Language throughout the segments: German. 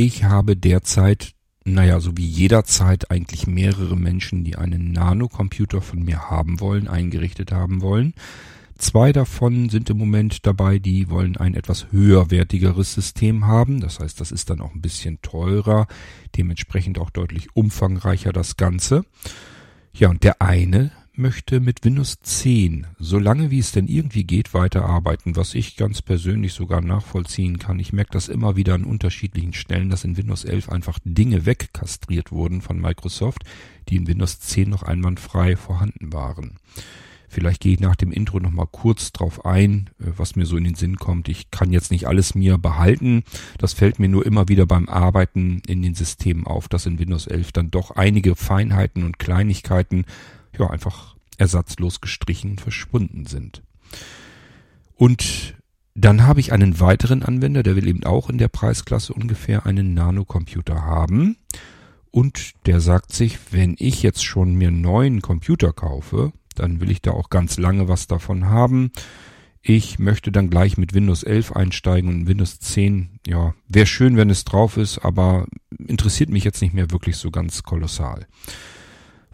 Ich habe derzeit, naja, so wie jederzeit eigentlich mehrere Menschen, die einen Nanocomputer von mir haben wollen, eingerichtet haben wollen. Zwei davon sind im Moment dabei, die wollen ein etwas höherwertigeres System haben. Das heißt, das ist dann auch ein bisschen teurer, dementsprechend auch deutlich umfangreicher das Ganze. Ja, und der eine möchte mit Windows 10, solange wie es denn irgendwie geht, weiterarbeiten, was ich ganz persönlich sogar nachvollziehen kann. Ich merke das immer wieder an unterschiedlichen Stellen, dass in Windows 11 einfach Dinge wegkastriert wurden von Microsoft, die in Windows 10 noch einwandfrei vorhanden waren. Vielleicht gehe ich nach dem Intro nochmal kurz drauf ein, äh, was mir so in den Sinn kommt. Ich kann jetzt nicht alles mir behalten. Das fällt mir nur immer wieder beim Arbeiten in den Systemen auf, dass in Windows 11 dann doch einige Feinheiten und Kleinigkeiten ja einfach ersatzlos gestrichen verschwunden sind. Und dann habe ich einen weiteren Anwender, der will eben auch in der Preisklasse ungefähr einen Nanocomputer haben. Und der sagt sich, wenn ich jetzt schon mir einen neuen Computer kaufe, dann will ich da auch ganz lange was davon haben. Ich möchte dann gleich mit Windows 11 einsteigen und Windows 10, ja, wäre schön, wenn es drauf ist, aber interessiert mich jetzt nicht mehr wirklich so ganz kolossal.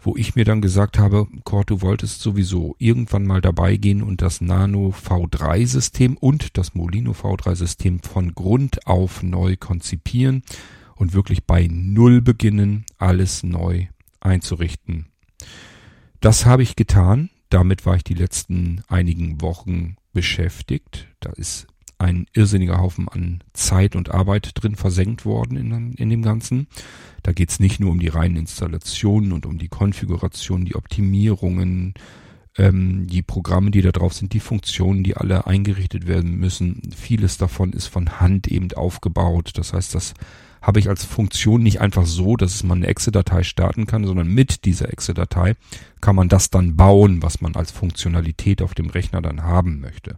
Wo ich mir dann gesagt habe, Kurt, du wolltest sowieso irgendwann mal dabei gehen und das Nano V3 System und das Molino V3 System von Grund auf neu konzipieren und wirklich bei Null beginnen, alles neu einzurichten. Das habe ich getan. Damit war ich die letzten einigen Wochen beschäftigt. Da ist ein irrsinniger Haufen an Zeit und Arbeit drin versenkt worden in, in dem Ganzen. Da geht es nicht nur um die reinen Installationen und um die Konfiguration, die Optimierungen, ähm, die Programme, die da drauf sind, die Funktionen, die alle eingerichtet werden müssen. Vieles davon ist von Hand eben aufgebaut. Das heißt, das habe ich als Funktion nicht einfach so, dass man eine Exe-Datei starten kann, sondern mit dieser Exe-Datei kann man das dann bauen, was man als Funktionalität auf dem Rechner dann haben möchte.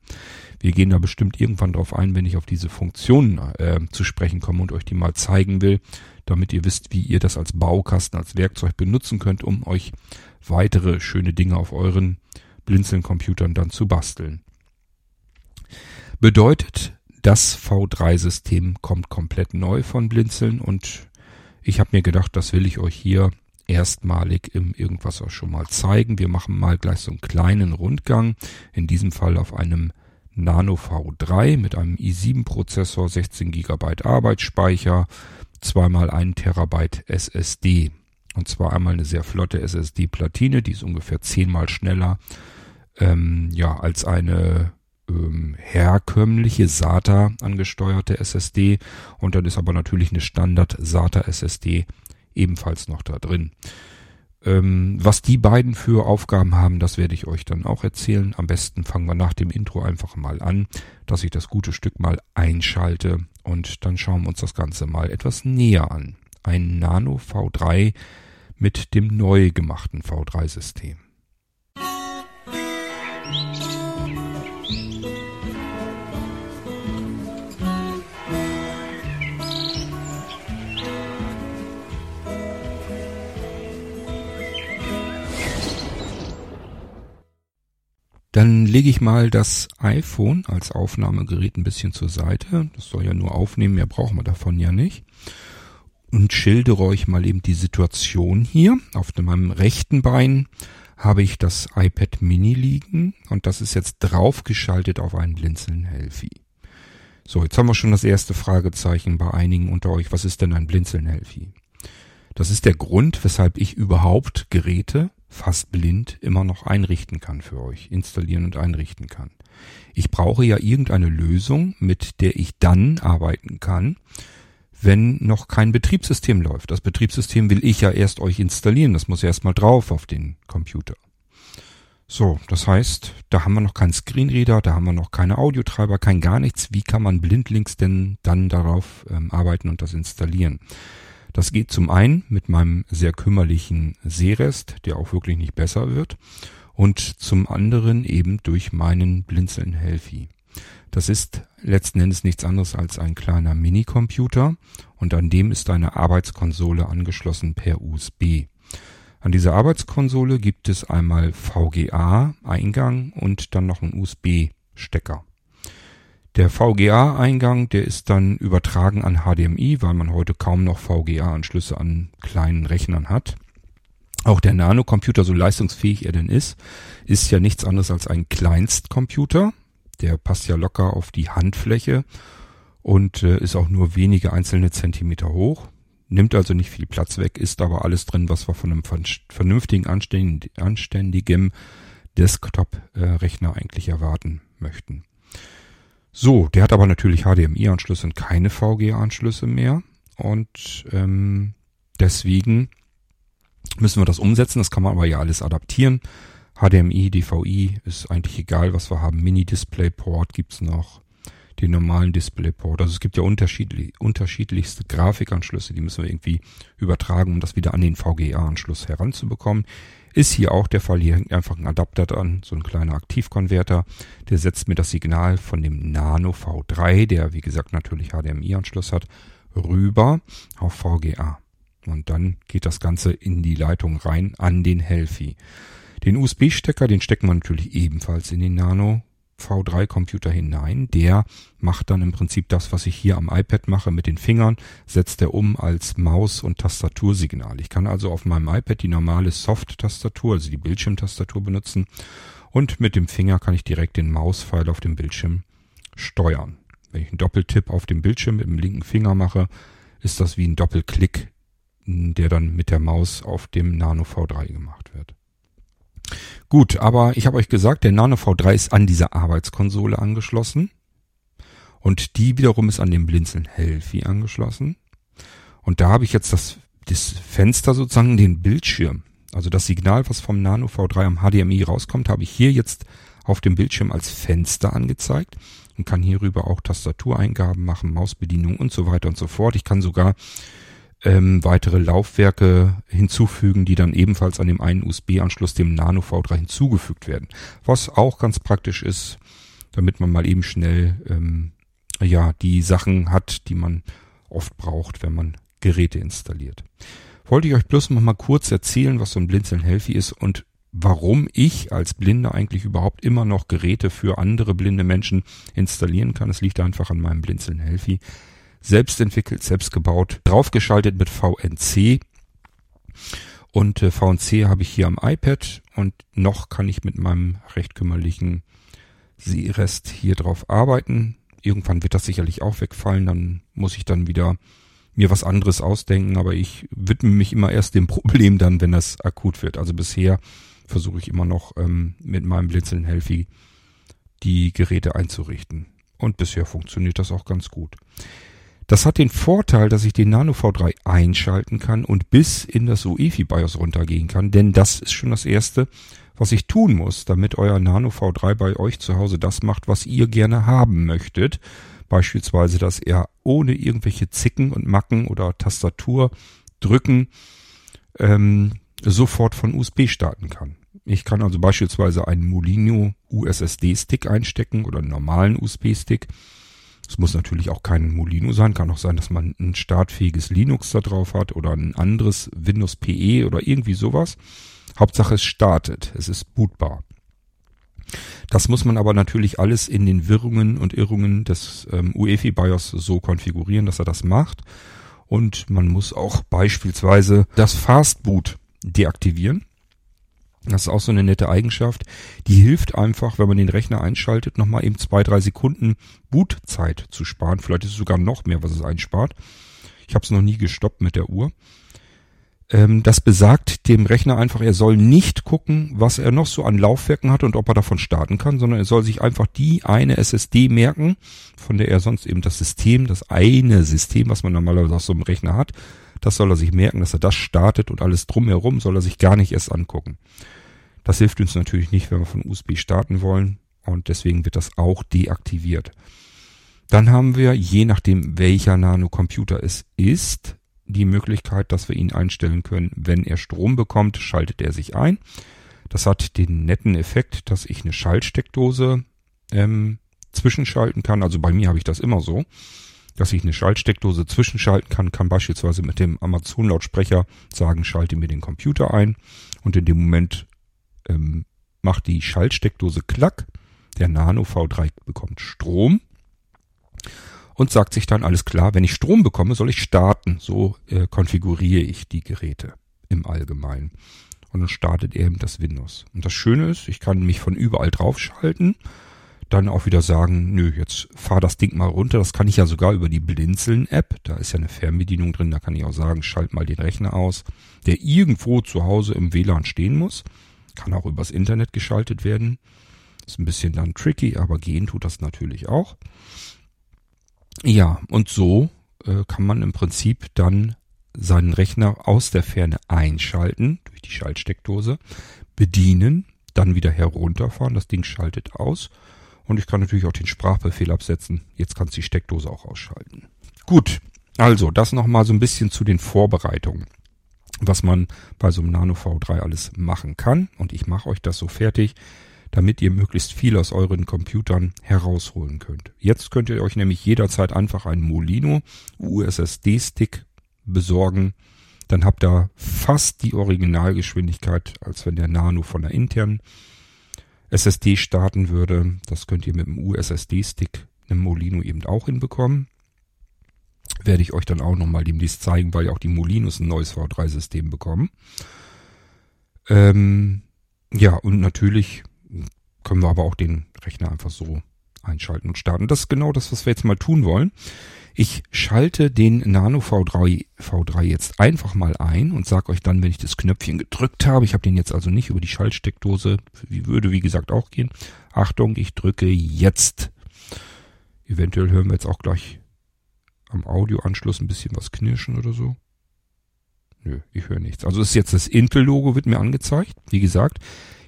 Wir gehen da bestimmt irgendwann drauf ein, wenn ich auf diese Funktionen äh, zu sprechen komme und euch die mal zeigen will, damit ihr wisst, wie ihr das als Baukasten, als Werkzeug benutzen könnt, um euch weitere schöne Dinge auf euren Blinzeln-Computern dann zu basteln. Bedeutet, das V3-System kommt komplett neu von Blinzeln und ich habe mir gedacht, das will ich euch hier erstmalig im Irgendwas auch schon mal zeigen. Wir machen mal gleich so einen kleinen Rundgang, in diesem Fall auf einem Nano V3 mit einem i7-Prozessor, 16 GB Arbeitsspeicher, zweimal 1 Terabyte SSD. Und zwar einmal eine sehr flotte SSD-Platine, die ist ungefähr zehnmal schneller ähm, ja, als eine ähm, herkömmliche SATA angesteuerte SSD und dann ist aber natürlich eine Standard SATA SSD ebenfalls noch da drin. Ähm, was die beiden für Aufgaben haben, das werde ich euch dann auch erzählen. Am besten fangen wir nach dem Intro einfach mal an, dass ich das gute Stück mal einschalte und dann schauen wir uns das Ganze mal etwas näher an. Ein Nano V3 mit dem neu gemachten V3-System. Dann lege ich mal das iPhone als Aufnahmegerät ein bisschen zur Seite. Das soll ja nur aufnehmen, mehr brauchen wir davon ja nicht. Und schildere euch mal eben die Situation hier. Auf meinem rechten Bein habe ich das iPad Mini liegen und das ist jetzt draufgeschaltet auf einen Blinzeln Healthy. So, jetzt haben wir schon das erste Fragezeichen bei einigen unter euch. Was ist denn ein Blinzeln Healthy? Das ist der Grund, weshalb ich überhaupt Geräte fast blind immer noch einrichten kann für euch, installieren und einrichten kann. Ich brauche ja irgendeine Lösung, mit der ich dann arbeiten kann, wenn noch kein Betriebssystem läuft. Das Betriebssystem will ich ja erst euch installieren, das muss ja erstmal drauf auf den Computer. So, das heißt, da haben wir noch keinen Screenreader, da haben wir noch keine Audiotreiber, kein gar nichts. Wie kann man blindlings denn dann darauf ähm, arbeiten und das installieren? Das geht zum einen mit meinem sehr kümmerlichen Sehrest, der auch wirklich nicht besser wird, und zum anderen eben durch meinen Blinzeln Healthy. Das ist letzten Endes nichts anderes als ein kleiner Minicomputer und an dem ist eine Arbeitskonsole angeschlossen per USB. An dieser Arbeitskonsole gibt es einmal VGA Eingang und dann noch einen USB Stecker. Der VGA-Eingang, der ist dann übertragen an HDMI, weil man heute kaum noch VGA-Anschlüsse an kleinen Rechnern hat. Auch der Nanocomputer, so leistungsfähig er denn ist, ist ja nichts anderes als ein Kleinstcomputer. Der passt ja locker auf die Handfläche und äh, ist auch nur wenige einzelne Zentimeter hoch. Nimmt also nicht viel Platz weg, ist aber alles drin, was wir von einem vernünftigen, anständigen Desktop-Rechner eigentlich erwarten möchten. So, der hat aber natürlich HDMI-Anschlüsse und keine VGA-Anschlüsse mehr. Und ähm, deswegen müssen wir das umsetzen. Das kann man aber ja alles adaptieren. HDMI, DVI ist eigentlich egal, was wir haben. Mini-Display-Port gibt's noch. Den normalen Display-Port. Also es gibt ja unterschiedlich, unterschiedlichste Grafikanschlüsse. Die müssen wir irgendwie übertragen, um das wieder an den VGA-Anschluss heranzubekommen. Ist hier auch der Fall. Hier hängt einfach ein Adapter dran, so ein kleiner Aktivkonverter. Der setzt mir das Signal von dem Nano V3, der wie gesagt natürlich HDMI-Anschluss hat, rüber auf VGA. Und dann geht das Ganze in die Leitung rein an den Helfi. Den USB-Stecker, den stecken wir natürlich ebenfalls in den Nano V3 Computer hinein. Der macht dann im Prinzip das, was ich hier am iPad mache mit den Fingern, setzt er um als Maus- und Tastatursignal. Ich kann also auf meinem iPad die normale Soft-Tastatur, also die Bildschirmtastatur benutzen und mit dem Finger kann ich direkt den Mauspfeil auf dem Bildschirm steuern. Wenn ich einen Doppeltipp auf dem Bildschirm mit dem linken Finger mache, ist das wie ein Doppelklick der dann mit der Maus auf dem Nano V3 gemacht wird. Gut, aber ich habe euch gesagt, der Nano V3 ist an dieser Arbeitskonsole angeschlossen und die wiederum ist an dem Blinzeln Healthy angeschlossen. Und da habe ich jetzt das, das Fenster sozusagen, den Bildschirm, also das Signal, was vom Nano V3 am HDMI rauskommt, habe ich hier jetzt auf dem Bildschirm als Fenster angezeigt und kann hierüber auch Tastatureingaben machen, Mausbedienung und so weiter und so fort. Ich kann sogar ähm, weitere Laufwerke hinzufügen, die dann ebenfalls an dem einen USB-Anschluss, dem Nano V3 hinzugefügt werden. Was auch ganz praktisch ist, damit man mal eben schnell ähm, ja die Sachen hat, die man oft braucht, wenn man Geräte installiert. Wollte ich euch bloß noch mal kurz erzählen, was so ein Blinzeln Healthy ist und warum ich als Blinder eigentlich überhaupt immer noch Geräte für andere blinde Menschen installieren kann. Es liegt einfach an meinem Blinzeln Healthy selbst entwickelt, selbst gebaut, draufgeschaltet mit VNC. Und äh, VNC habe ich hier am iPad und noch kann ich mit meinem recht kümmerlichen Seerest hier drauf arbeiten. Irgendwann wird das sicherlich auch wegfallen, dann muss ich dann wieder mir was anderes ausdenken, aber ich widme mich immer erst dem Problem dann, wenn das akut wird. Also bisher versuche ich immer noch ähm, mit meinem Blinzeln Healthy die Geräte einzurichten. Und bisher funktioniert das auch ganz gut. Das hat den Vorteil, dass ich den Nano V3 einschalten kann und bis in das UEFI BIOS runtergehen kann, denn das ist schon das erste, was ich tun muss, damit euer Nano V3 bei euch zu Hause das macht, was ihr gerne haben möchtet. Beispielsweise, dass er ohne irgendwelche Zicken und Macken oder Tastatur drücken ähm, sofort von USB starten kann. Ich kann also beispielsweise einen Molino USSD-Stick einstecken oder einen normalen USB-Stick es muss natürlich auch kein Molino sein, kann auch sein, dass man ein startfähiges Linux da drauf hat oder ein anderes Windows PE oder irgendwie sowas. Hauptsache es startet, es ist bootbar. Das muss man aber natürlich alles in den Wirrungen und Irrungen des ähm, UEFI BIOS so konfigurieren, dass er das macht. Und man muss auch beispielsweise das Fastboot deaktivieren. Das ist auch so eine nette Eigenschaft. Die hilft einfach, wenn man den Rechner einschaltet, nochmal eben zwei, drei Sekunden Bootzeit zu sparen. Vielleicht ist es sogar noch mehr, was es einspart. Ich habe es noch nie gestoppt mit der Uhr. Ähm, das besagt dem Rechner einfach, er soll nicht gucken, was er noch so an Laufwerken hat und ob er davon starten kann, sondern er soll sich einfach die eine SSD merken, von der er sonst eben das System, das eine System, was man normalerweise auf so einem Rechner hat, das soll er sich merken, dass er das startet und alles drumherum soll er sich gar nicht erst angucken. Das hilft uns natürlich nicht, wenn wir von USB starten wollen und deswegen wird das auch deaktiviert. Dann haben wir, je nachdem welcher Nanocomputer es ist, die Möglichkeit, dass wir ihn einstellen können, wenn er Strom bekommt, schaltet er sich ein. Das hat den netten Effekt, dass ich eine Schaltsteckdose ähm, zwischenschalten kann. Also bei mir habe ich das immer so, dass ich eine Schaltsteckdose zwischenschalten kann, kann beispielsweise mit dem Amazon-Lautsprecher sagen, schalte mir den Computer ein und in dem Moment ähm, macht die Schaltsteckdose klack. Der Nano V3 bekommt Strom und sagt sich dann, alles klar, wenn ich Strom bekomme, soll ich starten. So äh, konfiguriere ich die Geräte im Allgemeinen. Und dann startet eben das Windows. Und das Schöne ist, ich kann mich von überall draufschalten, dann auch wieder sagen, nö, jetzt fahr das Ding mal runter. Das kann ich ja sogar über die Blinzeln-App. Da ist ja eine Fernbedienung drin. Da kann ich auch sagen, schalt mal den Rechner aus, der irgendwo zu Hause im WLAN stehen muss. Kann auch übers Internet geschaltet werden. Ist ein bisschen dann tricky, aber gehen tut das natürlich auch. Ja, und so äh, kann man im Prinzip dann seinen Rechner aus der Ferne einschalten, durch die Schaltsteckdose, bedienen, dann wieder herunterfahren, das Ding schaltet aus und ich kann natürlich auch den Sprachbefehl absetzen. Jetzt kannst du die Steckdose auch ausschalten. Gut, also das nochmal so ein bisschen zu den Vorbereitungen, was man bei so einem Nano V3 alles machen kann und ich mache euch das so fertig, damit ihr möglichst viel aus euren Computern herausholen könnt. Jetzt könnt ihr euch nämlich jederzeit einfach einen Molino USSD-Stick besorgen. Dann habt ihr fast die Originalgeschwindigkeit, als wenn der Nano von der internen SSD starten würde. Das könnt ihr mit dem USSD-Stick einem Molino eben auch hinbekommen. Werde ich euch dann auch nochmal demnächst zeigen, weil ja auch die Molinos ein neues V3-System bekommen. Ähm, ja, und natürlich können wir aber auch den Rechner einfach so einschalten und starten. Das ist genau das, was wir jetzt mal tun wollen. Ich schalte den Nano V3, V3 jetzt einfach mal ein und sage euch dann, wenn ich das Knöpfchen gedrückt habe, ich habe den jetzt also nicht über die Schaltsteckdose, würde wie gesagt auch gehen. Achtung, ich drücke jetzt. Eventuell hören wir jetzt auch gleich am Audioanschluss ein bisschen was knirschen oder so. Nö, ich höre nichts. Also ist jetzt das Intel-Logo wird mir angezeigt. Wie gesagt,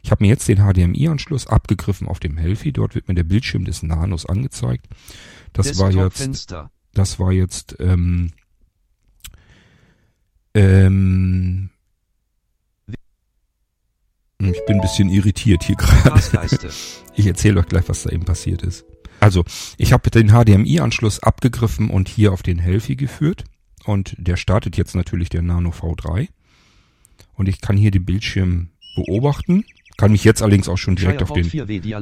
ich habe mir jetzt den HDMI-Anschluss abgegriffen auf dem Healthy. Dort wird mir der Bildschirm des Nanos angezeigt. Das Desktop war jetzt, das war jetzt, ähm, ähm, ich bin ein bisschen irritiert hier gerade. Ich erzähle euch gleich, was da eben passiert ist. Also, ich habe den HDMI-Anschluss abgegriffen und hier auf den Healthy geführt. Und der startet jetzt natürlich der Nano V3. Und ich kann hier den Bildschirm beobachten. Kann mich jetzt allerdings auch schon direkt auf den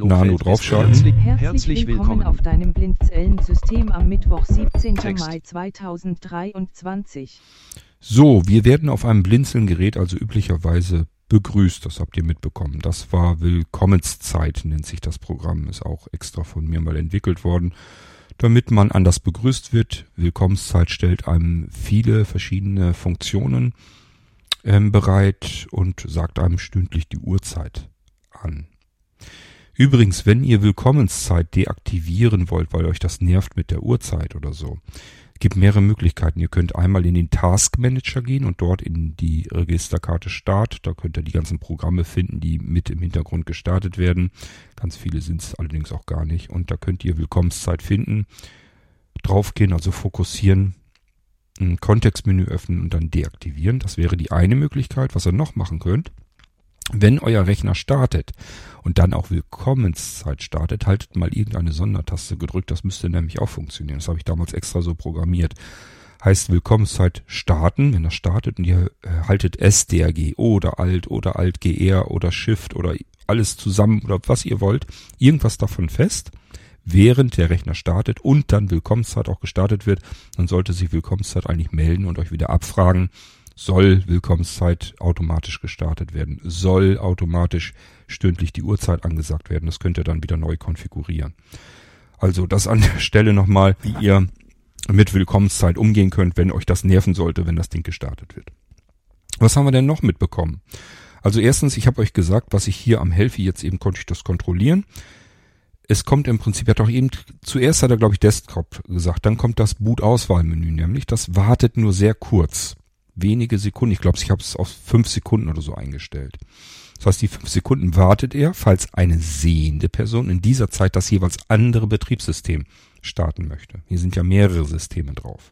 Nano draufschalten. Herzlich willkommen auf deinem Blindzellensystem am Mittwoch, 17. Mai 2023. So, wir werden auf einem Blinzeln-Gerät also üblicherweise begrüßt. Das habt ihr mitbekommen. Das war Willkommenszeit, nennt sich das Programm. Ist auch extra von mir mal entwickelt worden, damit man anders begrüßt wird. Willkommenszeit stellt einem viele verschiedene Funktionen ähm, bereit und sagt einem stündlich die Uhrzeit an. Übrigens, wenn ihr Willkommenszeit deaktivieren wollt, weil euch das nervt mit der Uhrzeit oder so, gibt mehrere Möglichkeiten. Ihr könnt einmal in den Task Manager gehen und dort in die Registerkarte Start. Da könnt ihr die ganzen Programme finden, die mit im Hintergrund gestartet werden. Ganz viele sind es allerdings auch gar nicht. Und da könnt ihr Willkommenszeit finden. Draufgehen, also fokussieren, ein Kontextmenü öffnen und dann deaktivieren. Das wäre die eine Möglichkeit. Was ihr noch machen könnt, wenn euer Rechner startet und dann auch Willkommenszeit startet, haltet mal irgendeine Sondertaste gedrückt. Das müsste nämlich auch funktionieren. Das habe ich damals extra so programmiert. Heißt Willkommenszeit starten, wenn das startet und ihr äh, haltet SDRG oder Alt oder Alt GR oder Shift oder alles zusammen oder was ihr wollt, irgendwas davon fest während der Rechner startet und dann Willkommenszeit auch gestartet wird, dann sollte sich Willkommenszeit eigentlich melden und euch wieder abfragen, soll Willkommenszeit automatisch gestartet werden, soll automatisch stündlich die Uhrzeit angesagt werden. Das könnt ihr dann wieder neu konfigurieren. Also das an der Stelle nochmal, wie ihr mit Willkommenszeit umgehen könnt, wenn euch das nerven sollte, wenn das Ding gestartet wird. Was haben wir denn noch mitbekommen? Also erstens, ich habe euch gesagt, was ich hier am Healthy jetzt eben konnte ich das kontrollieren es kommt im Prinzip, er hat doch eben, zuerst hat er, glaube ich, Desktop gesagt, dann kommt das Boot-Auswahlmenü, nämlich das wartet nur sehr kurz. Wenige Sekunden, ich glaube, ich habe es auf fünf Sekunden oder so eingestellt. Das heißt, die fünf Sekunden wartet er, falls eine sehende Person in dieser Zeit das jeweils andere Betriebssystem starten möchte. Hier sind ja mehrere Systeme drauf.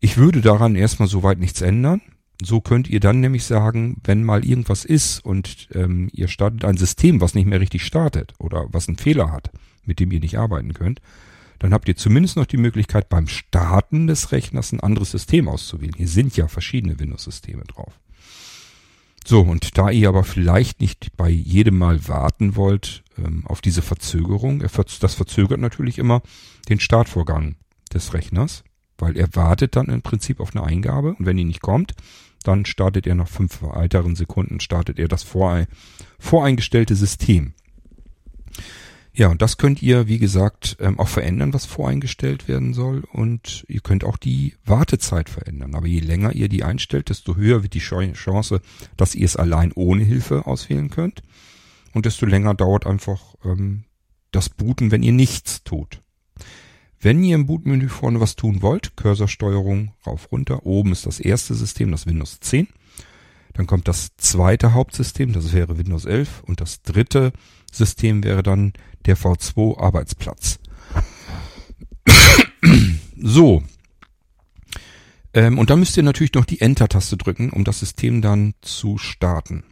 Ich würde daran erstmal soweit nichts ändern. So könnt ihr dann nämlich sagen, wenn mal irgendwas ist und ähm, ihr startet ein System, was nicht mehr richtig startet oder was einen Fehler hat, mit dem ihr nicht arbeiten könnt, dann habt ihr zumindest noch die Möglichkeit, beim Starten des Rechners ein anderes System auszuwählen. Hier sind ja verschiedene Windows-Systeme drauf. So, und da ihr aber vielleicht nicht bei jedem Mal warten wollt ähm, auf diese Verzögerung, das verzögert natürlich immer den Startvorgang des Rechners, weil er wartet dann im Prinzip auf eine Eingabe und wenn die nicht kommt, dann startet er nach fünf weiteren Sekunden, startet er das voreingestellte System. Ja, und das könnt ihr, wie gesagt, ähm, auch verändern, was voreingestellt werden soll. Und ihr könnt auch die Wartezeit verändern. Aber je länger ihr die einstellt, desto höher wird die Chance, dass ihr es allein ohne Hilfe auswählen könnt. Und desto länger dauert einfach ähm, das Booten, wenn ihr nichts tut. Wenn ihr im Bootmenü vorne was tun wollt, Cursorsteuerung rauf runter, oben ist das erste System, das Windows 10. Dann kommt das zweite Hauptsystem, das wäre Windows 11 und das dritte System wäre dann der V2 Arbeitsplatz. so. Ähm, und dann müsst ihr natürlich noch die Enter-Taste drücken, um das System dann zu starten.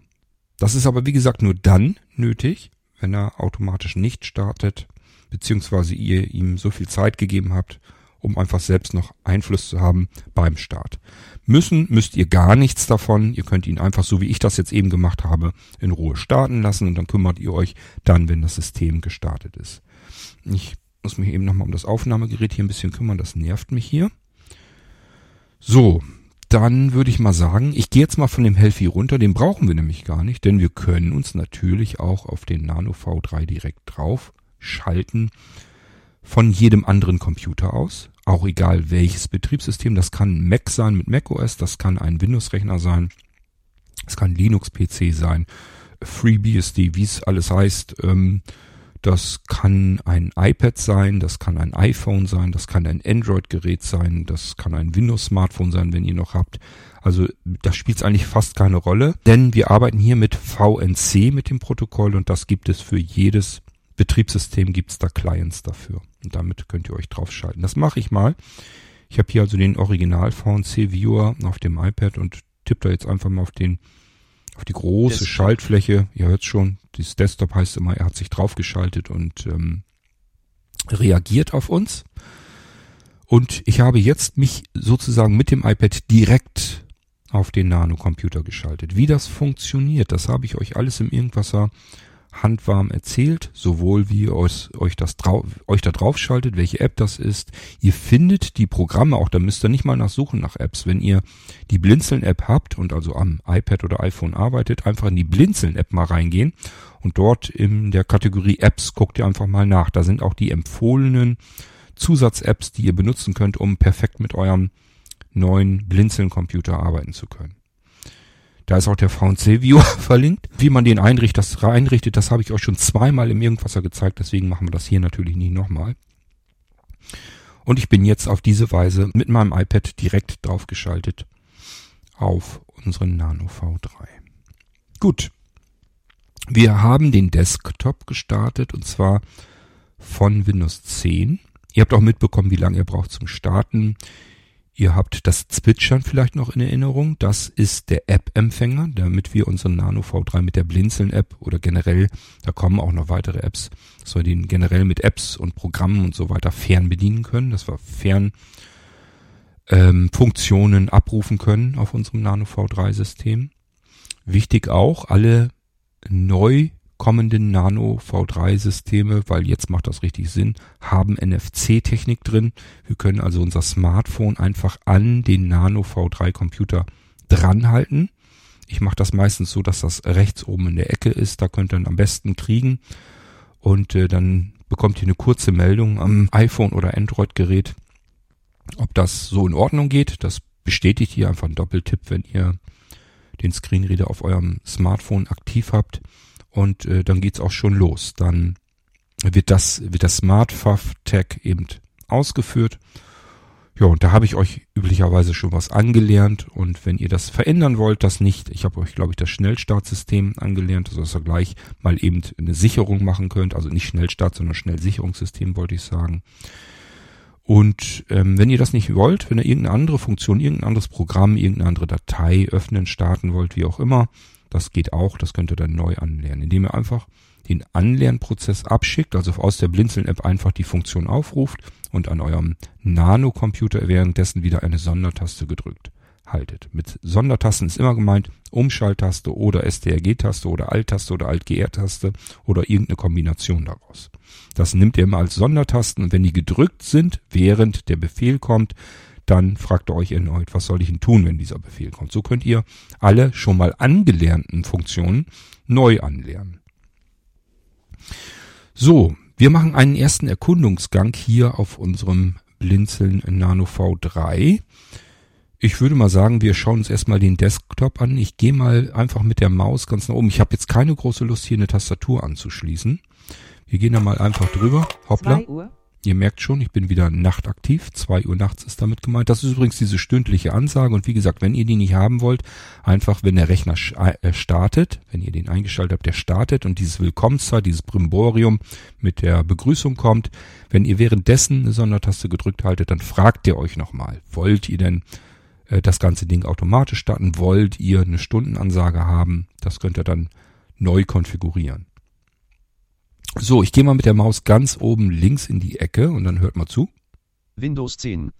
Das ist aber wie gesagt nur dann nötig, wenn er automatisch nicht startet, beziehungsweise ihr ihm so viel Zeit gegeben habt, um einfach selbst noch Einfluss zu haben beim Start. Müssen müsst ihr gar nichts davon. Ihr könnt ihn einfach, so wie ich das jetzt eben gemacht habe, in Ruhe starten lassen und dann kümmert ihr euch dann, wenn das System gestartet ist. Ich muss mich eben nochmal um das Aufnahmegerät hier ein bisschen kümmern, das nervt mich hier. So, dann würde ich mal sagen, ich gehe jetzt mal von dem Healthy runter, den brauchen wir nämlich gar nicht, denn wir können uns natürlich auch auf den Nano V3 direkt drauf schalten von jedem anderen Computer aus auch egal welches Betriebssystem. Das kann Mac sein mit macOS, das kann ein Windows-Rechner sein, es kann Linux-PC sein, FreeBSD, wie es alles heißt. Ähm, das kann ein iPad sein, das kann ein iPhone sein, das kann ein Android-Gerät sein, das kann ein Windows-Smartphone sein, wenn ihr noch habt. Also das spielt eigentlich fast keine Rolle, denn wir arbeiten hier mit VNC mit dem Protokoll und das gibt es für jedes Betriebssystem gibt's da Clients dafür. Und damit könnt ihr euch draufschalten. Das mache ich mal. Ich habe hier also den Original VNC Viewer auf dem iPad und tippe da jetzt einfach mal auf den auf die große Desktop. Schaltfläche. Ihr hört schon, dieses Desktop heißt immer, er hat sich draufgeschaltet und ähm, reagiert auf uns. Und ich habe jetzt mich sozusagen mit dem iPad direkt auf den Nano-Computer geschaltet. Wie das funktioniert, das habe ich euch alles im Irgendwasser handwarm erzählt, sowohl wie ihr euch, das drau euch da drauf schaltet, welche App das ist. Ihr findet die Programme auch, da müsst ihr nicht mal nachsuchen nach Apps. Wenn ihr die Blinzeln-App habt und also am iPad oder iPhone arbeitet, einfach in die Blinzeln-App mal reingehen und dort in der Kategorie Apps guckt ihr einfach mal nach. Da sind auch die empfohlenen Zusatz-Apps, die ihr benutzen könnt, um perfekt mit eurem neuen Blinzeln-Computer arbeiten zu können. Da ist auch der VNC-Viewer verlinkt. Wie man den einrichtet, das einrichtet, das habe ich euch schon zweimal im Irgendwasser gezeigt, deswegen machen wir das hier natürlich nicht nochmal. Und ich bin jetzt auf diese Weise mit meinem iPad direkt draufgeschaltet auf unseren Nano V3. Gut. Wir haben den Desktop gestartet und zwar von Windows 10. Ihr habt auch mitbekommen, wie lange ihr braucht zum Starten. Ihr habt das Zwitschern vielleicht noch in Erinnerung. Das ist der App-Empfänger, damit wir unseren Nano V3 mit der Blinzeln-App oder generell, da kommen auch noch weitere Apps, dass wir den generell mit Apps und Programmen und so weiter fern bedienen können, dass wir fern ähm, Funktionen abrufen können auf unserem Nano V3-System. Wichtig auch, alle neu kommenden Nano V3 Systeme, weil jetzt macht das richtig Sinn, haben NFC-Technik drin. Wir können also unser Smartphone einfach an den Nano V3 Computer dranhalten. Ich mache das meistens so, dass das rechts oben in der Ecke ist. Da könnt ihr dann am besten kriegen. Und äh, dann bekommt ihr eine kurze Meldung am iPhone oder Android-Gerät, ob das so in Ordnung geht. Das bestätigt ihr einfach einen Doppeltipp, wenn ihr den Screenreader auf eurem Smartphone aktiv habt und äh, dann geht's auch schon los. Dann wird das, wird das SmartFav-Tag eben ausgeführt. Ja, und da habe ich euch üblicherweise schon was angelernt. Und wenn ihr das verändern wollt, das nicht, ich habe euch, glaube ich, das Schnellstartsystem angelernt, also dass ihr gleich mal eben eine Sicherung machen könnt. Also nicht Schnellstart, sondern Schnellsicherungssystem, wollte ich sagen. Und ähm, wenn ihr das nicht wollt, wenn ihr irgendeine andere Funktion, irgendein anderes Programm, irgendeine andere Datei öffnen, starten wollt, wie auch immer, das geht auch, das könnt ihr dann neu anlernen, indem ihr einfach den Anlernprozess abschickt, also aus der Blinzeln-App einfach die Funktion aufruft und an eurem Nano-Computer währenddessen wieder eine Sondertaste gedrückt haltet. Mit Sondertasten ist immer gemeint Umschalttaste oder STRG-Taste oder Alt-Taste oder Alt-GR-Taste oder irgendeine Kombination daraus. Das nimmt ihr immer als Sondertasten und wenn die gedrückt sind, während der Befehl kommt, dann fragt ihr euch erneut, was soll ich denn tun, wenn dieser Befehl kommt. So könnt ihr alle schon mal angelernten Funktionen neu anlernen. So, wir machen einen ersten Erkundungsgang hier auf unserem Blinzeln Nano V3. Ich würde mal sagen, wir schauen uns erstmal den Desktop an. Ich gehe mal einfach mit der Maus ganz nach oben. Ich habe jetzt keine große Lust, hier eine Tastatur anzuschließen. Wir gehen da mal einfach drüber. Hoppla. Ihr merkt schon, ich bin wieder nachtaktiv. Zwei Uhr nachts ist damit gemeint. Das ist übrigens diese stündliche Ansage. Und wie gesagt, wenn ihr die nicht haben wollt, einfach, wenn der Rechner äh, startet, wenn ihr den eingeschaltet habt, der startet und dieses Willkommenszeit, dieses Brimborium mit der Begrüßung kommt. Wenn ihr währenddessen eine Sondertaste gedrückt haltet, dann fragt ihr euch nochmal, wollt ihr denn äh, das ganze Ding automatisch starten? Wollt ihr eine Stundenansage haben? Das könnt ihr dann neu konfigurieren. So, ich gehe mal mit der Maus ganz oben links in die Ecke und dann hört mal zu. Windows 10.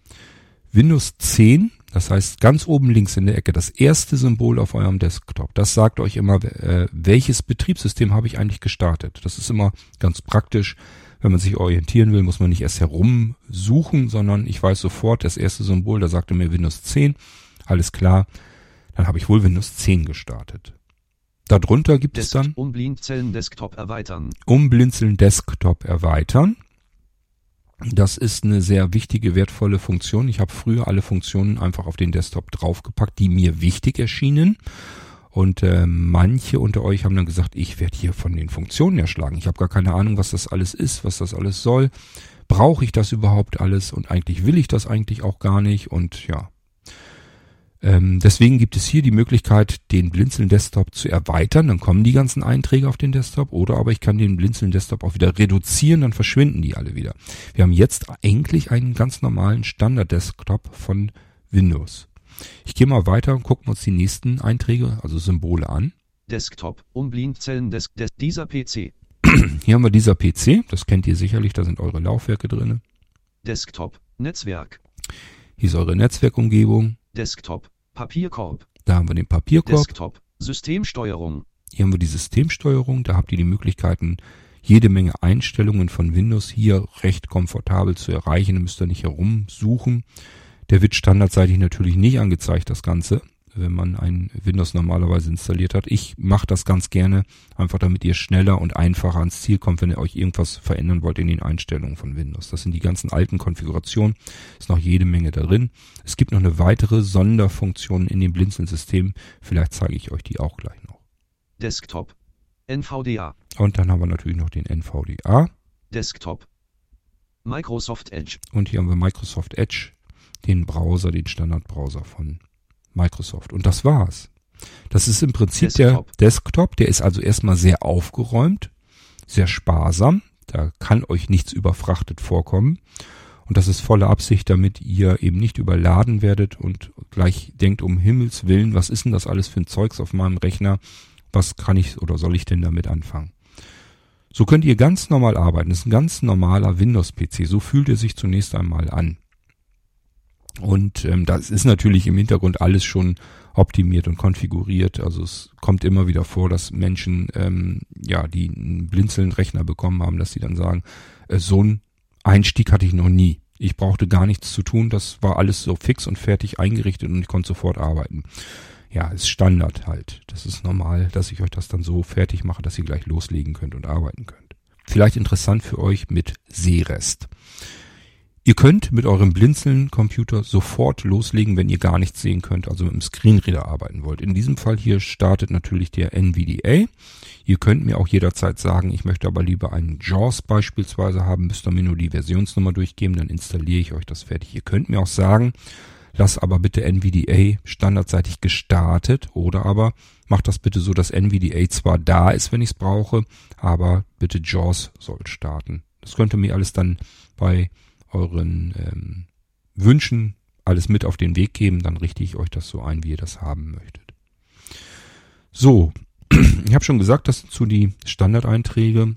Windows 10, das heißt ganz oben links in der Ecke, das erste Symbol auf eurem Desktop. Das sagt euch immer, äh, welches Betriebssystem habe ich eigentlich gestartet. Das ist immer ganz praktisch. Wenn man sich orientieren will, muss man nicht erst herumsuchen, sondern ich weiß sofort, das erste Symbol, da sagte mir Windows 10. Alles klar, dann habe ich wohl Windows 10 gestartet. Darunter gibt Desk es dann Umblinzeln Desktop erweitern. Umblinzeln Desktop erweitern. Das ist eine sehr wichtige, wertvolle Funktion. Ich habe früher alle Funktionen einfach auf den Desktop draufgepackt, die mir wichtig erschienen. Und äh, manche unter euch haben dann gesagt, ich werde hier von den Funktionen erschlagen. Ich habe gar keine Ahnung, was das alles ist, was das alles soll. Brauche ich das überhaupt alles? Und eigentlich will ich das eigentlich auch gar nicht. Und ja, ähm, deswegen gibt es hier die Möglichkeit, den Blinzeln Desktop zu erweitern. Dann kommen die ganzen Einträge auf den Desktop. Oder aber ich kann den Blinzeln Desktop auch wieder reduzieren, dann verschwinden die alle wieder. Wir haben jetzt eigentlich einen ganz normalen Standard Desktop von Windows. Ich gehe mal weiter und gucken uns die nächsten Einträge, also Symbole an. Desktop, Umblinzeln des, des, dieser PC. Hier haben wir dieser PC, das kennt ihr sicherlich, da sind eure Laufwerke drin. Desktop, Netzwerk. Hier ist eure Netzwerkumgebung. Desktop, Papierkorb. Da haben wir den Papierkorb. Desktop, Systemsteuerung. Hier haben wir die Systemsteuerung. Da habt ihr die Möglichkeiten, jede Menge Einstellungen von Windows hier recht komfortabel zu erreichen. Da müsst ihr nicht herumsuchen. Der wird standardseitig natürlich nicht angezeigt, das Ganze wenn man ein Windows normalerweise installiert hat. Ich mache das ganz gerne, einfach damit ihr schneller und einfacher ans Ziel kommt, wenn ihr euch irgendwas verändern wollt in den Einstellungen von Windows. Das sind die ganzen alten Konfigurationen, ist noch jede Menge darin. Es gibt noch eine weitere Sonderfunktion in dem Blinzeln-System, vielleicht zeige ich euch die auch gleich noch. Desktop, NVDA. Und dann haben wir natürlich noch den NVDA. Desktop, Microsoft Edge. Und hier haben wir Microsoft Edge, den Browser, den Standardbrowser von Microsoft. Und das war's. Das ist im Prinzip Desktop. der Desktop. Der ist also erstmal sehr aufgeräumt, sehr sparsam. Da kann euch nichts überfrachtet vorkommen. Und das ist volle Absicht, damit ihr eben nicht überladen werdet und gleich denkt, um Himmels Willen, was ist denn das alles für ein Zeugs auf meinem Rechner? Was kann ich oder soll ich denn damit anfangen? So könnt ihr ganz normal arbeiten. Das ist ein ganz normaler Windows-PC. So fühlt er sich zunächst einmal an. Und ähm, das ist natürlich im Hintergrund alles schon optimiert und konfiguriert. Also es kommt immer wieder vor, dass Menschen, ähm, ja, die einen Blinzeln-Rechner bekommen haben, dass sie dann sagen, äh, so ein Einstieg hatte ich noch nie. Ich brauchte gar nichts zu tun, das war alles so fix und fertig eingerichtet und ich konnte sofort arbeiten. Ja, ist Standard halt. Das ist normal, dass ich euch das dann so fertig mache, dass ihr gleich loslegen könnt und arbeiten könnt. Vielleicht interessant für euch mit Seerest. Ihr könnt mit eurem Blinzeln-Computer sofort loslegen, wenn ihr gar nichts sehen könnt, also mit dem Screenreader arbeiten wollt. In diesem Fall hier startet natürlich der NVDA. Ihr könnt mir auch jederzeit sagen, ich möchte aber lieber einen JAWS beispielsweise haben, müsst ihr mir nur die Versionsnummer durchgeben, dann installiere ich euch das fertig. Ihr könnt mir auch sagen, lass aber bitte NVDA standardseitig gestartet oder aber macht das bitte so, dass NVDA zwar da ist, wenn ich es brauche, aber bitte JAWS soll starten. Das könnt ihr mir alles dann bei euren ähm, Wünschen alles mit auf den Weg geben, dann richte ich euch das so ein, wie ihr das haben möchtet. So, ich habe schon gesagt, das sind so die Standardeinträge.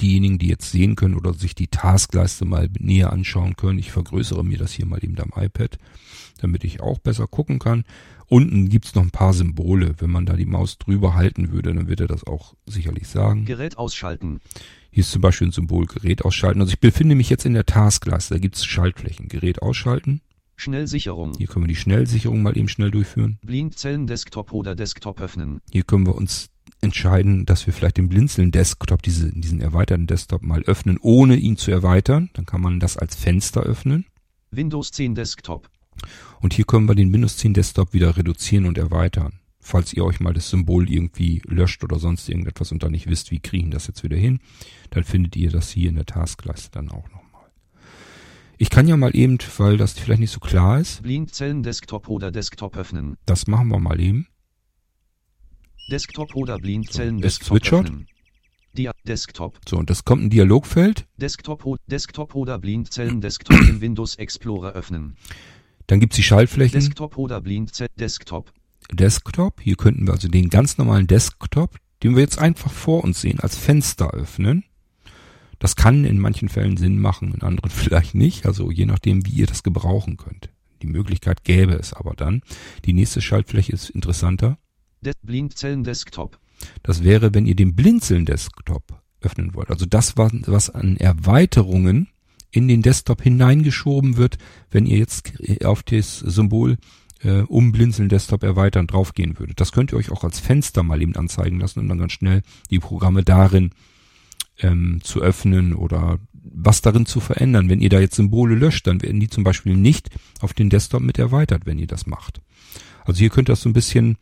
diejenigen, die jetzt sehen können oder sich die Taskleiste mal näher anschauen können, ich vergrößere mir das hier mal eben am iPad, damit ich auch besser gucken kann. Unten gibt's noch ein paar Symbole. Wenn man da die Maus drüber halten würde, dann wird er das auch sicherlich sagen. Gerät ausschalten. Hier ist zum Beispiel ein Symbol Gerät ausschalten. Also ich befinde mich jetzt in der Taskleiste. Da gibt's Schaltflächen. Gerät ausschalten. Schnellsicherung. Hier können wir die Schnellsicherung mal eben schnell durchführen. Blindzellen Desktop oder Desktop öffnen. Hier können wir uns entscheiden, dass wir vielleicht den Blinzeln Desktop, diese, diesen erweiterten Desktop mal öffnen, ohne ihn zu erweitern. Dann kann man das als Fenster öffnen. Windows 10 Desktop. Und hier können wir den Windows 10 Desktop wieder reduzieren und erweitern. Falls ihr euch mal das Symbol irgendwie löscht oder sonst irgendetwas und dann nicht wisst, wie kriegen das jetzt wieder hin, dann findet ihr das hier in der Taskleiste dann auch nochmal. Ich kann ja mal eben, weil das vielleicht nicht so klar ist, Blindzellen Desktop oder Desktop öffnen. das machen wir mal eben. Desktop oder Blindzellen So, es Desktop zwitschert. öffnen. Dia Desktop. So, und das kommt ein Dialogfeld. Desktop, Desktop oder Blindzellen Desktop im Windows Explorer öffnen. Dann gibt's die Schaltflächen. Desktop oder Blindzellen Desktop. Desktop. Hier könnten wir also den ganz normalen Desktop, den wir jetzt einfach vor uns sehen, als Fenster öffnen. Das kann in manchen Fällen Sinn machen, in anderen vielleicht nicht. Also je nachdem, wie ihr das gebrauchen könnt. Die Möglichkeit gäbe es aber dann. Die nächste Schaltfläche ist interessanter. Blindzellen Desktop. Das wäre, wenn ihr den Blinzeln-Desktop öffnen wollt. Also das, was an Erweiterungen in den Desktop hineingeschoben wird, wenn ihr jetzt auf das Symbol äh, um Blinzeln Desktop erweitern draufgehen würdet. Das könnt ihr euch auch als Fenster mal eben anzeigen lassen und dann ganz schnell die Programme darin ähm, zu öffnen oder was darin zu verändern. Wenn ihr da jetzt Symbole löscht, dann werden die zum Beispiel nicht auf den Desktop mit erweitert, wenn ihr das macht. Also hier könnt ihr das so ein bisschen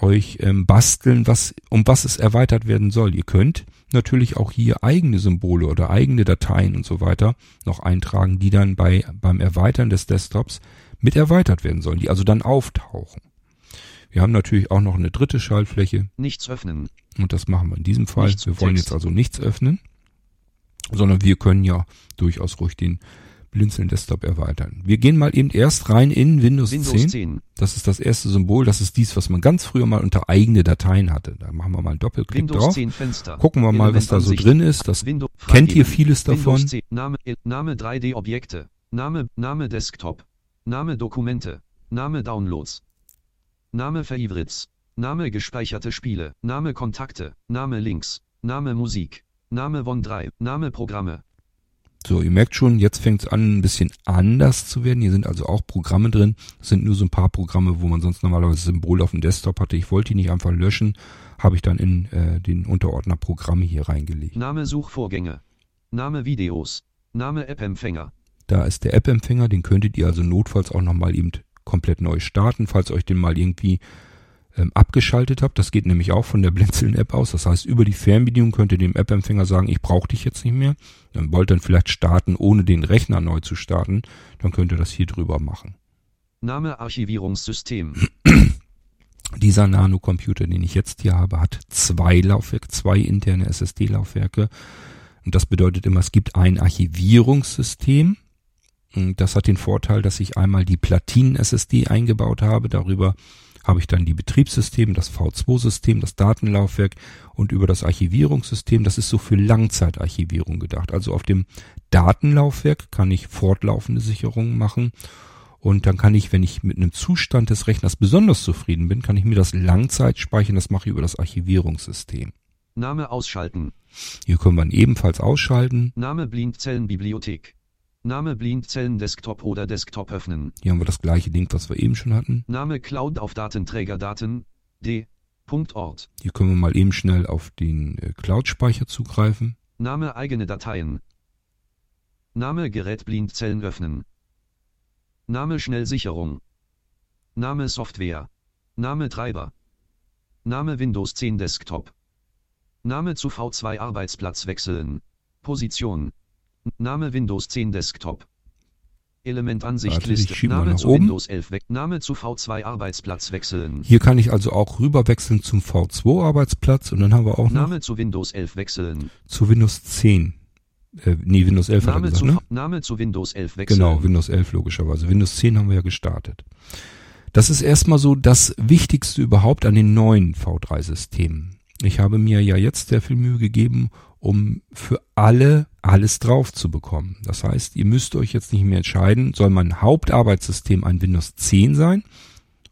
euch ähm, basteln, was, um was es erweitert werden soll. Ihr könnt natürlich auch hier eigene Symbole oder eigene Dateien und so weiter noch eintragen, die dann bei, beim Erweitern des Desktops mit erweitert werden sollen, die also dann auftauchen. Wir haben natürlich auch noch eine dritte Schaltfläche Nichts öffnen. und das machen wir in diesem Fall. Nichts wir wollen Text. jetzt also nichts öffnen, sondern wir können ja durchaus ruhig den Blinzeln Desktop erweitern. Wir gehen mal eben erst rein in Windows, Windows 10. 10. Das ist das erste Symbol. Das ist dies, was man ganz früher mal unter eigene Dateien hatte. Da machen wir mal einen Doppelklick Windows drauf. 10 Fenster. Gucken wir mal, was da so drin ist. Das Windows kennt ihr vieles davon. Windows 10. Name, Name 3D Objekte. Name, Name Desktop. Name Dokumente. Name Downloads. Name Favorites. Name gespeicherte Spiele. Name Kontakte. Name Links. Name Musik. Name OneDrive. Name Programme. So, ihr merkt schon, jetzt fängt es an, ein bisschen anders zu werden. Hier sind also auch Programme drin. Das sind nur so ein paar Programme, wo man sonst normalerweise Symbole auf dem Desktop hatte. Ich wollte die nicht einfach löschen, habe ich dann in äh, den Unterordner Programme hier reingelegt. Name Suchvorgänge. Name Videos. Name App-Empfänger. Da ist der App-Empfänger, den könntet ihr also notfalls auch nochmal eben komplett neu starten, falls euch den mal irgendwie ähm, abgeschaltet habt. Das geht nämlich auch von der Blinzeln-App aus. Das heißt, über die Fernbedienung könnt ihr dem App-Empfänger sagen, ich brauche dich jetzt nicht mehr. Dann wollt dann vielleicht starten, ohne den Rechner neu zu starten. Dann könnt ihr das hier drüber machen. Name Archivierungssystem. Dieser Nano-Computer, den ich jetzt hier habe, hat zwei Laufwerke, zwei interne SSD-Laufwerke. Und das bedeutet immer, es gibt ein Archivierungssystem. Das hat den Vorteil, dass ich einmal die Platinen-SSD eingebaut habe. Darüber habe ich dann die Betriebssysteme, das V2-System, das Datenlaufwerk und über das Archivierungssystem. Das ist so für Langzeitarchivierung gedacht. Also auf dem Datenlaufwerk kann ich fortlaufende Sicherungen machen. Und dann kann ich, wenn ich mit einem Zustand des Rechners besonders zufrieden bin, kann ich mir das Langzeit speichern. Das mache ich über das Archivierungssystem. Name ausschalten. Hier können wir ihn ebenfalls ausschalten. Name Blindzellenbibliothek. Name Blindzellen Desktop oder Desktop öffnen. Hier haben wir das gleiche Ding, was wir eben schon hatten. Name Cloud auf Datenträger Daten. D. Punkt Ort. Hier können wir mal eben schnell auf den äh, Cloud-Speicher zugreifen. Name eigene Dateien. Name Gerät Blindzellen öffnen. Name Schnellsicherung. Name Software. Name Treiber. Name Windows 10 Desktop. Name zu V2 Arbeitsplatz wechseln. Position. Name Windows 10 Desktop. Elementansicht Liste. mal Name zu oben. Windows 11 weg. Name zu V2 Arbeitsplatz wechseln. Hier kann ich also auch rüberwechseln zum V2-Arbeitsplatz und dann haben wir auch noch Name zu Windows 11 wechseln. zu Windows 10. Äh, nee, Windows 11 hat er Name gesagt, zu, ne? Name zu Windows 11 wechseln. Genau, Windows 11 logischerweise. Windows 10 haben wir ja gestartet. Das ist erstmal so das Wichtigste überhaupt an den neuen V3-Systemen. Ich habe mir ja jetzt sehr viel Mühe gegeben um für alle alles drauf zu bekommen. Das heißt, ihr müsst euch jetzt nicht mehr entscheiden, soll mein Hauptarbeitssystem ein Windows 10 sein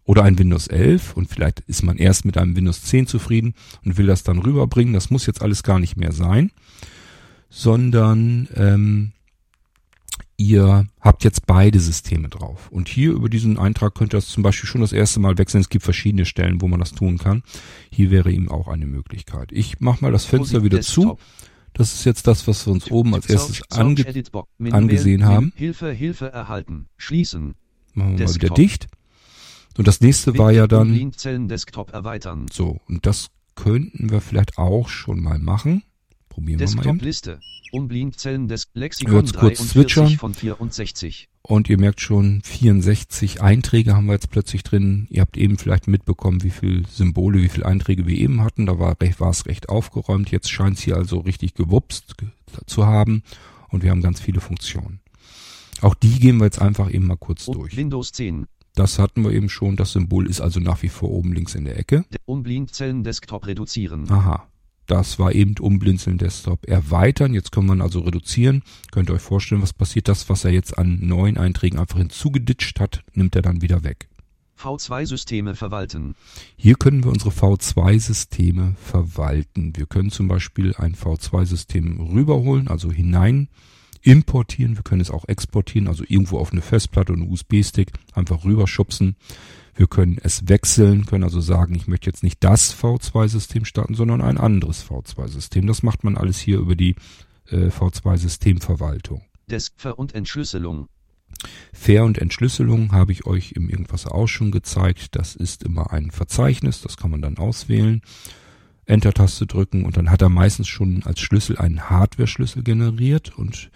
oder ein Windows 11 und vielleicht ist man erst mit einem Windows 10 zufrieden und will das dann rüberbringen. Das muss jetzt alles gar nicht mehr sein, sondern ähm, ihr habt jetzt beide Systeme drauf. Und hier über diesen Eintrag könnt ihr das zum Beispiel schon das erste Mal wechseln. Es gibt verschiedene Stellen, wo man das tun kann. Hier wäre eben auch eine Möglichkeit. Ich mache mal das Fenster wieder zu. Das ist jetzt das, was wir uns oben als erstes ange angesehen haben. Hilfe, Hilfe erhalten. Schließen. Machen wir mal wieder dicht. Und das nächste war ja dann. So, und das könnten wir vielleicht auch schon mal machen. Probieren wir mal eben. Liste. Unblindzellen des Lexikon kurz switchern. von 64. Und ihr merkt schon, 64 Einträge haben wir jetzt plötzlich drin. Ihr habt eben vielleicht mitbekommen, wie viel Symbole, wie viele Einträge wir eben hatten. Da war, war es recht aufgeräumt. Jetzt scheint es hier also richtig gewupst zu haben. Und wir haben ganz viele Funktionen. Auch die gehen wir jetzt einfach eben mal kurz Und durch. Windows 10. Das hatten wir eben schon. Das Symbol ist also nach wie vor oben links in der Ecke. Unblindzellen Desktop reduzieren. Aha. Das war eben umblinzeln Desktop erweitern. Jetzt kann man also reduzieren. Könnt ihr euch vorstellen, was passiert. Das, was er jetzt an neuen Einträgen einfach hinzugeditscht hat, nimmt er dann wieder weg. V2-Systeme verwalten. Hier können wir unsere V2-Systeme verwalten. Wir können zum Beispiel ein V2-System rüberholen, also hinein importieren. Wir können es auch exportieren, also irgendwo auf eine Festplatte und einen USB-Stick einfach rüberschubsen. Wir können es wechseln, können also sagen, ich möchte jetzt nicht das V2-System starten, sondern ein anderes V2-System. Das macht man alles hier über die äh, V2-Systemverwaltung. Desk-Ver- und Entschlüsselung. Fair- und Entschlüsselung habe ich euch im Irgendwas auch schon gezeigt. Das ist immer ein Verzeichnis, das kann man dann auswählen. Enter-Taste drücken und dann hat er meistens schon als Schlüssel einen Hardware-Schlüssel generiert und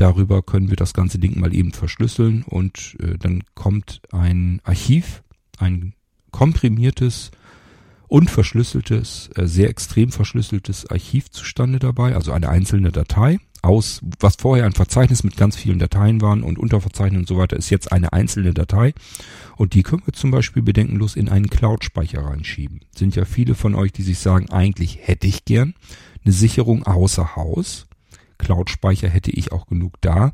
darüber können wir das ganze Ding mal eben verschlüsseln und äh, dann kommt ein Archiv, ein komprimiertes, unverschlüsseltes, äh, sehr extrem verschlüsseltes Archiv zustande dabei, also eine einzelne Datei aus, was vorher ein Verzeichnis mit ganz vielen Dateien waren und Unterverzeichnissen und so weiter, ist jetzt eine einzelne Datei. Und die können wir zum Beispiel bedenkenlos in einen Cloud-Speicher reinschieben. Sind ja viele von euch, die sich sagen, eigentlich hätte ich gern eine Sicherung außer Haus. Cloud-Speicher hätte ich auch genug da.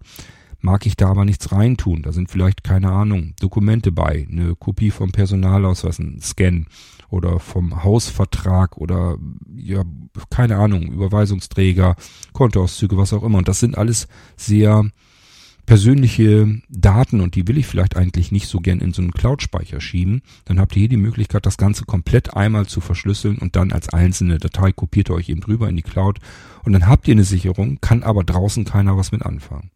Mag ich da aber nichts reintun. Da sind vielleicht, keine Ahnung, Dokumente bei, eine Kopie vom Personalausweis, ein Scan oder vom Hausvertrag oder ja, keine Ahnung, Überweisungsträger, Kontoauszüge, was auch immer. Und das sind alles sehr persönliche Daten und die will ich vielleicht eigentlich nicht so gern in so einen Cloud-Speicher schieben, dann habt ihr hier die Möglichkeit, das Ganze komplett einmal zu verschlüsseln und dann als einzelne Datei kopiert ihr euch eben drüber in die Cloud und dann habt ihr eine Sicherung, kann aber draußen keiner was mit anfangen.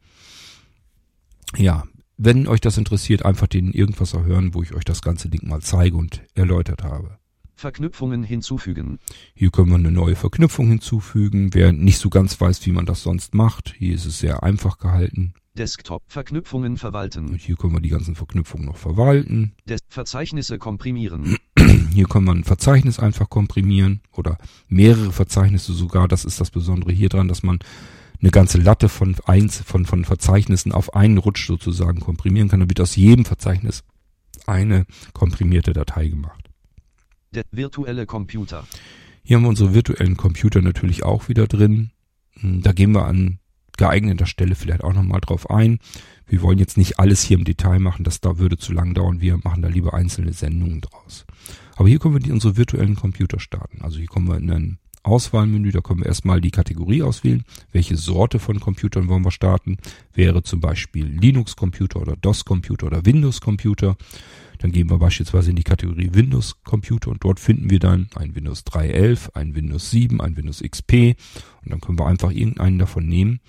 Ja, wenn euch das interessiert, einfach den irgendwas erhören, wo ich euch das ganze Ding mal zeige und erläutert habe. Verknüpfungen hinzufügen. Hier können wir eine neue Verknüpfung hinzufügen. Wer nicht so ganz weiß, wie man das sonst macht, hier ist es sehr einfach gehalten. Desktop Verknüpfungen verwalten. Und hier können wir die ganzen Verknüpfungen noch verwalten. Des Verzeichnisse komprimieren. Hier kann man ein Verzeichnis einfach komprimieren oder mehrere Verzeichnisse sogar. Das ist das Besondere hier dran, dass man eine ganze Latte von, eins, von, von Verzeichnissen auf einen Rutsch sozusagen komprimieren kann. Dann wird aus jedem Verzeichnis eine komprimierte Datei gemacht. Der virtuelle Computer. Hier haben wir unsere virtuellen Computer natürlich auch wieder drin. Hm, Da gehen wir an geeigneter Stelle vielleicht auch nochmal drauf ein. Wir wollen jetzt nicht alles hier im Detail machen, das da würde zu lang dauern. Wir machen da lieber einzelne Sendungen draus. Aber hier können wir die, unsere virtuellen Computer starten. Also hier kommen wir in ein Auswahlmenü, da können wir erstmal die Kategorie auswählen. Welche Sorte von Computern wollen wir starten? Wäre zum Beispiel Linux-Computer oder DOS-Computer oder Windows-Computer. Dann gehen wir beispielsweise in die Kategorie Windows Computer und dort finden wir dann ein Windows 3.11, ein Windows 7, ein Windows XP und dann können wir einfach irgendeinen davon nehmen,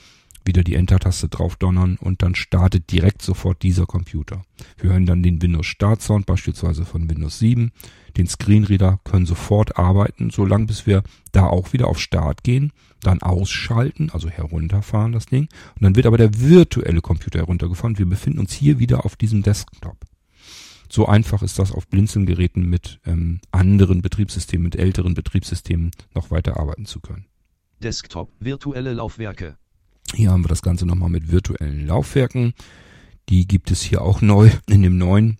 wieder die Enter-Taste drauf donnern und dann startet direkt sofort dieser Computer. Wir hören dann den Windows Start Sound beispielsweise von Windows 7, den Screenreader können sofort arbeiten, solange bis wir da auch wieder auf Start gehen, dann ausschalten, also herunterfahren das Ding und dann wird aber der virtuelle Computer heruntergefahren. Wir befinden uns hier wieder auf diesem Desktop. So einfach ist das auf Blinzeln-Geräten mit ähm, anderen Betriebssystemen, mit älteren Betriebssystemen noch weiter arbeiten zu können. Desktop virtuelle Laufwerke. Hier haben wir das Ganze nochmal mit virtuellen Laufwerken. Die gibt es hier auch neu in dem neuen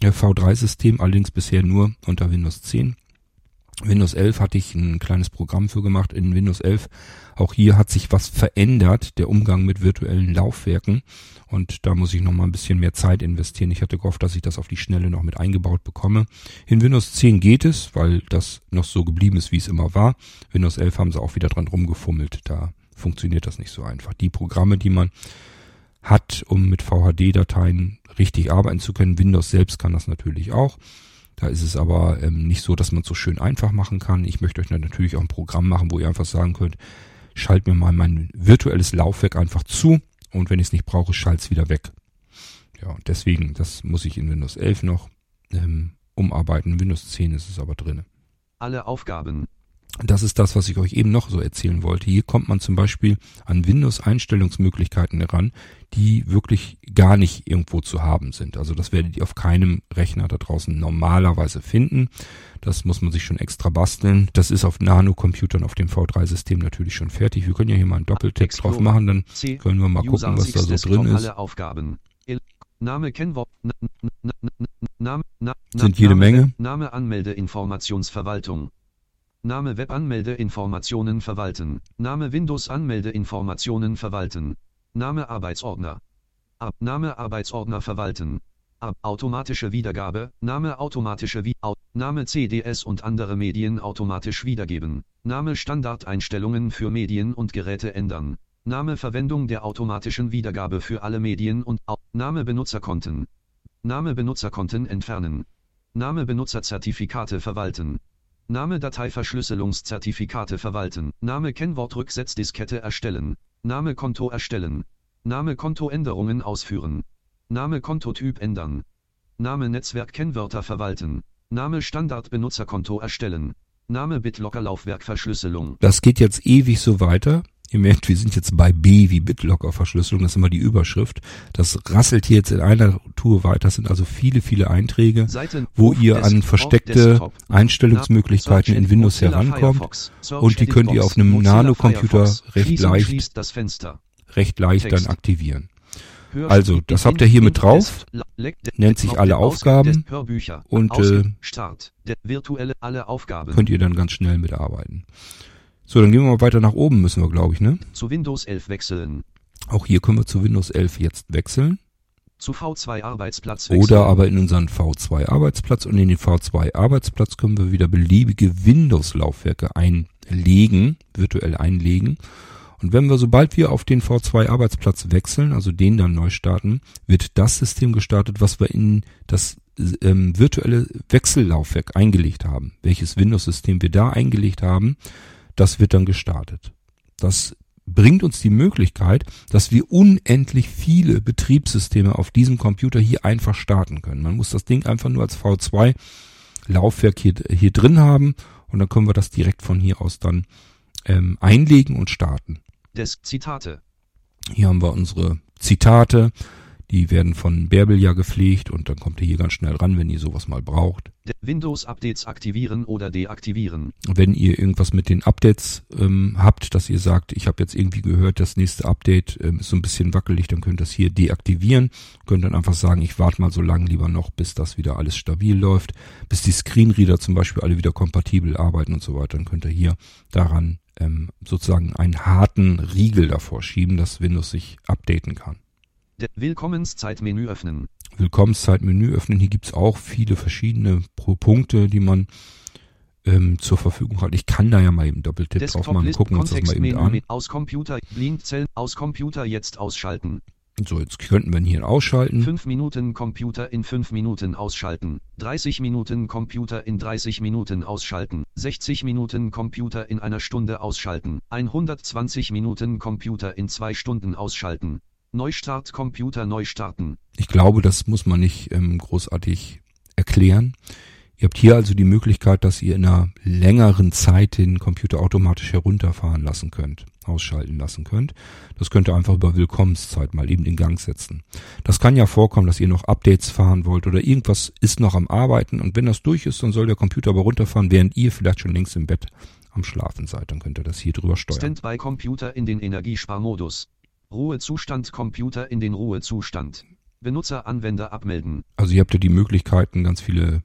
äh, V3-System, allerdings bisher nur unter Windows 10. Windows 11 hatte ich ein kleines Programm für gemacht. In Windows 11 auch hier hat sich was verändert, der Umgang mit virtuellen Laufwerken. Und da muss ich noch mal ein bisschen mehr Zeit investieren. Ich hatte gehofft, dass ich das auf die Schnelle noch mit eingebaut bekomme. In Windows 10 geht es, weil das noch so geblieben ist, wie es immer war. Windows 11 haben sie auch wieder dran rumgefummelt. Da funktioniert das nicht so einfach. Die Programme, die man hat, um mit VHD-Dateien richtig arbeiten zu können, Windows selbst kann das natürlich auch. Da ist es aber ähm, nicht so, dass man es so schön einfach machen kann. Ich möchte euch natürlich auch ein Programm machen, wo ihr einfach sagen könnt, schalt mir mal mein virtuelles Laufwerk einfach zu und wenn ich es nicht brauche, schalt es wieder weg. Ja, deswegen, das muss ich in Windows 11 noch ähm, umarbeiten. In Windows 10 ist es aber drin. Alle Aufgaben, das ist das, was ich euch eben noch so erzählen wollte. Hier kommt man zum Beispiel an Windows-Einstellungsmöglichkeiten heran, die wirklich gar nicht irgendwo zu haben sind. Also das werdet ihr auf keinem Rechner da draußen normalerweise finden. Das muss man sich schon extra basteln. Das ist auf Nano-Computern auf dem V3-System natürlich schon fertig. Wir können ja hier mal einen Doppeltext drauf machen, dann können wir mal gucken, was da so drin ist. Alle Aufgaben. Name, Kennwort, Name, sind jede Menge. Name, Anmeldeinformationsverwaltung. Name Web-Anmeldeinformationen verwalten. Name Windows-Anmeldeinformationen verwalten. Name Arbeitsordner. Ab Name Arbeitsordner verwalten. Ab automatische Wiedergabe. Name automatische Wie Name CDS und andere Medien automatisch wiedergeben. Name Standardeinstellungen für Medien und Geräte ändern. Name Verwendung der automatischen Wiedergabe für alle Medien und Name Benutzerkonten. Name Benutzerkonten entfernen. Name Benutzerzertifikate verwalten. Name Dateiverschlüsselungszertifikate verwalten. Name Kennwortrücksetzdiskette erstellen. Name Konto erstellen. Name Kontoänderungen ausführen. Name Kontotyp ändern. Name Netzwerk-Kennwörter verwalten. Name Standard-Benutzerkonto erstellen. Name BitLocker Laufwerk-Verschlüsselung. Das geht jetzt ewig so weiter. Ihr merkt, wir sind jetzt bei B wie BitLocker-Verschlüsselung, das ist immer die Überschrift. Das rasselt hier jetzt in einer Tour weiter. Das sind also viele, viele Einträge, Seiten, wo ihr an versteckte Einstellungsmöglichkeiten in Windows herankommt. Und die könnt ihr auf einem Nano-Computer recht leicht, recht leicht dann aktivieren. Also, das habt ihr hier mit drauf, nennt sich alle Aufgaben und äh, könnt ihr dann ganz schnell mitarbeiten. So, dann gehen wir mal weiter nach oben, müssen wir, glaube ich, ne? Zu Windows 11 wechseln. Auch hier können wir zu Windows 11 jetzt wechseln. Zu V2 Arbeitsplatz wechseln. Oder aber in unseren V2 Arbeitsplatz und in den V2 Arbeitsplatz können wir wieder beliebige Windows-Laufwerke einlegen, virtuell einlegen. Und wenn wir, sobald wir auf den V2 Arbeitsplatz wechseln, also den dann neu starten, wird das System gestartet, was wir in das ähm, virtuelle Wechsellaufwerk eingelegt haben. Welches Windows-System wir da eingelegt haben, das wird dann gestartet. Das bringt uns die Möglichkeit, dass wir unendlich viele Betriebssysteme auf diesem Computer hier einfach starten können. Man muss das Ding einfach nur als V2 Laufwerk hier, hier drin haben und dann können wir das direkt von hier aus dann ähm, einlegen und starten. Des Zitate. Hier haben wir unsere Zitate. Die werden von Bärbel ja gepflegt und dann kommt ihr hier ganz schnell ran, wenn ihr sowas mal braucht. Windows-Updates aktivieren oder deaktivieren. Wenn ihr irgendwas mit den Updates ähm, habt, dass ihr sagt, ich habe jetzt irgendwie gehört, das nächste Update ähm, ist so ein bisschen wackelig, dann könnt ihr das hier deaktivieren. Könnt dann einfach sagen, ich warte mal so lange lieber noch, bis das wieder alles stabil läuft, bis die Screenreader zum Beispiel alle wieder kompatibel arbeiten und so weiter. Dann könnt ihr hier daran ähm, sozusagen einen harten Riegel davor schieben, dass Windows sich updaten kann. Willkommenszeitmenü öffnen. Willkommenszeitmenü öffnen. Hier gibt's auch viele verschiedene Punkte, die man ähm, zur Verfügung hat. Ich kann da ja mal eben Doppeltipp Desktop drauf machen. Wir gucken uns das mal eben an. Aus Computer, Blindzellen, aus Computer jetzt ausschalten. So, jetzt könnten wir ihn hier ausschalten. 5 Minuten Computer in 5 Minuten ausschalten. 30 Minuten Computer in 30 Minuten ausschalten. 60 Minuten Computer in einer Stunde ausschalten. 120 Minuten Computer in 2 Stunden ausschalten. Neustart Computer neu starten. Ich glaube, das muss man nicht ähm, großartig erklären. Ihr habt hier also die Möglichkeit, dass ihr in einer längeren Zeit den Computer automatisch herunterfahren lassen könnt, ausschalten lassen könnt. Das könnt ihr einfach über Willkommenszeit mal eben in Gang setzen. Das kann ja vorkommen, dass ihr noch Updates fahren wollt oder irgendwas ist noch am Arbeiten und wenn das durch ist, dann soll der Computer aber runterfahren, während ihr vielleicht schon längst im Bett am Schlafen seid. Dann könnt ihr das hier drüber steuern. Standby Computer in den Energiesparmodus. Ruhezustand Computer in den Ruhezustand. Benutzer Anwender abmelden. Also ihr habt ja die Möglichkeiten, ganz viele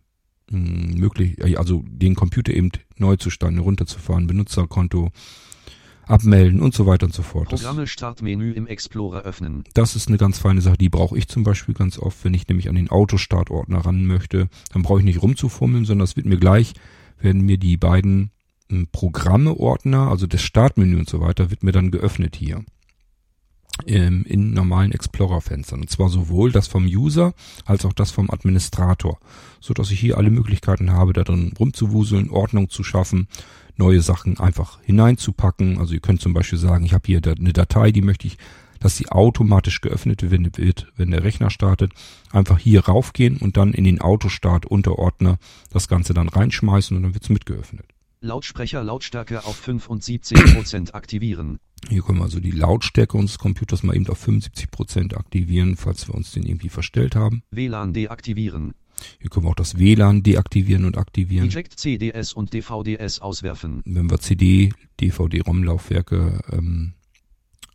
mh, möglich, äh, also den Computer eben neu zu starten, runterzufahren, Benutzerkonto abmelden und so weiter und so fort. Programme Startmenü im Explorer öffnen. das ist eine ganz feine Sache, die brauche ich zum Beispiel ganz oft, wenn ich nämlich an den Autostartordner ran möchte, dann brauche ich nicht rumzufummeln, sondern es wird mir gleich, werden mir die beiden ähm, Programme-Ordner, also das Startmenü und so weiter, wird mir dann geöffnet hier ähm, in normalen Explorer-Fenstern. Und zwar sowohl das vom User als auch das vom Administrator, so dass ich hier alle Möglichkeiten habe, da drin rumzuwuseln, Ordnung zu schaffen, neue Sachen einfach hineinzupacken. Also ihr könnt zum Beispiel sagen, ich habe hier eine Datei, die möchte ich, dass sie automatisch geöffnet wird, wenn der Rechner startet. Einfach hier raufgehen und dann in den Autostart Unterordner das Ganze dann reinschmeißen und dann wird's mitgeöffnet. Lautsprecher Lautstärke auf 75% aktivieren. Hier können wir also die Lautstärke unseres Computers mal eben auf 75% aktivieren, falls wir uns den irgendwie verstellt haben. WLAN deaktivieren. Hier können wir auch das WLAN deaktivieren und aktivieren. Eject CDS und DVDS auswerfen. Wenn wir CD, DVD, ROM-Laufwerke ähm,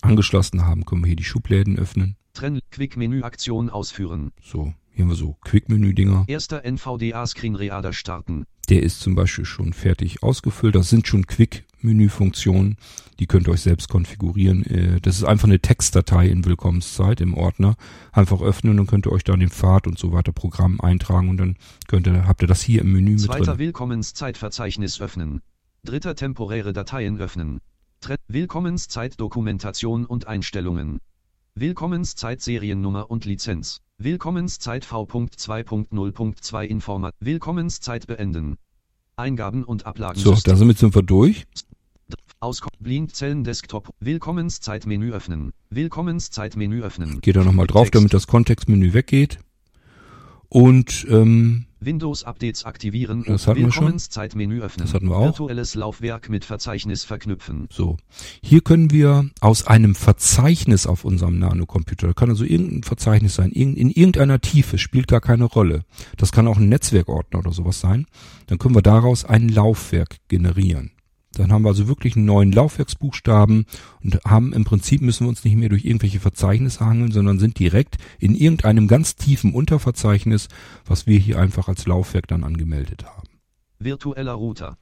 angeschlossen haben, können wir hier die Schubläden öffnen. Trenn Quick-Menü-Aktion ausführen. So, hier haben wir so Quick-Menü-Dinger. Erster NVDA-Screen-Reader starten. Der ist zum Beispiel schon fertig ausgefüllt. Das sind schon Quick-Menü-Funktionen. Die könnt ihr euch selbst konfigurieren. Äh, Das ist einfach eine Textdatei in Willkommenszeit im Ordner. Einfach öffnen und könnt ihr euch dann den Pfad und so weiter Programm eintragen und dann könnt ihr, habt ihr das hier im Menü mit Zweiter. Willkommenszeitverzeichnis öffnen. Dritter temporäre Dateien öffnen. Tre Willkommenszeit Dokumentation und Einstellungen. Willkommenszeit Seriennummer und Lizenz. Willkommenszeit V.2.0.2 Informat. Willkommenszeit beenden. Eingaben und Ablagen. So, da sind, wir durch. Aus Blindzellen Desktop. Willkommenszeitmenü öffnen. Willkommenszeitmenü öffnen. Geht da nochmal drauf, damit das Kontextmenü weggeht. Und ähm, Windows Updates aktivieren Das hatten wir schon. Willkommenszeitmenü öffnen. Das hatten wir auch. Virtuelles Laufwerk mit Verzeichnis verknüpfen. So, hier können wir aus einem Verzeichnis auf unserem Nanocomputer, kann also irgendein Verzeichnis sein, in irgendeiner Tiefe, spielt gar keine Rolle. Das kann auch ein Netzwerkordner oder sowas sein. Dann können wir daraus ein Laufwerk generieren. Dann haben wir also wirklich einen neuen Laufwerksbuchstaben und haben im Prinzip müssen wir uns nicht mehr durch irgendwelche Verzeichnisse hangeln, sondern sind direkt in irgendeinem ganz tiefen Unterverzeichnis, was wir hier einfach als Laufwerk dann angemeldet haben. Virtueller Router.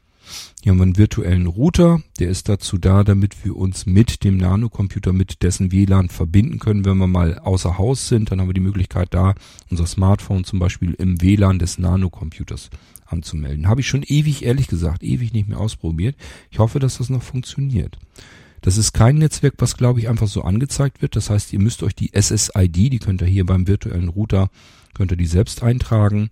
Hier haben wir einen virtuellen Router, der ist dazu da, damit wir uns mit dem Nanocomputer, mit dessen WLAN verbinden können. Wenn wir mal außer Haus sind, dann haben wir die Möglichkeit da, unser Smartphone zum Beispiel im WLAN des Nanocomputers anzumelden. Habe ich schon ewig, ehrlich gesagt, ewig nicht mehr ausprobiert. Ich hoffe, dass das noch funktioniert. Das ist kein Netzwerk, was glaube ich einfach so angezeigt wird. Das heißt, ihr müsst euch die SSID, die könnt ihr hier beim virtuellen Router, könnt ihr die selbst eintragen.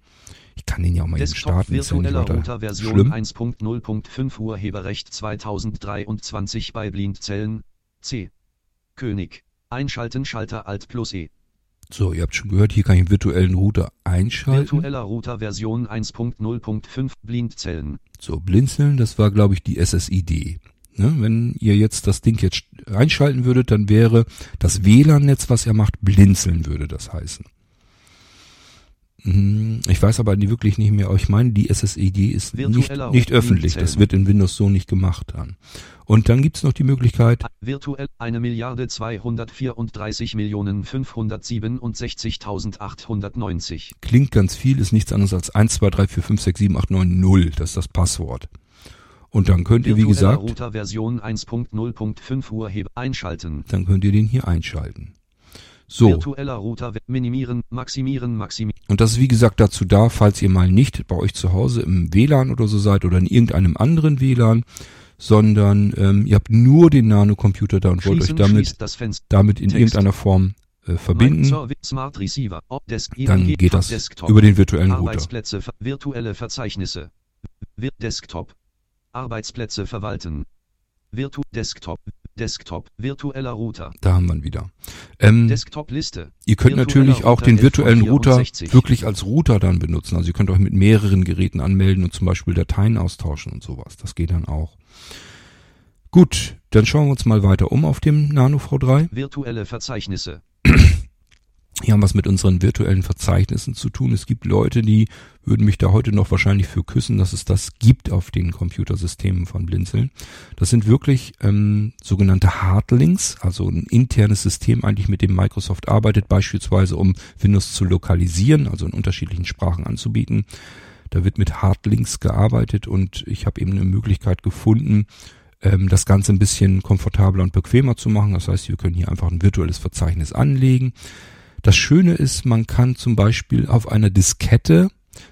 Ich kann den ja auch mal Desktop starten. ja virtueller weiter Router Version schlimm. 1.0.5 Urheberrecht 2023 bei Blindzellen. C. König. Einschalten Schalter Alt plus E. So, ihr habt schon gehört, hier kann ich einen virtuellen Router einschalten. Virtueller Router Version 1.0.5 Blindzellen. So, blinzeln, das war, glaube ich, die SSID. Ne? Wenn ihr jetzt das Ding jetzt einschalten würdet, dann wäre das WLAN-Netz, was er macht, blinzeln würde das heißen. Hm, Ich weiß aber die wirklich nicht mehr, ich meine, die SSID ist nicht, Virtueller nicht öffentlich. Blindzellen. Das wird in Windows so nicht gemacht dann. Und dann gibt's noch die Möglichkeit, Virtuell 1 Milliarde 234 Millionen 567.890. klingt ganz viel, ist nichts anderes als 1, 2, 3, 4, 5, 6, 7, 8, 9, 0. Das ist das Passwort. Und dann könnt ihr, wie gesagt, Router Version 1.0.5 Urheber einschalten. dann könnt ihr den hier einschalten. So. Virtueller Router minimieren, maximieren, maximieren. Und das ist wie gesagt dazu da, falls ihr mal nicht bei euch zu Hause im WLAN oder so seid oder in irgendeinem anderen WLAN, sondern ähm, ihr habt nur den Nanocomputer da und wollt euch Schließen, damit, das Fenster. damit in Text. irgendeiner Form äh, verbinden. Service Smart Receiver. Op Desk Dann IMG geht das Desktop. über den virtuellen Router. Arbeitsplätze, virtuelle Verzeichnisse. Desktop. Arbeitsplätze verwalten. Virtu Desktop. Desktop. Virtueller Router. Da haben wir ihn wieder. Ähm, Desktop-Liste. ihr könnt natürlich auch Router den virtuellen Router 1164. wirklich als Router dann benutzen. Also ihr könnt euch mit mehreren Geräten anmelden und zum Beispiel Dateien austauschen und sowas. Das geht dann auch. Gut, dann schauen wir uns mal weiter um auf dem Nano V3. Virtuelle Verzeichnisse. Hier haben wir es mit unseren virtuellen Verzeichnissen zu tun. Es gibt Leute, die würden mich da heute noch wahrscheinlich für küssen, dass es das gibt auf den Computersystemen von Blinzeln. Das sind wirklich ähm, sogenannte Hardlinks, also ein internes System eigentlich, mit dem Microsoft arbeitet, beispielsweise um Windows zu lokalisieren, also in unterschiedlichen Sprachen anzubieten. Da wird mit Hardlinks gearbeitet und ich habe eben eine Möglichkeit gefunden, ähm, das Ganze ein bisschen komfortabler und bequemer zu machen. Das heißt, wir können hier einfach ein virtuelles Verzeichnis anlegen. Das Schöne ist, man kann zum Beispiel auf einer Diskette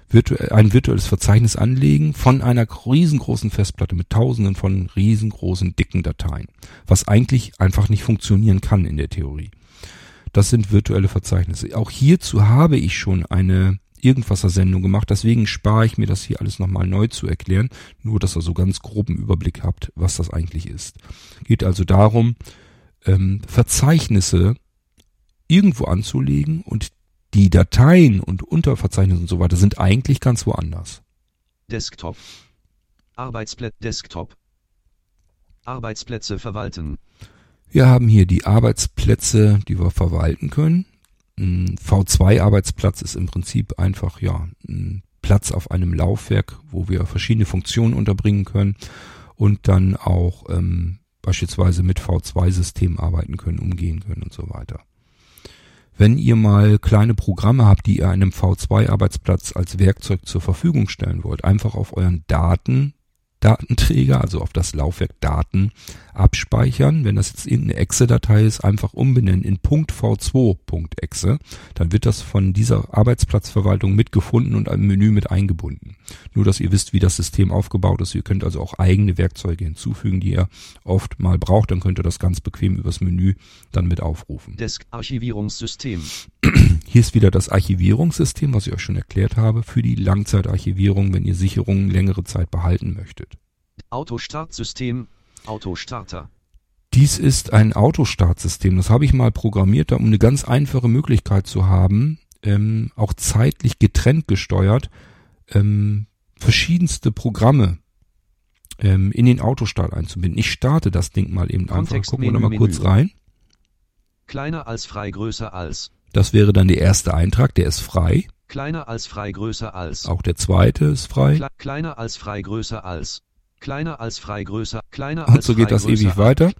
virtuell, ein virtuelles Verzeichnis anlegen von einer riesengroßen Festplatte mit tausenden von riesengroßen dicken Dateien, was eigentlich einfach nicht funktionieren kann in der Theorie. Das sind virtuelle Verzeichnisse. Auch hierzu habe ich schon eine Irgendwasser-Sendung gemacht, deswegen spare ich mir das hier alles nochmal neu zu erklären, nur dass ihr so ganz groben Überblick habt, was das eigentlich ist. Geht also darum, ähm, Verzeichnisse irgendwo anzulegen und die Dateien und Unterverzeichnisse und so weiter sind eigentlich ganz woanders. Desktop. Arbeitsplätze Desktop. Arbeitsplätze verwalten. Wir haben hier die Arbeitsplätze, die wir verwalten können. Ein V2-Arbeitsplatz ist im Prinzip einfach ja ein Platz auf einem Laufwerk, wo wir verschiedene Funktionen unterbringen können und dann auch ähm, beispielsweise mit V2-Systemen arbeiten können, umgehen können und so weiter. Wenn ihr mal kleine Programme habt, die ihr einem V2-Arbeitsplatz als Werkzeug zur Verfügung stellen wollt, einfach auf euren Daten Datenträger, also auf das Laufwerk Daten abspeichern. Wenn das jetzt irgendeine Exe-Datei ist, einfach umbenennen in .v2.exe. Dann wird das von dieser Arbeitsplatzverwaltung mitgefunden und im Menü mit eingebunden. Nur, dass ihr wisst, wie das System aufgebaut ist. Ihr könnt also auch eigene Werkzeuge hinzufügen, die ihr oft mal braucht. Dann könnt ihr das ganz bequem übers Menü dann mit aufrufen. Desk-Archivierungssystem. Hier ist wieder das Archivierungssystem, was ich euch schon erklärt habe, für die Langzeitarchivierung, wenn ihr Sicherungen längere Zeit behalten möchtet. Autostartsystem, Autostarter. Dies ist ein Autostartsystem. Das habe ich mal programmiert, um eine ganz einfache Möglichkeit zu haben, ähm, auch zeitlich getrennt gesteuert, ähm, verschiedenste Programme ähm, in den Autostart einzubinden. Ich starte das Ding mal eben einfach. Gucken wir da mal kurz rein. Kleiner als frei, größer als. Das wäre dann der erste Eintrag, der ist frei. Kleiner als frei, größer als. Auch der zweite ist frei. Kle kleiner als frei, größer als. Kleiner als frei, größer, kleiner Und als so geht das größer ewig als. weiter.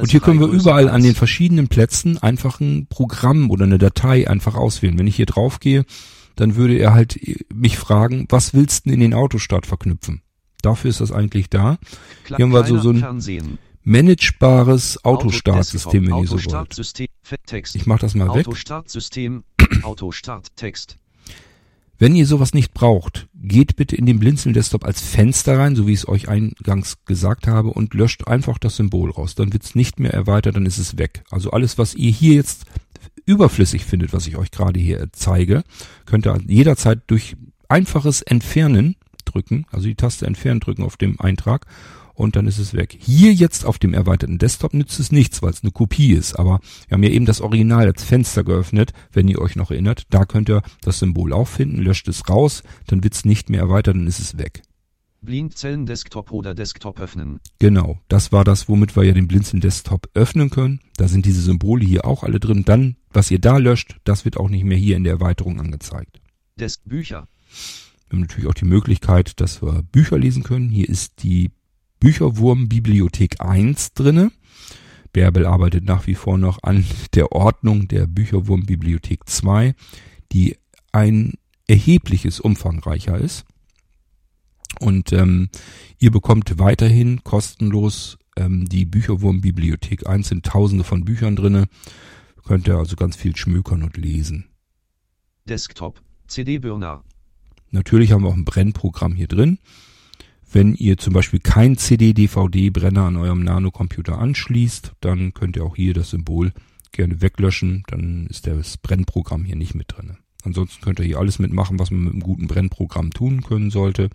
Und hier können wir größer überall an den verschiedenen Plätzen einfach ein Programm oder eine Datei einfach auswählen. Wenn ich hier drauf gehe, dann würde er halt mich fragen, was willst du denn in den Autostart verknüpfen? Dafür ist das eigentlich da. Hier haben wir also so ein Fernsehen. managebares Autostartsystem, wenn ihr so wollt. Ich mache das mal weg. Autostartsystem, Autostart, Text. Wenn ihr sowas nicht braucht, geht bitte in den Blinzeln Desktop als Fenster rein, so wie ich es euch eingangs gesagt habe, und löscht einfach das Symbol raus. Dann wird es nicht mehr erweitert, dann ist es weg. Also alles, was ihr hier jetzt überflüssig findet, was ich euch gerade hier zeige, könnt ihr jederzeit durch einfaches Entfernen drücken, also die Taste Entfernen drücken auf dem Eintrag und dann ist es weg. Hier jetzt auf dem erweiterten Desktop nützt es nichts, weil es eine Kopie ist, aber wir haben ja eben das Original als Fenster geöffnet, wenn ihr euch noch erinnert. Da könnt ihr das Symbol auffinden, löscht es raus, dann wird es nicht mehr erweitert, dann ist es weg. Blindzellen Desktop oder Desktop öffnen. Genau, das war das, womit wir ja den Blinzeln Desktop öffnen können. Da sind diese Symbole hier auch alle drin. Dann, was ihr da löscht, das wird auch nicht mehr hier in der Erweiterung angezeigt. Desk Bücher. Wir haben natürlich auch die Möglichkeit, dass wir Bücher lesen können. Hier ist die Bücherwurm-Bibliothek 1 drinne. Bärbel arbeitet nach wie vor noch an der Ordnung der Bücherwurm-Bibliothek 2, die ein erhebliches umfangreicher ist. Und ähm, ihr bekommt weiterhin kostenlos ähm, die Bücherwurm-Bibliothek 1, sind tausende von Büchern drinne. Könnt ihr also ganz viel schmökern und lesen. Desktop. CD-Burner. Natürlich haben wir auch ein Brennprogramm hier drin. Wenn ihr zum Beispiel kein CD-DVD-Brenner an eurem Nanocomputer anschließt, dann könnt ihr auch hier das Symbol gerne weglöschen. Dann ist das Brennprogramm hier nicht mit drin. Ansonsten könnt ihr hier alles mitmachen, was man mit einem guten Brennprogramm tun können sollte.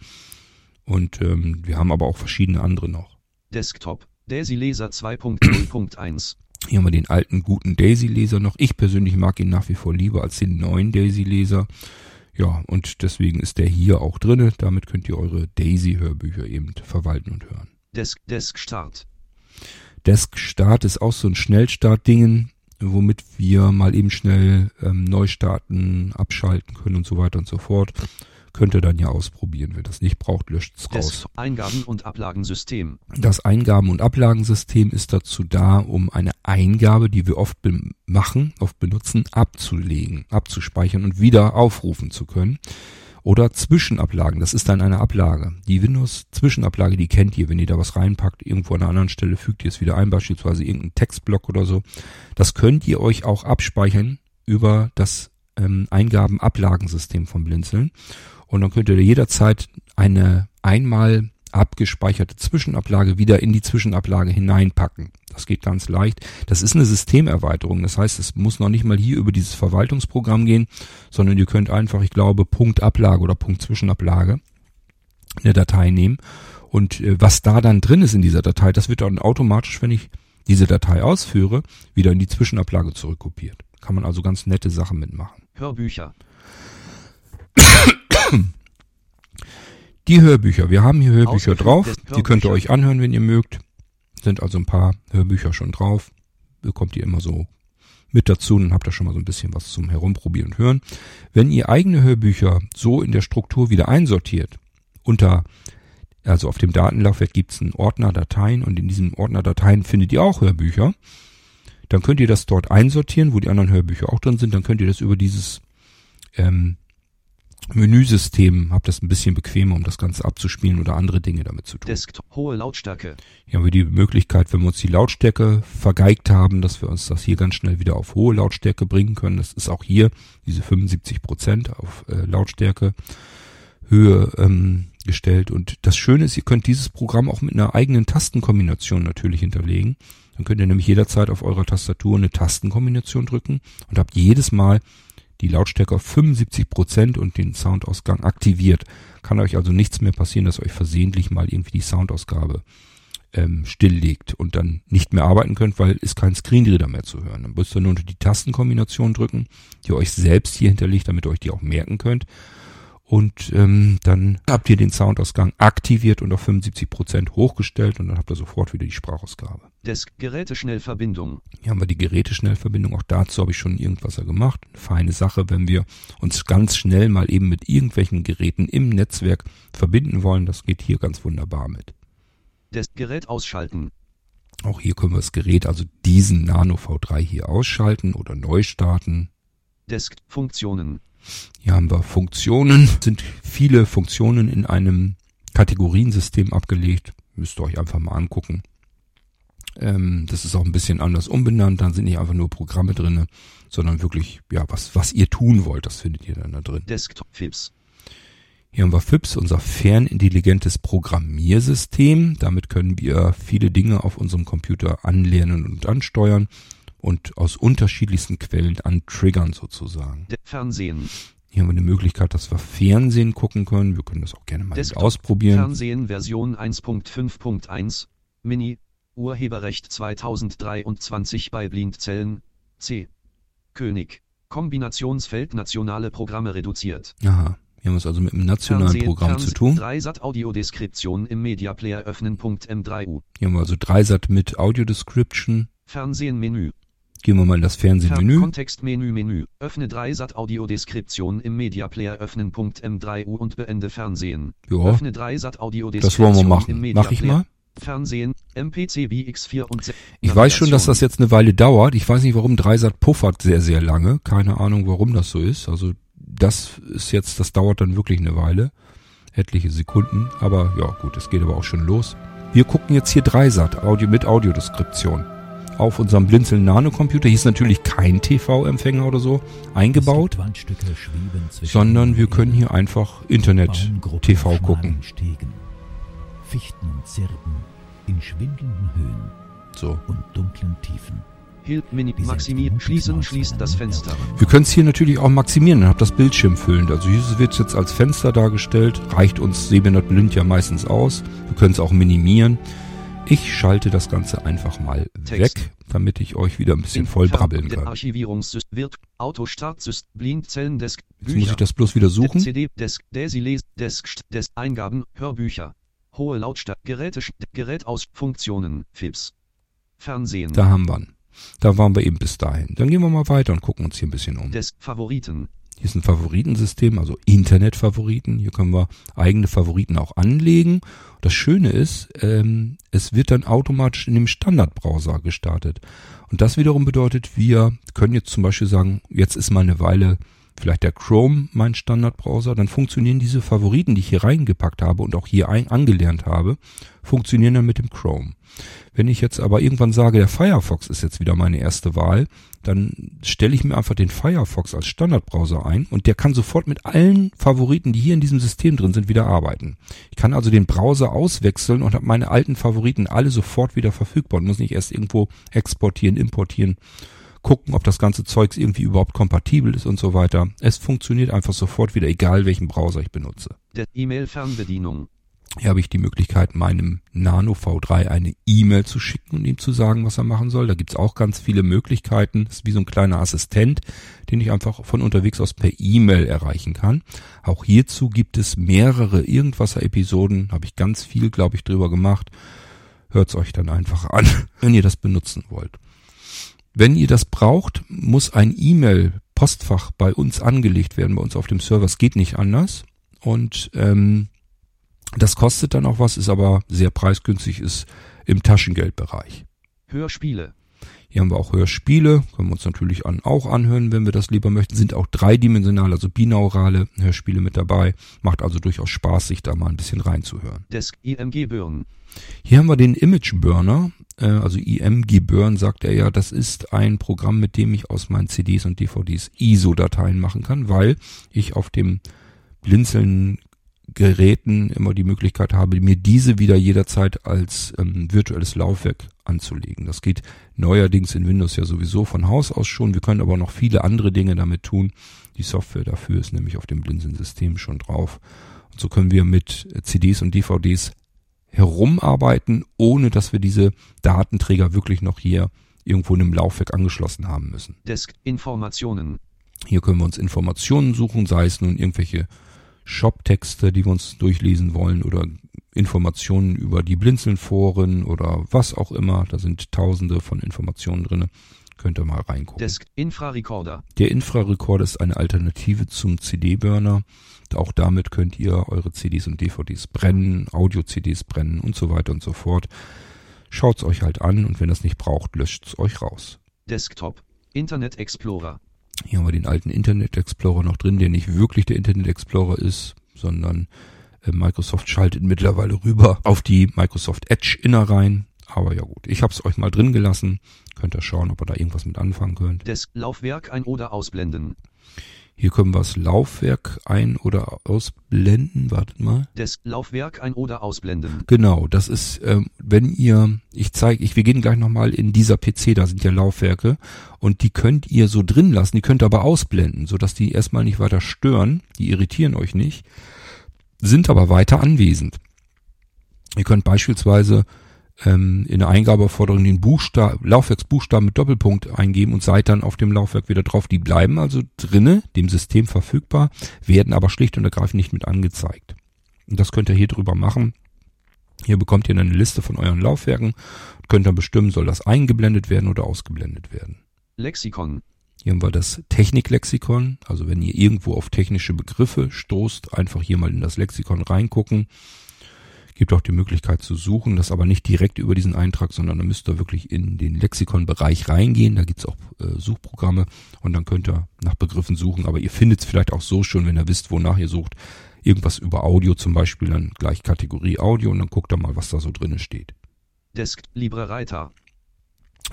Und ähm, wir haben aber auch verschiedene andere noch. Desktop. Daisy Laser 2.0.1. Hier haben wir den alten guten Daisy-Leser noch. Ich persönlich mag ihn nach wie vor lieber als den neuen Daisy-Leser. Ja, und deswegen ist der hier auch drinne. Damit könnt ihr eure Daisy-Hörbücher eben verwalten und hören. Desk, Desk Start. Desk Start ist auch so ein Schnellstart-Dingen, womit wir mal eben schnell ähm, neu starten, abschalten können und so weiter und so fort. Könnt ihr dann ja ausprobieren. Wer das nicht braucht, löscht es raus. Desk Eingaben- und Ablagensystem. Das Eingaben- und Ablagensystem ist dazu da, um eine Eingabe, die wir oft machen, oft benutzen, abzulegen, abzuspeichern und wieder aufrufen zu können. Oder Zwischenablagen, das ist dann eine Ablage. Die Windows-Zwischenablage, die kennt ihr, wenn ihr da was reinpackt, irgendwo an einer anderen Stelle fügt ihr es wieder ein, beispielsweise irgendeinen Textblock oder so. Das könnt ihr euch auch abspeichern über das ähm, Eingaben-Ablagensystem von Blinzeln. Und dann könnt ihr jederzeit eine einmal abgespeicherte Zwischenablage wieder in die Zwischenablage hineinpacken. Das geht ganz leicht. Das ist eine Systemerweiterung. Das heißt, es muss noch nicht mal hier über dieses Verwaltungsprogramm gehen, sondern ihr könnt einfach, ich glaube, Punkt Ablage oder Punkt Zwischenablage eine Datei nehmen. Und äh, was da dann drin ist in dieser Datei, das wird dann automatisch, wenn ich diese Datei ausführe, wieder in die Zwischenablage zurückkopiert. Kann man also ganz nette Sachen mitmachen. Hörbücher. Die Hörbücher. Wir haben hier Hörbücher drauf. Die könnt ihr euch anhören, wenn ihr mögt. Sind also ein paar Hörbücher schon drauf. Bekommt ihr immer so mit dazu. Dann habt ihr schon mal so ein bisschen was zum Herumprobieren und Hören. Wenn ihr eigene Hörbücher so in der Struktur wieder einsortiert, unter, also auf dem Datenlaufwerk gibt's einen Ordner Dateien und in diesem Ordner Dateien findet ihr auch Hörbücher. Dann könnt ihr das dort einsortieren, wo die anderen Hörbücher auch drin sind. Dann könnt ihr das über dieses ähm, Menüsystem, habt das ein bisschen bequemer, um das Ganze abzuspielen oder andere Dinge damit zu tun. Desktop. Hohe Lautstärke. Hier haben wir die Möglichkeit, wenn wir uns die Lautstärke vergeigt haben, dass wir uns das hier ganz schnell wieder auf hohe Lautstärke bringen können. Das ist auch hier diese 75 Prozent auf äh, Lautstärke Höhe ähm, gestellt. Und das Schöne ist, ihr könnt dieses Programm auch mit einer eigenen Tastenkombination natürlich hinterlegen. Dann könnt ihr nämlich jederzeit auf eurer Tastatur eine Tastenkombination drücken und habt jedes Mal die Lautstärke auf 75 Prozent und den Soundausgang aktiviert. Kann euch also nichts mehr passieren, dass euch versehentlich mal irgendwie die Soundausgabe ähm, stilllegt und dann nicht mehr arbeiten könnt, weil ist kein Screenreader mehr zu hören. Dann müsst ihr nur unter die Tastenkombination drücken, die ihr euch selbst hier hinterlegt, damit ihr euch die auch merken könnt. Und ähm, dann habt ihr den Soundausgang aktiviert und auf 75 Prozent hochgestellt und dann habt ihr sofort wieder die Sprachausgabe. Desk. Geräteschnellverbindung. Hier haben wir die Geräteschnellverbindung. Auch dazu habe ich schon irgendwas gemacht. Eine feine Sache, wenn wir uns ganz schnell mal eben mit irgendwelchen Geräten im Netzwerk verbinden wollen. Das geht hier ganz wunderbar mit. Desk. Gerät ausschalten. Auch hier können wir das Gerät, also diesen Nano V3 hier ausschalten oder neu starten. Desk. Hier haben wir Funktionen. Sind viele Funktionen in einem Kategoriensystem abgelegt. Müsst ihr euch einfach mal angucken. Ähm, das ist auch ein bisschen anders umbenannt. Dann sind nicht einfach nur Programme drinne, sondern wirklich, ja, was, was ihr tun wollt, das findet ihr dann da drin. Desktop. FIPS. Hier haben wir FIPS, unser fernintelligentes Programmiersystem. Damit können wir viele Dinge auf unserem Computer anlernen und ansteuern und aus unterschiedlichsten Quellen antriggern sozusagen. De Fernsehen. Hier haben wir eine Möglichkeit, dass wir Fernsehen gucken können. Wir können das auch gerne mal ausprobieren. Fernsehen Version 1.5.1. Mini. Urheberrecht 2023 bei Blindzellen. C. König. Kombinationsfeld nationale Programme reduziert. Aha. Wir haben es also mit einem nationalen Programm zu tun. 3 Sat Audiodeskription im Media Player öffnen. M3U. Hier haben wir also Dreisat mit Audio Description. Fernsehen Menü. Gehen wir mal in das Fern Fernsehmenü. Kontextmenü Menü. Öffne 3 Sat Audiodeskription im Media Player öffnen. M3U und beende Fernsehen. Ja, Öffne 3 Sat das Audiodeskription wollen wir machen. Mach ich mal. Fernsehen, MPC VX4 und Se- Ich weiß schon, dass das jetzt eine Weile dauert. Ich weiß nicht, warum Dreisat puffert sehr, sehr lange. Keine Ahnung, warum das so ist. Also das ist jetzt, das dauert dann wirklich eine Weile. Etliche Sekunden. Aber ja, gut, es geht aber auch schon los. Wir gucken jetzt hier Dreisat, Audio mit Audiodeskription. Auf unserem Blinzeln Nano Computer. Hier ist natürlich kein TV-Empfänger oder so eingebaut, sondern wir können hier einfach Internet Baumgruppen TV auf gucken. Fichten und Zirpen in schwindelnden Höhen So. und dunklen Tiefen. Hilf Mini Die Maximi selbst schließen schließt das Fenster. Wir können es hier natürlich auch maximieren, dann habt das Bildschirm füllend. Also hier wird es jetzt als Fenster dargestellt, reicht uns sehbehindert blind ja meistens aus. Wir können es auch minimieren. Ich schalte das Ganze einfach mal Text. weg, damit ich euch wieder ein bisschen voll brabbeln kann. Archivierungssystem wird Autostartsystem Blindzellen Desk Jetzt muss ich das bloß wieder suchen. CD Desk Desi Les Desk Desk Eingaben Hörbücher hohe Lautstärke Geräte Gerät aus Funktionen FIPS Fernsehen Da haben wir ihn. Da waren wir eben bis dahin. Dann gehen wir mal weiter und gucken uns hier ein bisschen um. Desk Favoriten Hier ist ein Favoritensystem, also Internetfavoriten. Hier können wir eigene Favoriten auch anlegen. Das Schöne ist, ähm, es wird dann automatisch in dem Standardbrowser gestartet. Und das wiederum bedeutet, wir können jetzt zum Beispiel sagen, jetzt ist mal eine Weile vielleicht der Chrome mein Standardbrowser, dann funktionieren diese Favoriten, die ich hier reingepackt habe und auch hier ein, angelernt habe, funktionieren dann mit dem Chrome. Wenn ich jetzt aber irgendwann sage, der Firefox ist jetzt wieder meine erste Wahl, dann stelle ich mir einfach den Firefox als Standardbrowser ein und der kann sofort mit allen Favoriten, die hier in diesem System drin sind, wieder arbeiten. Ich kann also den Browser auswechseln und habe meine alten Favoriten alle sofort wieder verfügbar und muss nicht erst irgendwo exportieren, importieren, gucken, ob das ganze Zeugs irgendwie überhaupt kompatibel ist und so weiter. Es funktioniert einfach sofort wieder, egal welchen Browser ich benutze. Der E-Mail-Fernbedienung. Hier habe ich die Möglichkeit, meinem Nano V3 eine E-Mail zu schicken und ihm zu sagen, was er machen soll. Da gibt's auch ganz viele Möglichkeiten. Das ist wie so ein kleiner Assistent, den ich einfach von unterwegs aus per E-Mail erreichen kann. Auch hierzu gibt es mehrere Irgendwasser-Episoden. Habe ich ganz viel, glaube ich, drüber gemacht. Hört's euch dann einfach an, wenn ihr das benutzen wollt. Wenn ihr das braucht, muss ein E-Mail-Postfach bei uns angelegt werden, bei uns auf dem Server. Es geht nicht anders. Und ähm, das kostet dann auch was, ist aber sehr preisgünstig, ist im Taschengeldbereich. Hörspiele. Hier haben wir auch Hörspiele, können wir uns natürlich an, auch anhören, wenn wir das lieber möchten. Sind auch dreidimensional, also binaurale Hörspiele mit dabei. Macht also durchaus Spaß, sich da mal ein bisschen reinzuhören. Desk IMG Burn. Hier haben wir den Image Burner, äh, also IMG Burn sagt er ja, das ist ein Programm, mit dem ich aus meinen CDs und DVDs ISO-Dateien machen kann, weil ich auf dem Blinzeln Geräten immer die Möglichkeit habe, mir diese wieder jederzeit als ähm, virtuelles Laufwerk anzulegen. Das geht neuerdings in Windows ja sowieso von Haus aus schon. Wir können aber noch viele andere Dinge damit tun. Die Software dafür ist nämlich auf dem Blinzeln-System schon drauf. Und so können wir mit CDs und DVDs herumarbeiten, ohne dass wir diese Datenträger wirklich noch hier irgendwo in einem Laufwerk angeschlossen haben müssen. Desk Informationen. Hier können wir uns Informationen suchen, sei es nun irgendwelche Shop-Texte, die wir uns durchlesen wollen oder Informationen über die Blinzeln-Foren oder was auch immer. Da sind tausende von Informationen drinne. Könnt ihr mal reingucken. Desk Infrarecorder. Der Infrarecorder ist eine Alternative zum CD-Burner. Auch damit könnt ihr eure CDs und DVDs brennen, Audio-CDs brennen und so weiter und so fort. Schaut's euch halt an und wenn das nicht braucht, löscht's euch raus. Desktop Internet Explorer. Hier haben wir den alten Internet Explorer noch drin, der nicht wirklich der Internet Explorer ist, sondern äh, Microsoft schaltet mittlerweile rüber auf die Microsoft Edge Innereien. Aber ja gut, ich habe es euch mal drin gelassen. Könnt ihr schauen, ob ihr da irgendwas mit anfangen könnt. Das Laufwerk ein- oder ausblenden. Hier können wir das Laufwerk ein- oder ausblenden. Wartet mal. Das Laufwerk ein- oder ausblenden. Genau, das ist, ähm, wenn ihr, ich zeige, ich, wir gehen gleich nochmal in dieser PC, da sind ja Laufwerke und die könnt ihr so drin lassen, die könnt ihr aber ausblenden, sodass die erstmal nicht weiter stören, die irritieren euch nicht, sind aber weiter anwesend. Ihr könnt beispielsweise ähm, in der Eingabeforderung den Buchstaben, Laufwerksbuchstaben mit Doppelpunkt eingeben und seid dann auf dem Laufwerk wieder drauf. Die bleiben also drinne, dem System verfügbar, werden aber schlicht und ergreifend nicht mit angezeigt. Und das könnt ihr hier drüber machen. Hier bekommt ihr eine Liste von euren Laufwerken und könnt dann bestimmen, soll das eingeblendet werden oder ausgeblendet werden. Lexikon. Hier haben wir das Techniklexikon. Also wenn ihr irgendwo auf technische Begriffe stoßt, einfach hier mal in das Lexikon reingucken. Gibt auch die Möglichkeit zu suchen, das aber nicht direkt über diesen Eintrag, sondern da müsst ihr wirklich in den Lexikon-Bereich reingehen. Da gibt's auch äh, Suchprogramme und dann könnt ihr nach Begriffen suchen. Aber ihr findet es vielleicht auch so schon, wenn ihr wisst, wonach ihr sucht. Irgendwas über Audio zum Beispiel, dann gleich Kategorie Audio und dann guckt ihr mal, was da so drinnen steht. Desk LibreWriter.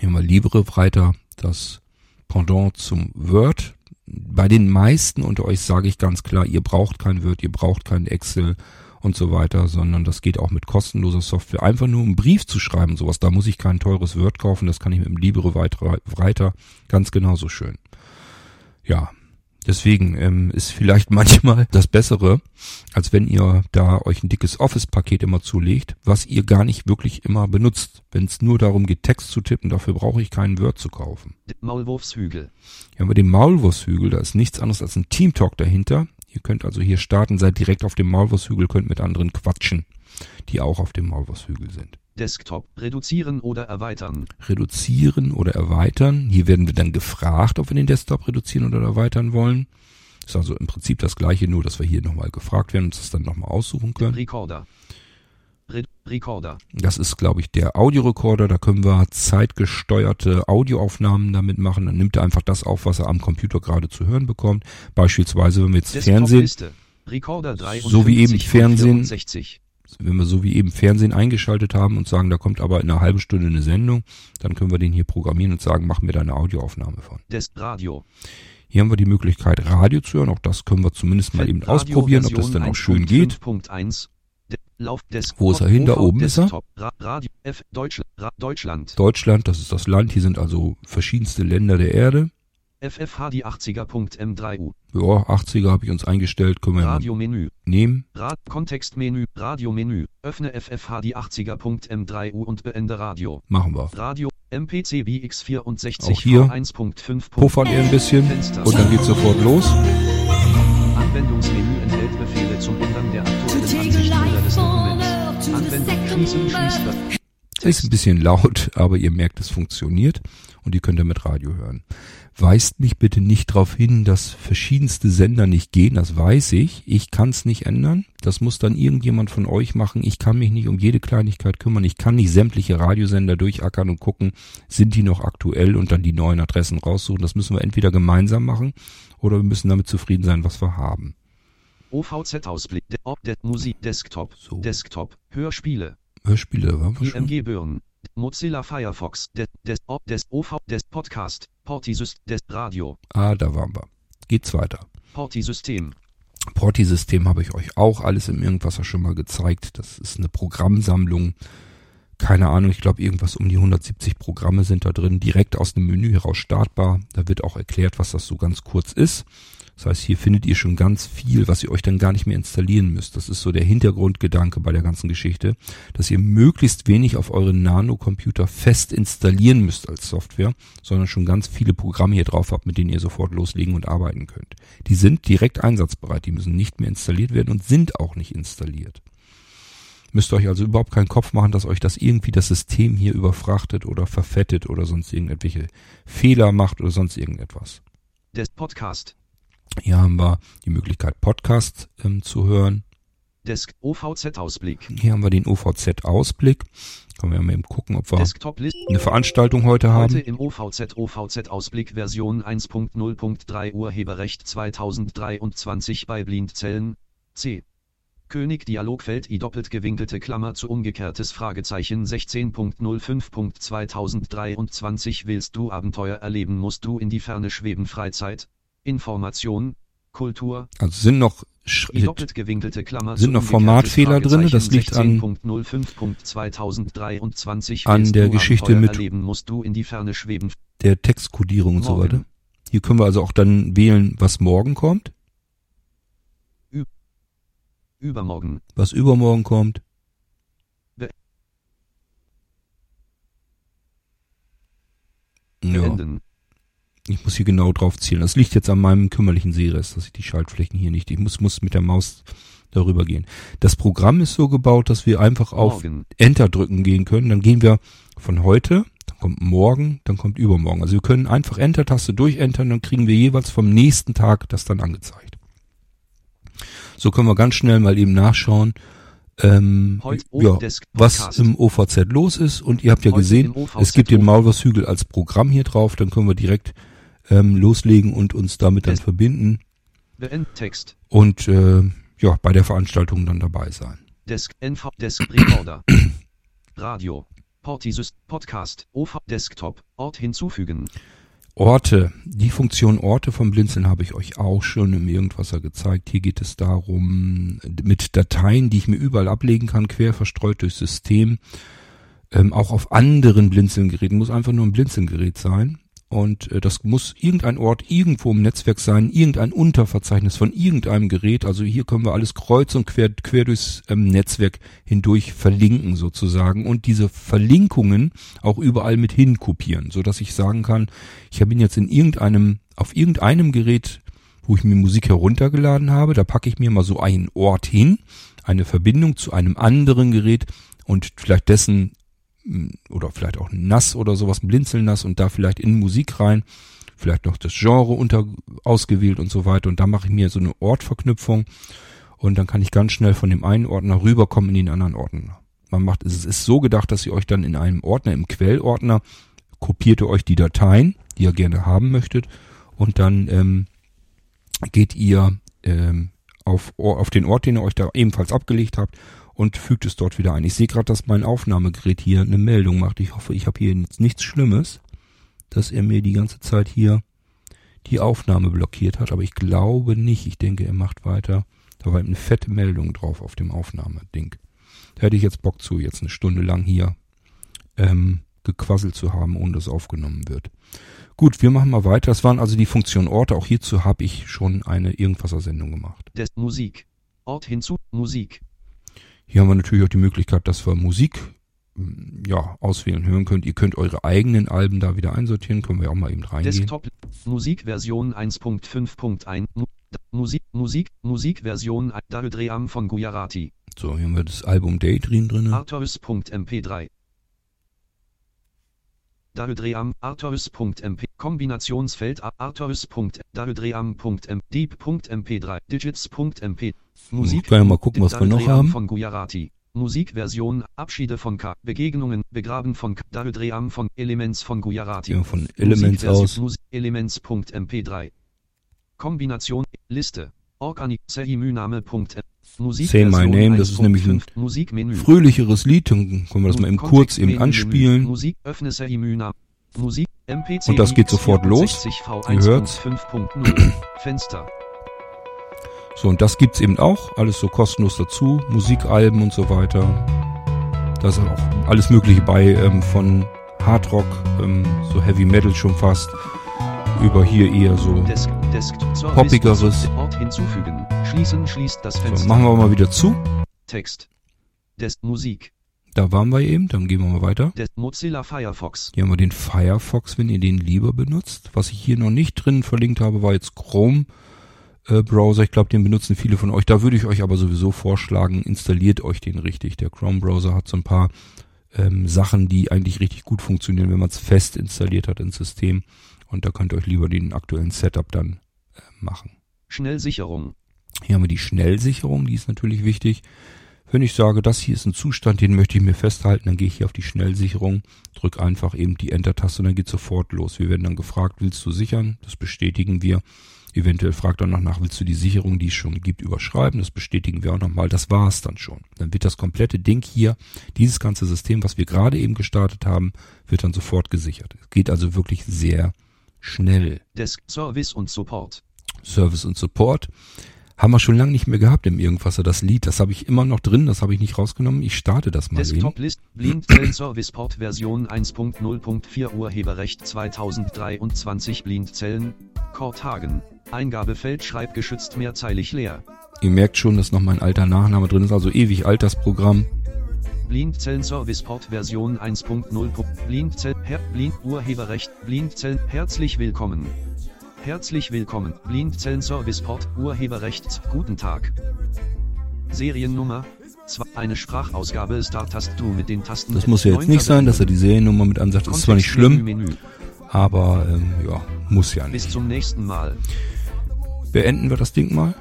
Hier haben wir LibreWriter, das Pendant zum Word. Bei den meisten unter euch sage ich ganz klar, ihr braucht kein Word, ihr braucht kein Excel und so weiter, sondern das geht auch mit kostenloser Software. Einfach nur einen Brief zu schreiben, sowas, da muss ich kein teures Word kaufen, das kann ich mit dem LibreWriter ganz genauso schön. Ja, deswegen ähm, ist vielleicht manchmal das Bessere, als wenn ihr da euch ein dickes Office-Paket immer zulegt, was ihr gar nicht wirklich immer benutzt. Wenn es nur darum geht, Text zu tippen, dafür brauche ich keinen Word zu kaufen. Maulwurfshügel. Hier haben wir den Maulwurfshügel, da ist nichts anderes als ein Teamtalk dahinter. Ihr könnt also hier starten, seid direkt auf dem Maulwurfshügel, könnt mit anderen quatschen, die auch auf dem Maulwurfshügel sind. Desktop. Reduzieren oder erweitern. Reduzieren oder erweitern. Hier werden wir dann gefragt, ob wir den Desktop reduzieren oder erweitern wollen. Ist also im Prinzip das gleiche, nur dass wir hier nochmal gefragt werden und das dann nochmal aussuchen können. Recorder. Re Recorder. Das ist, glaube ich, der Audiorekorder. Da können wir zeitgesteuerte Audioaufnahmen damit machen. Dann nimmt er einfach das auf, was er am Computer gerade zu hören bekommt. Beispielsweise, wenn wir jetzt Fernsehen, Desktop-Liste. Recorder 53 So wie eben Fernsehen. 64. wenn wir so wie eben Fernsehen eingeschaltet haben und sagen, da kommt aber in einer halben Stunde eine Sendung, dann können wir den hier programmieren und sagen, mach mir da eine Audioaufnahme von. Desk Radio. Hier haben wir die Möglichkeit, Radio zu hören. Auch das können wir zumindest mal eben Radio ausprobieren, ob das Version dann auch schön geht. 1.5.1. De Laufdesk. Wo ist er hin? Da oben ist er. Deutschland. Deutschland. Das ist das Land. Hier sind also verschiedenste Länder der Erde. FFH die 80er.m3U. Ja, 80er habe ich uns eingestellt, können wir Radiomenü. nehmen. Rad Kontextmenü. Radiomenü. Öffne FFH die 80er.m3U und beende Radio. Machen wir. Radio MPC BX64 Auch hier V1.5. Puffern ihr ein bisschen Fenster. und dann geht's sofort los. Dokuments. Anwendung schließen schließt Be- Ist ein bisschen laut, aber ihr merkt, es funktioniert und ihr könnt damit Radio hören. Weist mich bitte nicht darauf hin, dass verschiedenste Sender nicht gehen, das weiß ich. Ich kann es nicht ändern. Das muss dann irgendjemand von euch machen. Ich kann mich nicht um jede Kleinigkeit kümmern. Ich kann nicht sämtliche Radiosender durchackern und gucken, sind die noch aktuell und dann die neuen Adressen raussuchen. Das müssen wir entweder gemeinsam machen oder wir müssen damit zufrieden sein, was wir haben. OVZ-Ausblick. De Ob de Musik Desktop. So. Desktop. Hörspiele. Hörspiele, waren wir schon? IMG Birn. Mozilla Firefox. De Des Ob Des OV Des Podcast. Portisys Des Radio. Ah, da waren wir. Geht's weiter. Portisystem. Porti-System habe ich euch auch alles im Irgendwasser schon mal gezeigt. Das ist eine Programmsammlung. Keine Ahnung, ich glaube irgendwas um die 170 Programme sind da drin, direkt aus dem Menü heraus startbar. Da wird auch erklärt, was das so ganz kurz ist. Das heißt, hier findet ihr schon ganz viel, was ihr euch dann gar nicht mehr installieren müsst. Das ist so der Hintergrundgedanke bei der ganzen Geschichte, dass ihr möglichst wenig auf euren Nano-Computer fest installieren müsst als Software, sondern schon ganz viele Programme hier drauf habt, mit denen ihr sofort loslegen und arbeiten könnt. Die sind direkt einsatzbereit, die müssen nicht mehr installiert werden und sind auch nicht installiert. Müsst euch also überhaupt keinen Kopf machen, dass euch das irgendwie das System hier überfrachtet oder verfettet oder sonst irgendwelche Fehler macht oder sonst irgendetwas. Des Podcast. Hier haben wir die Möglichkeit, Podcasts ähm, zu hören. Desk OVZ-Ausblick. Hier haben wir den OVZ-Ausblick. Können wir mal eben gucken, ob wir eine Veranstaltung heute Heute haben. im OVZ OVZ-Ausblick Version 1.0.3 Urheberrecht 2023 bei Blindzellen. C. König Dialogfeld I doppelt gewinkelte Klammer zu umgekehrtes Fragezeichen 16.05.2023 Willst du Abenteuer erleben musst du in die Ferne schweben Freizeit, Information, Kultur, Also sind noch Sch I doppelt gewinkelte Klammer Sind noch Formatfehler drin, das liegt an- 16.05.2023 an der Geschichte mit- erleben musst du in die Ferne schweben der Textkodierung und so Morgen. weiter. Hier können wir also auch dann wählen, was morgen kommt, Übermorgen. was übermorgen kommt. Be- Ja, Beenden. Ich muss hier genau drauf zielen. Das liegt jetzt an meinem kümmerlichen Sehrest, dass ich die Schaltflächen hier nicht, ich muss, muss mit der Maus darüber gehen. Das Programm ist so gebaut, dass wir einfach auf Morgen. Enter drücken gehen können. Dann gehen wir von heute, dann kommt morgen, dann kommt übermorgen. Also wir können einfach Enter-Taste durchentern, dann kriegen wir jeweils vom nächsten Tag das dann angezeigt. So können wir ganz schnell mal eben nachschauen, ähm, ja, was im OVZ los ist. Und ihr habt ja Heute gesehen, es gibt den Maulwurfshügel als Programm hier drauf. Dann können wir direkt ähm, loslegen und uns damit dann verbinden Text. und äh, ja bei der Veranstaltung dann dabei sein. Desk NV Desk Recorder. Radio. Portisys Podcast. OV Desktop. Ort hinzufügen. Orte. Die Funktion Orte vom Blinzeln habe ich euch auch schon im Irgendwasser gezeigt. Hier geht es darum, mit Dateien, die ich mir überall ablegen kann, quer verstreut durchs System, ähm, auch auf anderen Blinzelgeräten, muss einfach nur ein Blinzelgerät sein. Und äh, das muss irgendein Ort irgendwo im Netzwerk sein, irgendein Unterverzeichnis von irgendeinem Gerät. Also hier können wir alles kreuz und quer, quer durchs ähm, Netzwerk hindurch verlinken sozusagen und diese Verlinkungen auch überall mit hinkopieren, so dass ich sagen kann, ich habe ihn jetzt in irgendeinem, auf irgendeinem Gerät, wo ich mir Musik heruntergeladen habe, da packe ich mir mal so einen Ort hin, eine Verbindung zu einem anderen Gerät und vielleicht dessen oder vielleicht auch Nass oder sowas, Blinzelnass und da vielleicht in Musik rein, vielleicht noch das Genre unter ausgewählt und so weiter und da mache ich mir so eine Ortverknüpfung und dann kann ich ganz schnell von dem einen Ordner rüberkommen in den anderen Ordner. man macht, es ist so gedacht, dass ihr euch dann in einem Ordner, im Quellordner, kopiert ihr euch die Dateien, die ihr gerne haben möchtet, und dann ähm, geht ihr ähm, auf, auf den Ort, den ihr euch da ebenfalls abgelegt habt und fügt es dort wieder ein. Ich sehe gerade, dass mein Aufnahmegerät hier eine Meldung macht. Ich hoffe, ich habe hier jetzt nichts Schlimmes, dass er mir die ganze Zeit hier die Aufnahme blockiert hat, aber ich glaube nicht. Ich denke, er macht weiter. Da war eine fette Meldung drauf auf dem Aufnahmeding. Da hätte ich jetzt Bock zu, jetzt eine Stunde lang hier ähm, gequasselt zu haben, ohne dass aufgenommen wird. Gut, wir machen mal weiter. Das waren also die Funktion Orte. Auch hierzu habe ich schon eine Irgendwasser-Sendung gemacht. Des Musik. Ort hinzu, Musik. Hier haben wir natürlich auch die Möglichkeit, dass wir Musik hm, ja, auswählen hören könnt. Ihr könnt eure eigenen Alben da wieder einsortieren. Können wir auch mal eben reingehen. Desktop Musikversion 1.5.1 Musik Musik Musikversion Dahydream von Gujarati. So, hier haben wir das Album Daydream drin. Artois.mp3 Dahydream Artois.mp Kombinationsfeld Artois.dahydream.m Deep.mp3 Digits.mp Musik. Können wir mal gucken, was wir noch haben. von Gujarati. Musikversion, Abschiede von K, Begegnungen, Begraben von K, Dahydream von Elements von Gujarati. Ja, von Elements aus. Mus Elements.mp3. Kombination, Liste, Organik, Sehimyname. Say My Name, das ist nämlich ein fröhlicheres Lied, dann können wir das mal eben kurz eben anspielen. Und das geht sofort los. Ihr hört's. So, und das gibt's eben auch, alles so kostenlos dazu, Musikalben und so weiter. Da ist auch alles Mögliche bei, ähm, von Hardrock, ähm, so Heavy Metal schon fast, über hier eher so Desk, Desk, poppigeres. Schließen, schließt das Fenster. So, machen wir mal wieder zu. Text. Desk, Musik. Da waren wir eben, dann gehen wir mal weiter. Desk, Mozilla Firefox. Hier haben wir den Firefox, wenn ihr den lieber benutzt. Was ich hier noch nicht drin verlinkt habe, war jetzt Chrome. Äh, Browser. Ich glaube, den benutzen viele von euch. Da würde ich euch aber sowieso vorschlagen, installiert euch den richtig. Der Chrome Browser hat so ein paar ähm, Sachen, die eigentlich richtig gut funktionieren, wenn man es fest installiert hat ins System. Und da könnt ihr euch lieber den aktuellen Setup dann äh, machen. Schnellsicherung. Hier haben wir die Schnellsicherung, die ist natürlich wichtig. Wenn ich sage, das hier ist ein Zustand, den möchte ich mir festhalten, dann gehe ich hier auf die Schnellsicherung, drücke einfach eben die Enter-Taste und dann geht sofort los. Wir werden dann gefragt, willst du sichern? Das bestätigen wir. Eventuell fragt er noch nach, willst du die Sicherung, die es schon gibt, überschreiben? Das bestätigen wir auch nochmal. Das war es dann schon. Dann wird das komplette Ding hier, dieses ganze System, was wir gerade eben gestartet haben, wird dann sofort gesichert. Es geht also wirklich sehr schnell. Desk Service und Support. Service und Support. Haben wir schon lange nicht mehr gehabt im Irgendwasser, das Lied. Das habe ich immer noch drin, das habe ich nicht rausgenommen. Ich starte das mal Desktop eben. List Blindzellen Service Port Version 1.0.4 Urheberrecht 2023 Blindzellen Korthagen. Eingabefeld schreibgeschützt mehrzeilig leer. Ihr merkt schon, dass noch mein alter Nachname drin ist, also ewig alt das Programm. Blindzellen Service Port Version 1.0. Blindzellen Her Blind Urheberrecht Blindzellen herzlich willkommen. Herzlich willkommen. Blindzellen Service Port Urheberrecht Guten Tag. Seriennummer Zwei, eine Sprachausgabe startest du mit den Tasten. Das muss ja jetzt nicht sein, dass er die Seriennummer mit ansagt. Das ist zwar nicht schlimm, Menü. aber ähm, ja, muss ja Bis nicht. zum nächsten Mal. Beenden wir das Ding mal.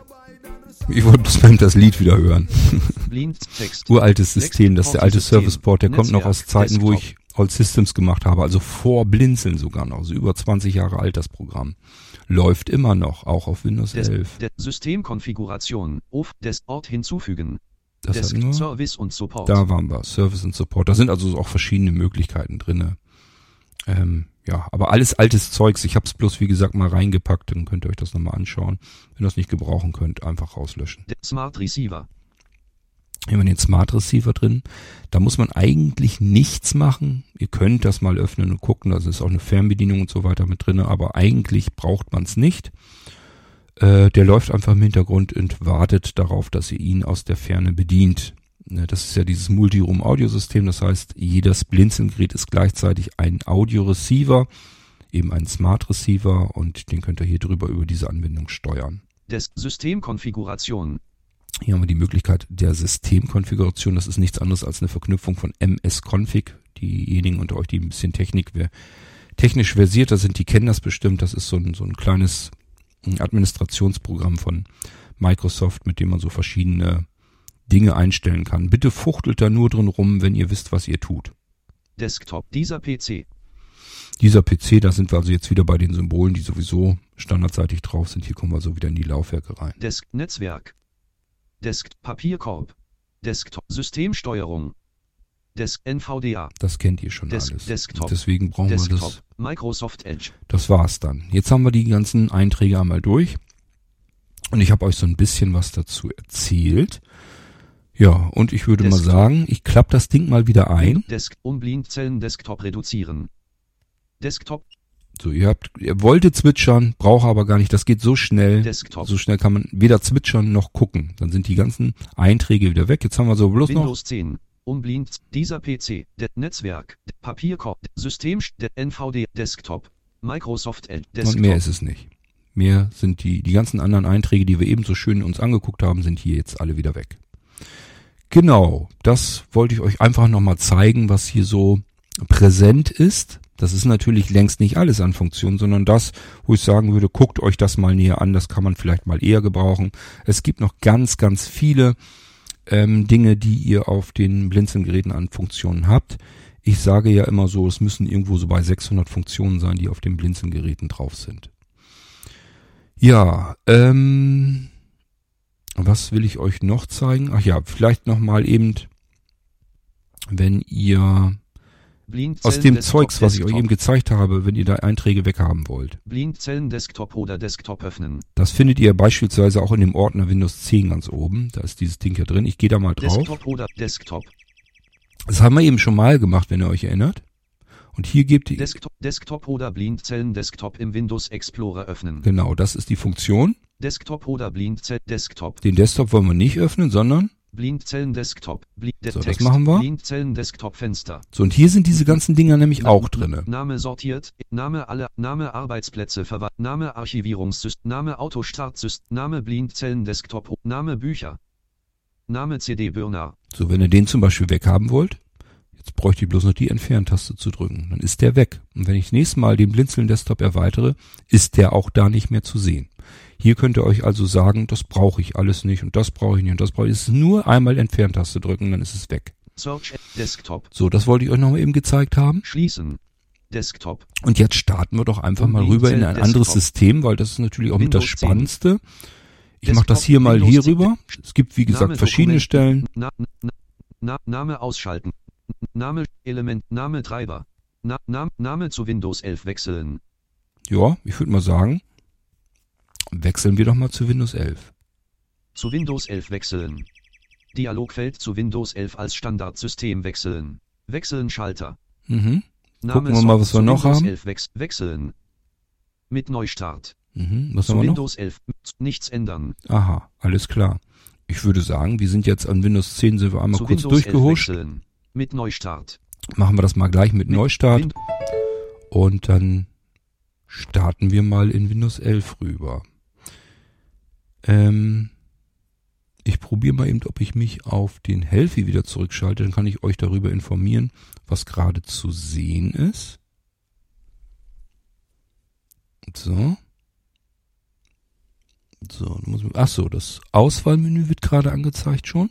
Ich wollte bloß mal das Lied wieder hören. Uraltes System, das ist der alte. Serviceport, der kommt noch aus Zeiten, wo ich All Systems gemacht habe, also vor Blinzeln sogar noch, also über 20 Jahre alt das Programm. Läuft immer noch, auch auf Windows Des, 11. der Systemkonfiguration. Auf des Ort hinzufügen. Das Desk. Service und Support. Da waren wir, Service und Support. Da sind also auch verschiedene Möglichkeiten drinne. Ähm, ja, aber alles altes Zeugs. Ich habe es bloß, wie gesagt, mal reingepackt. Dann könnt ihr euch das nochmal anschauen. Wenn ihr das nicht gebrauchen könnt, einfach rauslöschen. Der Smart Receiver. Hier haben wir den Smart Receiver drin. Da muss man eigentlich nichts machen. Ihr könnt das mal öffnen und gucken. Da ist auch eine Fernbedienung und so weiter mit drinne. Aber eigentlich braucht man es nicht. Äh, der läuft einfach im Hintergrund und wartet darauf, dass ihr ihn aus der Ferne bedient. Ne, Das ist ja dieses Multiroom-Audiosystem. Das heißt, jedes Blinzelgerät ist gleichzeitig ein Audio-Receiver, eben ein Smart Receiver und den könnt ihr hier drüber über diese Anwendung steuern. Des Systemkonfiguration. Hier haben wir die Möglichkeit der Systemkonfiguration. Das ist nichts anderes als eine Verknüpfung von MS-Config. Diejenigen unter euch, die ein bisschen Technik, technisch versierter sind, die kennen das bestimmt. Das ist so ein, so ein kleines Administrationsprogramm von Microsoft, mit dem man so verschiedene Dinge einstellen kann. Bitte fuchtelt da nur drin rum, wenn ihr wisst, was ihr tut. Desktop. Dieser PC. Dieser PC, da sind wir also jetzt wieder bei den Symbolen, die sowieso standardseitig drauf sind. Hier kommen wir so wieder in die Laufwerke rein. Desk. Netzwerk. Desk. Papierkorb. Desktop. Systemsteuerung. Desk. NVDA. Das kennt ihr schon Desk- alles. Desktop. Deswegen brauchen wir Desktop. das. Microsoft Edge. Das war's dann. Jetzt haben wir die ganzen Einträge einmal durch. Und ich habe euch so ein bisschen was dazu erzählt. Ja, und ich würde mal Desktop. sagen, ich klappe das Ding mal wieder ein. Desk. Um Blindzellen Desktop reduzieren. Desktop. So, ihr habt, ihr wolltet zwitschern, braucht aber gar nicht. Das geht so schnell. Desktop. So schnell kann man weder zwitschern noch gucken. Dann sind die ganzen Einträge wieder weg. Jetzt haben wir so bloß noch. Windows 10. Um Blind. Dieser PC. De Netzwerk. Papierkorb. System. De NVD. Desktop. Microsoft. Desktop. Und mehr ist es nicht. Mehr sind die, die ganzen anderen Einträge, die wir eben so schön uns angeguckt haben, sind hier jetzt alle wieder weg. Genau, das wollte ich euch einfach nochmal zeigen, was hier so präsent ist. Das ist natürlich längst nicht alles an Funktionen, sondern das, wo ich sagen würde, guckt euch das mal näher an, das kann man vielleicht mal eher gebrauchen. Es gibt noch ganz, ganz viele ähm, Dinge, die ihr auf den Blinzeln-Geräten an Funktionen habt. Ich sage ja immer so, es müssen irgendwo so bei 600 Funktionen sein, die auf den Blinzeln-Geräten drauf sind. Ja, ähm, was will ich euch noch zeigen? Ach ja, vielleicht noch mal eben, wenn ihr aus dem Desktop, Zeugs, was ich euch eben gezeigt habe, wenn ihr da Einträge weghaben wollt. Blindzellen Desktop oder Desktop öffnen. Das findet ihr beispielsweise auch in dem Ordner Windows 10 ganz oben. Da ist dieses Ding ja drin. Ich gehe da mal drauf. Desktop oder Desktop. Das haben wir eben schon mal gemacht, wenn ihr euch erinnert. Und hier gebt ihr, Desktop, Desktop oder Blindzellen Desktop im Windows Explorer öffnen. genau, das ist die Funktion. Desktop oder Blindzellen Desktop. Den Desktop wollen wir nicht öffnen, sondern, Blindzellen Desktop. Bli der So, das machen wir. Blindzellen Desktop Fenster. so, und hier sind diese ganzen Dinger nämlich Na- auch drinne. Name sortiert, Name alle, Name Arbeitsplätze verwaltet, Name Archivierungssystem, Name Autostartsystem, Name Blindzellen Desktop, Name Bücher, Name CD-Burner, So, wenn ihr den zum Beispiel weghaben wollt, jetzt bräuchte ich bloß noch die Entferntaste zu drücken. Dann ist der weg. Und wenn ich das nächste Mal den Blinzeln-Desktop erweitere, ist der auch da nicht mehr zu sehen. Hier könnt ihr euch also sagen, das brauche ich alles nicht und das brauche ich nicht und das brauche ich. Es ist nur einmal Entferntaste drücken, dann ist es weg. Search, Desktop, So, das wollte ich euch noch mal eben gezeigt haben. Schließen, Desktop, Und jetzt starten wir doch einfach Und mal rüber in ein Desktop. anderes System, weil das ist natürlich auch mit das Windows 10. Spannendste. Ich mache das hier mal Windows hier 10. rüber. Es gibt, wie gesagt, Name verschiedene Stellen. Dokument, Na, na, na, Name ausschalten, Name Element, Name Treiber, na, Name zu Windows 11 wechseln, Ja, ich würde mal sagen, wechseln wir doch mal zu Windows 11. zu Windows 11 wechseln. Dialogfeld zu Windows 11 als Standardsystem wechseln. Wechseln Schalter. Mhm. Name Gucken wir mal, was wir noch Windows haben. 11 wex wechseln. Mit Neustart. Mhm. Was Zu haben wir noch? Windows 11. Nichts ändern. Aha, alles klar. Ich würde sagen, wir sind jetzt an Windows 10, sind wir einmal zu kurz Windows 11 durchgehuscht. Mit Neustart. Machen wir das mal gleich mit Mit Neustart Win- und dann starten wir mal in Windows 11 rüber. Ähm, ich probiere mal eben, ob ich mich auf den Healthy wieder zurückschalte. Dann kann ich euch darüber informieren, was gerade zu sehen ist. So. So, muss man, ach so, das Auswahlmenü wird gerade angezeigt schon.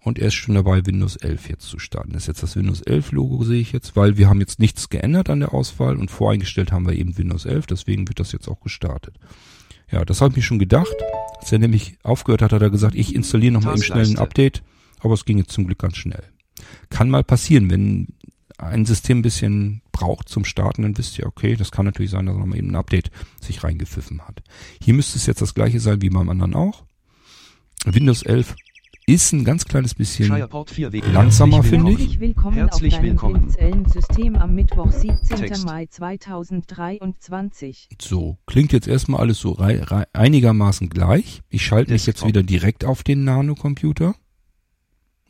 Und er ist schon dabei, Windows 11 jetzt zu starten. Das ist jetzt das Windows 11 Logo, sehe ich jetzt, weil wir haben jetzt nichts geändert an der Auswahl und voreingestellt haben wir eben Windows 11, deswegen wird das jetzt auch gestartet. Ja, das habe ich mir schon gedacht. Als er nämlich aufgehört hat, hat er gesagt, ich installiere noch mal eben schnell ein Taskleiste. Update, aber es ging jetzt zum Glück ganz schnell. Kann mal passieren, wenn ein System ein bisschen braucht zum Starten, dann wisst ihr, okay, das kann natürlich sein, dass noch mal eben ein Update sich reingepfiffen hat. Hier müsste es jetzt das gleiche sein wie beim anderen auch. Windows 11 ist ein ganz kleines bisschen Shireport 4 W. Langsamer, finde ich. Herzlich willkommen Herzlich auf deinem willkommen. Blindzellen-System am Mittwoch, 17. Text. Mai 2023. So, klingt jetzt erstmal alles so rei rei einigermaßen gleich. Ich schalte mich jetzt wieder direkt auf den Nano-Computer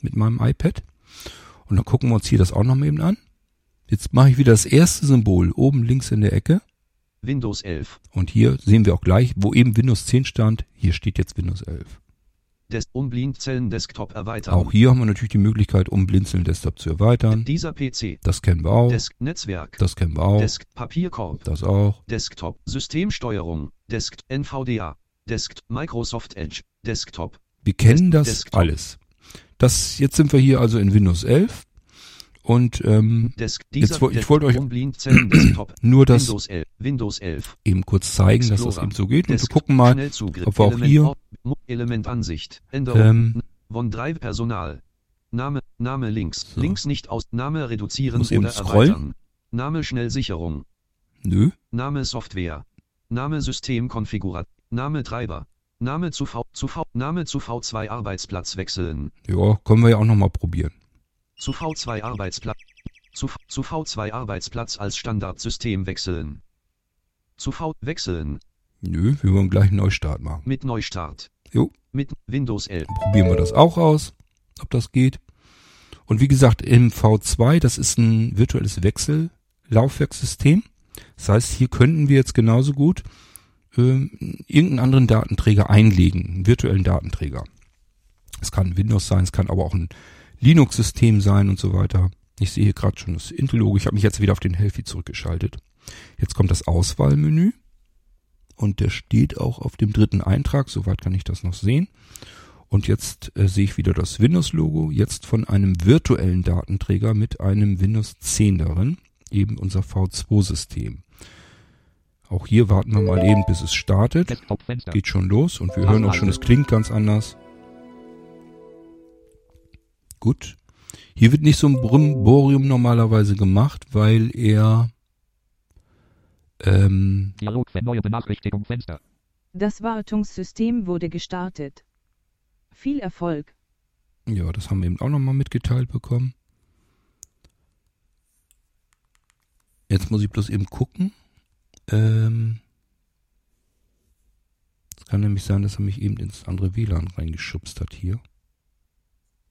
mit meinem iPad. Und dann gucken wir uns hier das auch noch mal eben an. Jetzt mache ich wieder das erste Symbol oben links in der Ecke. Windows 11. Und hier sehen wir auch gleich, wo eben Windows 10 stand, hier steht jetzt Windows 11. Des um Blindzellen Desktop erweitern. Auch hier haben wir natürlich die Möglichkeit, um Blinzeln Desktop zu erweitern. Dieser PC. Das kennen wir auch. Desk Netzwerk. Das kennen wir auch. Desk Papierkorb. Das auch. Desktop Systemsteuerung. Desk NVDA. Desk Microsoft Edge. Desktop. Wir kennen das Desktop. alles. Das, jetzt sind wir hier also in Windows 11 und ähm, Desk, Jetzt ich wollte euch- nur das Windows 11. Windows 11. eben kurz zeigen, dass das Explorer. eben so geht. Und wir gucken mal, ob wir auch hier- Elementansicht. Änderung. ähm, Von Drive Personal. Name, Name links. So. Links nicht aus. Name reduzieren Muss oder scrollen. erweitern. Name Schnellsicherung. nö, Name Software. Name Systemkonfigurat. Name Treiber. Name zu V, zu V, Name zu V2 Arbeitsplatz wechseln. ja, können wir ja auch nochmal probieren. Zu V2 Arbeitsplatz. Zu, zu V2 Arbeitsplatz als Standardsystem wechseln. Zu V wechseln. Nö, wir wollen gleich einen Neustart machen. Mit Neustart. Jo. Mit Windows 11. Probieren wir das auch aus, ob das geht. Und wie gesagt, im V2, das ist ein virtuelles Wechsellaufwerkssystem. Das heißt, hier könnten wir jetzt genauso gut ähm, irgendeinen anderen Datenträger einlegen, einen virtuellen Datenträger. Es kann Windows sein, es kann aber auch ein Linux-System sein und so weiter. Ich sehe hier gerade schon das Intel-Logo. Ich habe mich jetzt wieder auf den Healthy zurückgeschaltet. Jetzt kommt das Auswahlmenü und der steht auch auf dem dritten Eintrag. Soweit kann ich das noch sehen. Und jetzt äh, sehe ich wieder das Windows-Logo, jetzt von einem virtuellen Datenträger mit einem Windows 10 darin, eben unser V2-System. Auch hier warten wir mal eben, bis es startet. Geht schon los und wir hören auch schon, es klingt ganz anders. Gut. Hier wird nicht so ein Brimborium normalerweise gemacht, weil er ähm, Dialog für neue Benachrichtigung Fenster. Das Wartungssystem wurde gestartet. Viel Erfolg. Ja, das haben wir eben auch nochmal mitgeteilt bekommen. Jetzt muss ich bloß eben gucken. Ähm, es kann nämlich sein, dass er mich eben ins andere WLAN reingeschubst hat hier.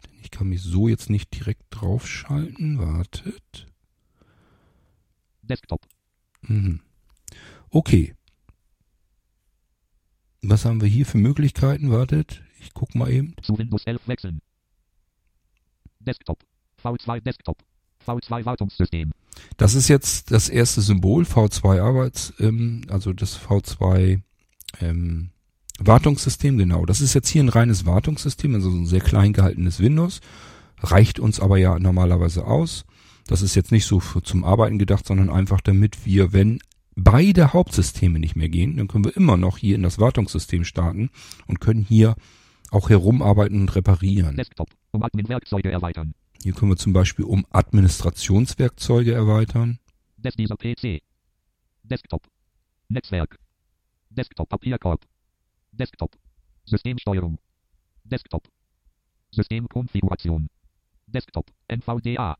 Denn ich kann mich so jetzt nicht direkt draufschalten. Wartet. Desktop. Mhm. Okay. Was haben wir hier für Möglichkeiten? Wartet. Ich guck mal eben. Zu Windows 11 wechseln. Desktop. V2 Desktop. V2 Wartungssystem. Das ist jetzt das erste Symbol, V2 Arbeits, ähm, also das V2 ähm, Wartungssystem, genau. Das ist jetzt hier ein reines Wartungssystem, also so ein sehr klein gehaltenes Windows. Reicht uns aber ja normalerweise aus. Das ist jetzt nicht so für, zum Arbeiten gedacht, sondern einfach damit wir, wenn beide Hauptsysteme nicht mehr gehen, dann können wir immer noch hier in das Wartungssystem starten und können hier auch herumarbeiten und reparieren. Desktop. Um Admin-Werkzeuge erweitern. Hier können wir zum Beispiel um Administrationswerkzeuge erweitern. Des dieser PC. Desktop. Netzwerk. Desktop Papierkorb. Desktop. Systemsteuerung. Desktop. Systemkonfiguration. Desktop. NVDA.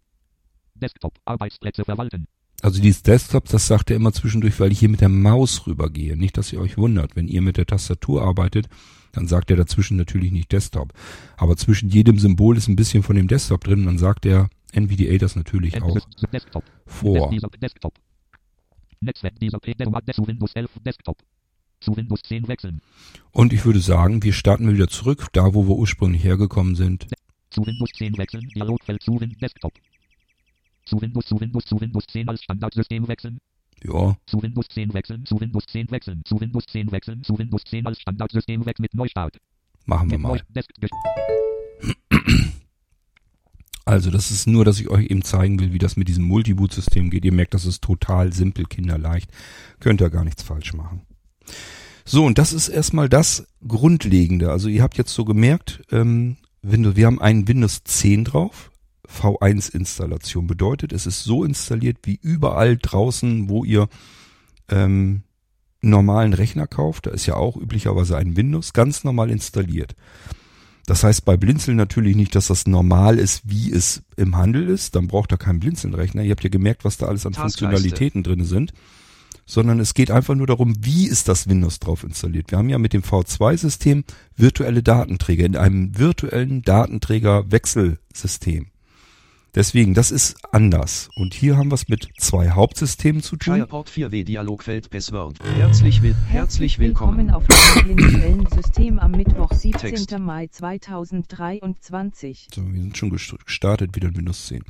Desktop. Arbeitsplätze verwalten. Also dieses Desktop, das sagt er immer zwischendurch, weil ich hier mit der Maus rübergehe. Nicht, dass ihr euch wundert. Wenn ihr mit der Tastatur arbeitet, dann sagt er dazwischen natürlich nicht Desktop. Aber zwischen jedem Symbol ist ein bisschen von dem Desktop drin und dann sagt der NVDA das natürlich auch Desktop. vor. Des dieser Desktop. Netzwerk dieser PC zu Windows 11 Desktop. Zu Windows 10 wechseln. Und ich würde sagen, wir starten wieder zurück, da wo wir ursprünglich hergekommen sind. Zu Windows 10 wechseln. Dialogfeld zu Windows Desktop. Zu Windows zu Windows zu Windows 10 als Standardsystem wechseln. Ja, Zu Windows 10 wechseln. Zu Windows 10 wechseln. Zu Windows 10 wechseln. Zu Windows 10 als Standardsystem weg mit Neustart. machen wir Mit mal. Also das ist nur, dass ich euch eben zeigen will, wie das mit diesem Multiboot-System geht. Ihr merkt, das ist total simpel, kinderleicht. Könnt ihr gar nichts falsch machen. So, und das ist erstmal das Grundlegende. Also ihr habt jetzt so gemerkt, ähm, Windows, wir haben einen Windows 10 drauf. V1-Installation bedeutet, es ist so installiert wie überall draußen, wo ihr ähm, normalen Rechner kauft. Da ist ja auch üblicherweise ein Windows ganz normal installiert. Das heißt bei Blinzeln natürlich nicht, dass das normal ist, wie es im Handel ist. Dann braucht er keinen Blinzelnrechner. Ihr habt ja gemerkt, was da alles an. Funktionalitäten drin sind. Sondern es geht einfach nur darum, wie ist das Windows drauf installiert. Wir haben ja mit dem V2-System virtuelle Datenträger in einem virtuellen Datenträger-Wechselsystem. Deswegen, das ist anders. Und hier haben wir es mit zwei Hauptsystemen zu tun. Shireport 4W Dialogfeld Passwort. Herzlich, will, herzlich willkommen. auf dem blinzeln System am Mittwoch, 17. Text. Mai 2023. So, wir sind schon gest- gestartet, wieder in Windows 10.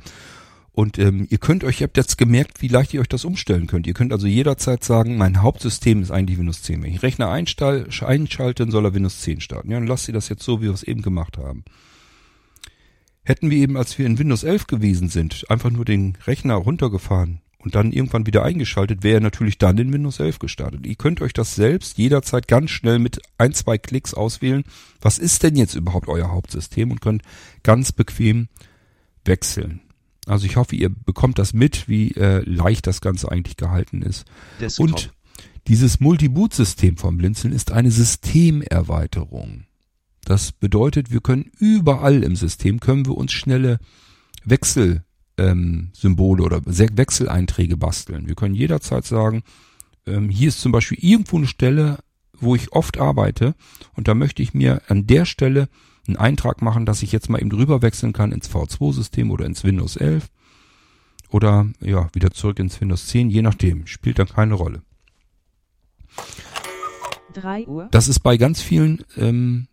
Und ähm, ihr könnt euch, ihr habt jetzt gemerkt, wie leicht ihr euch das umstellen könnt. Ihr könnt also jederzeit sagen, mein Hauptsystem ist eigentlich Windows 10. Wenn ich Rechner einschalte, dann soll er Windows 10 starten. Ja, dann lasst ihr das jetzt so, wie wir es eben gemacht haben. Hätten wir eben, als wir in Windows 11 gewesen sind, einfach nur den Rechner runtergefahren und dann irgendwann wieder eingeschaltet, wäre natürlich dann in Windows 11 gestartet. Ihr könnt euch das selbst jederzeit ganz schnell mit ein, zwei Klicks auswählen. Was ist denn jetzt überhaupt euer Hauptsystem und könnt ganz bequem wechseln. Also ich hoffe, ihr bekommt das mit, wie äh, leicht das Ganze eigentlich gehalten ist. Desktop. Und dieses Multi-Boot-System vom Blinzeln ist eine Systemerweiterung. Das bedeutet, wir können überall im System können wir uns schnelle Wechselsymbole ähm, Symbole oder Se- Wechseleinträge basteln. Wir können jederzeit sagen, ähm, hier ist zum Beispiel irgendwo eine Stelle, wo ich oft arbeite und da möchte ich mir an der Stelle einen Eintrag machen, dass ich jetzt mal eben drüber wechseln kann ins V2-System oder ins Windows 11 oder ja, wieder zurück ins Windows 10, je nachdem, spielt dann keine Rolle. 3 Uhr, Das ist bei ganz vielen ähm,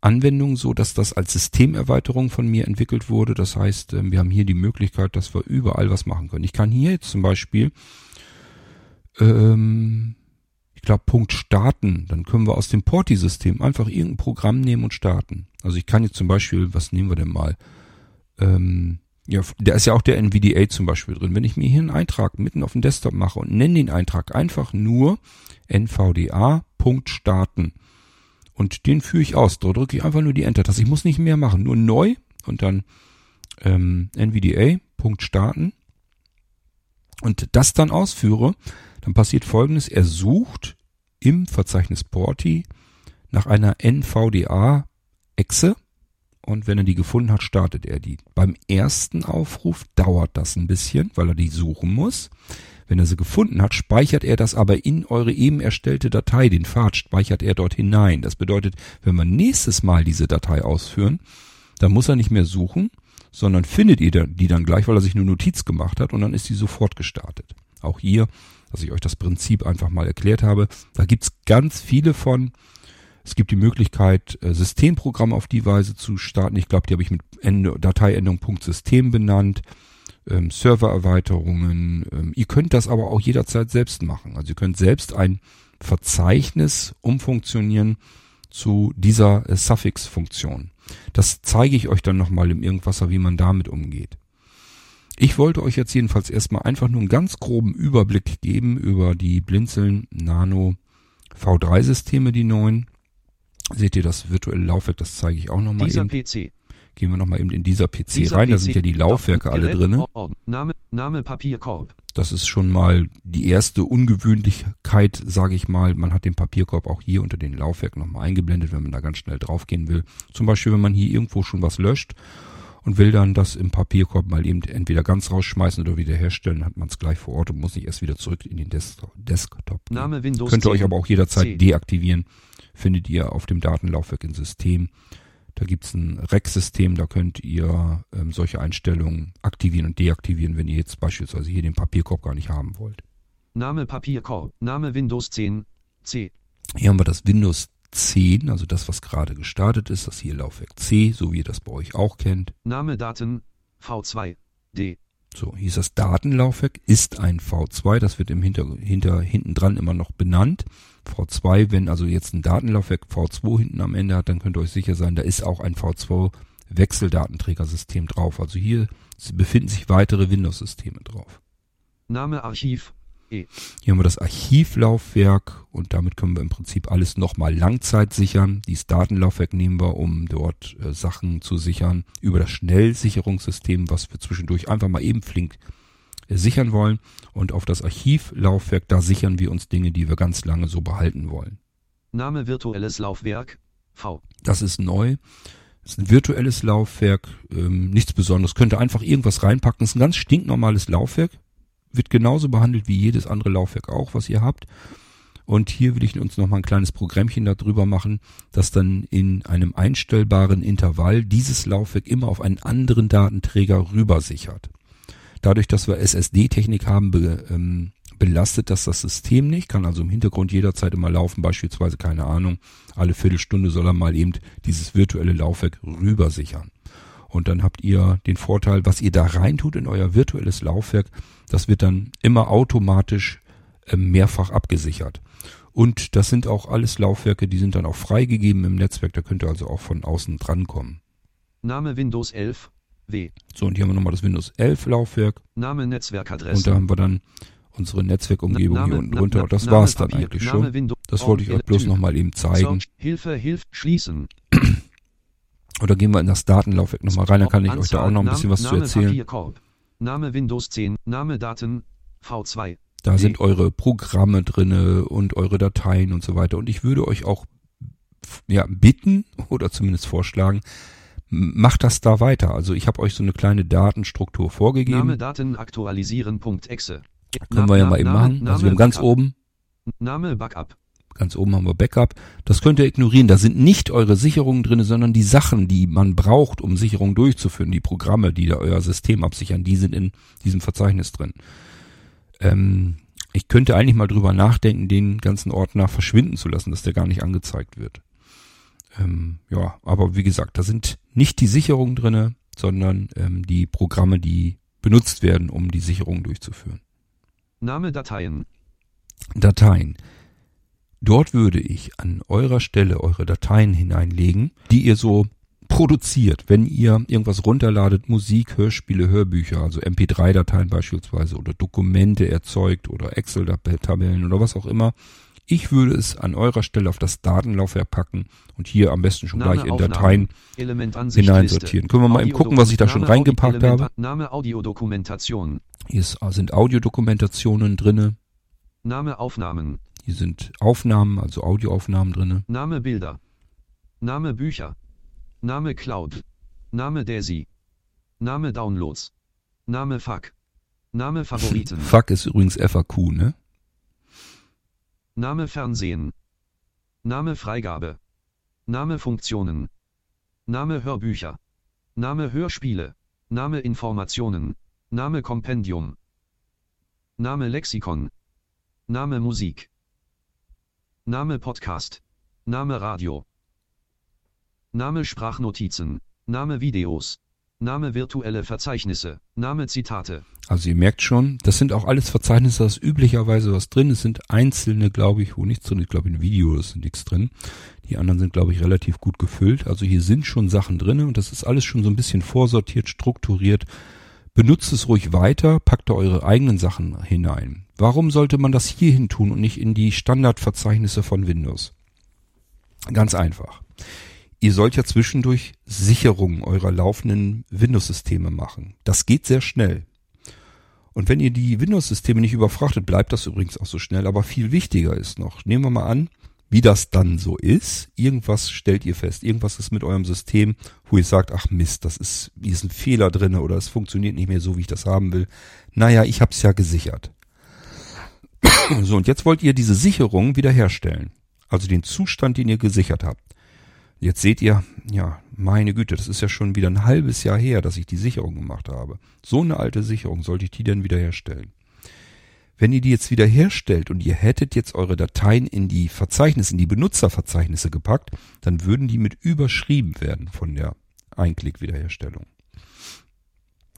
Anwendungen so, dass das als Systemerweiterung von mir entwickelt wurde. Das heißt, ähm, wir haben hier die Möglichkeit, dass wir überall was machen können. Ich kann hier jetzt zum Beispiel, ähm, ich glaube, Punkt starten. Dann können wir aus dem Porti-System einfach irgendein Programm nehmen und starten. Also ich kann jetzt zum Beispiel, was nehmen wir denn mal? Ähm, ja, da ist ja auch der NVDA zum Beispiel drin. Wenn ich mir hier einen Eintrag mitten auf dem Desktop mache und nenne den Eintrag einfach nur NVDA Punkt starten und den führe ich aus. Da drücke ich einfach nur die Enter-Taste. Ich muss nicht mehr machen, nur neu und dann ähm, NVDA Punkt starten und das dann ausführe, dann passiert folgendes. Er sucht im Verzeichnis Porti nach einer NVDA-Exe und wenn er die gefunden hat, startet er die. Beim ersten Aufruf dauert das ein bisschen, weil er die suchen muss. Wenn er sie gefunden hat, speichert er das aber in eure eben erstellte Datei, den Pfad speichert er dort hinein. Das bedeutet, wenn wir nächstes Mal diese Datei ausführen, dann muss er nicht mehr suchen, sondern findet ihr die dann gleich, weil er sich eine Notiz gemacht hat und dann ist sie sofort gestartet. Auch hier, dass ich euch das Prinzip einfach mal erklärt habe, da gibt's ganz viele von. Es gibt die Möglichkeit, äh, Systemprogramme auf die Weise zu starten. Ich glaube, die habe ich mit Ende, Dateiendung .system benannt. Ähm, Servererweiterungen. Ähm, ihr könnt das aber auch jederzeit selbst machen. Also ihr könnt selbst ein Verzeichnis umfunktionieren zu dieser äh, Suffix-Funktion. Das zeige ich euch dann nochmal im Irgendwasser, wie man damit umgeht. Ich wollte euch jetzt jedenfalls erstmal einfach nur einen ganz groben Überblick geben über die Blinzeln Nano V3-Systeme, die neuen. Seht ihr das virtuelle Laufwerk, das zeige ich auch nochmal Dieser eben. PC. Gehen wir nochmal eben in dieser PC Dieser rein, da PC. sind ja die Laufwerke alle. Ort, Name, Name Papierkorb. Das ist schon mal die erste Ungewöhnlichkeit, sage ich mal. Man hat den Papierkorb auch hier unter den Laufwerk nochmal eingeblendet, wenn man da ganz schnell draufgehen will. Zum Beispiel, wenn man hier irgendwo schon was löscht und will dann das im Papierkorb mal eben entweder ganz rausschmeißen oder wieder herstellen, hat man es gleich vor Ort und muss nicht erst wieder zurück in den Desktop. Desktop. Name Windows Könnt ihr 10. euch aber auch jederzeit C. deaktivieren. Findet ihr auf dem Datenlaufwerk im System. Da gibt's ein Rec-System, da könnt ihr ähm, solche Einstellungen aktivieren und deaktivieren, wenn ihr jetzt beispielsweise hier den Papierkorb gar nicht haben wollt. Name Papierkorb. Name Windows 10. C. Hier haben wir das Windows 10, also das, was gerade gestartet ist, das hier Laufwerk C, so wie ihr das bei euch auch kennt. Name Daten. V2. D. So, hier ist das Datenlaufwerk, ist ein V2, das wird im Hinter, hinter, hinten dran immer noch benannt. V2, wenn also jetzt ein Datenlaufwerk V2 hinten am Ende hat, dann könnt ihr euch sicher sein, da ist auch ein V2 Wechseldatenträgersystem drauf. Also hier befinden sich weitere Windows-Systeme drauf. Name Archiv. Hier haben wir das Archivlaufwerk und damit können wir im Prinzip alles nochmal Langzeit sichern. Dieses Datenlaufwerk nehmen wir, um dort äh, Sachen zu sichern über das Schnellsicherungssystem, was wir zwischendurch einfach mal eben flink sichern wollen. Und auf das Archivlaufwerk, da sichern wir uns Dinge, die wir ganz lange so behalten wollen. Name virtuelles Laufwerk. V. Das ist neu. Das ist ein virtuelles Laufwerk, ähm, nichts Besonderes. Könnt ihr einfach irgendwas reinpacken. Das ist ein ganz stinknormales Laufwerk. Wird genauso behandelt wie jedes andere Laufwerk auch, was ihr habt. Und hier will ich uns noch mal ein kleines Programmchen darüber machen, das dann in einem einstellbaren Intervall dieses Laufwerk immer auf einen anderen Datenträger rübersichert. Dadurch, dass wir SSD-Technik haben, be, ähm, belastet das das System nicht, kann also im Hintergrund jederzeit immer laufen, beispielsweise, keine Ahnung, alle Viertelstunde soll er mal eben dieses virtuelle Laufwerk rübersichern. Und dann habt ihr den Vorteil, was ihr da reintut in euer virtuelles Laufwerk, das wird dann immer automatisch äh, mehrfach abgesichert. Und das sind auch alles Laufwerke, die sind dann auch freigegeben im Netzwerk, da könnt ihr also auch von außen drankommen. Name Windows 11, W. So, und hier haben wir nochmal das Windows 11 Laufwerk Name und Netzwerkadresse. da haben wir dann unsere Netzwerkumgebung Name- hier unten Na- drunter. Na- Und das Name war's dann Papier, eigentlich Name schon. Windows- Das wollte ich euch bloß nochmal eben zeigen. Search, Hilfe, Hilfe, schließen. Oder gehen wir in das Datenlaufwerk nochmal rein, dann kann ich euch da auch noch ein Name- bisschen was zu Name erzählen. Papierkorb. Name Windows 10, Name Daten, V2. Da sind eure Programme drinne und eure Dateien und so weiter. Und ich würde euch auch ja, bitten oder zumindest vorschlagen, macht das da weiter. Also ich habe euch so eine kleine Datenstruktur vorgegeben. Name Daten aktualisieren. Punkt Exe. Können wir ja mal eben machen. Also wir haben ganz Backup. oben, Name Backup. ganz oben haben wir Backup. Das könnt ihr ignorieren. Da sind nicht eure Sicherungen drinne, sondern die Sachen, die man braucht, um Sicherungen durchzuführen. Die Programme, die da euer System absichern, die sind in diesem Verzeichnis drin. Ähm, ich könnte eigentlich mal drüber nachdenken, den ganzen Ordner verschwinden zu lassen, dass der gar nicht angezeigt wird. Ähm, ja, aber wie gesagt, da sind nicht die Sicherungen drinne, sondern ähm, die Programme, die benutzt werden, um die Sicherung durchzuführen. Name Dateien. Dateien. Dort würde ich an eurer Stelle eure Dateien hineinlegen, die ihr so produziert, wenn ihr irgendwas runterladet, Musik, Hörspiele, Hörbücher, also MP3-Dateien beispielsweise oder Dokumente erzeugt oder Excel-Tabellen oder was auch immer. Ich würde es an eurer Stelle auf das Datenlaufwerk packen und hier am besten schon Name gleich in. Dateien hineinsortieren. Können wir mal eben gucken, was ich da schon Name Audi- reingepackt Element- habe. Name Audiodokumentation. Hier ist, sind Audiodokumentationen drinne. Name Aufnahmen. Hier sind Aufnahmen, also Audioaufnahmen drinne. Name Bilder. Name Bücher. Name Cloud. Name Daisy. Name Downloads. Name FAQ. Name Favoriten. Fuck ist übrigens FAQ, ne? Name Fernsehen. Name Freigabe. Name Funktionen. Name Hörbücher. Name Hörspiele. Name Informationen. Name Kompendium. Name Lexikon. Name Musik. Name Podcast. Name Radio. Name Sprachnotizen. Name Videos. Name virtuelle Verzeichnisse. Name Zitate. Also ihr merkt schon, das sind auch alles Verzeichnisse, da ist üblicherweise was drin. Es sind einzelne, glaube ich, wo nichts drin ist. Ich glaube in Videos ist nichts drin. Die anderen sind, glaube ich, relativ gut gefüllt. Also hier sind schon Sachen drin und das ist alles schon so ein bisschen vorsortiert, strukturiert. Benutzt es ruhig weiter, packt da eure eigenen Sachen hinein. Warum sollte man das hier hin tun und nicht in die Standardverzeichnisse von Windows? Ganz einfach. Ihr sollt ja zwischendurch Sicherungen eurer laufenden Windows-Systeme machen. Das geht sehr schnell. Und wenn ihr die Windows-Systeme nicht überfrachtet, bleibt das übrigens auch so schnell. Aber viel wichtiger ist noch, nehmen wir mal an, wie das dann so ist. Irgendwas stellt ihr fest, irgendwas ist mit eurem System, wo ihr sagt, ach Mist, das ist, hier ist ein Fehler drinne oder es funktioniert nicht mehr so, wie ich das haben will. Naja, ich hab's ja gesichert. so, und jetzt wollt ihr diese Sicherung wiederherstellen. Also den Zustand, den ihr gesichert habt. Jetzt seht ihr, ja, meine Güte, das ist ja schon wieder ein halbes Jahr her, dass ich die Sicherung gemacht habe. So eine alte Sicherung, sollte ich die denn wiederherstellen? Wenn ihr die jetzt wiederherstellt und ihr hättet jetzt eure Dateien in die Verzeichnisse, in die Benutzerverzeichnisse gepackt, dann würden die mit überschrieben werden von der Einklick-Wiederherstellung.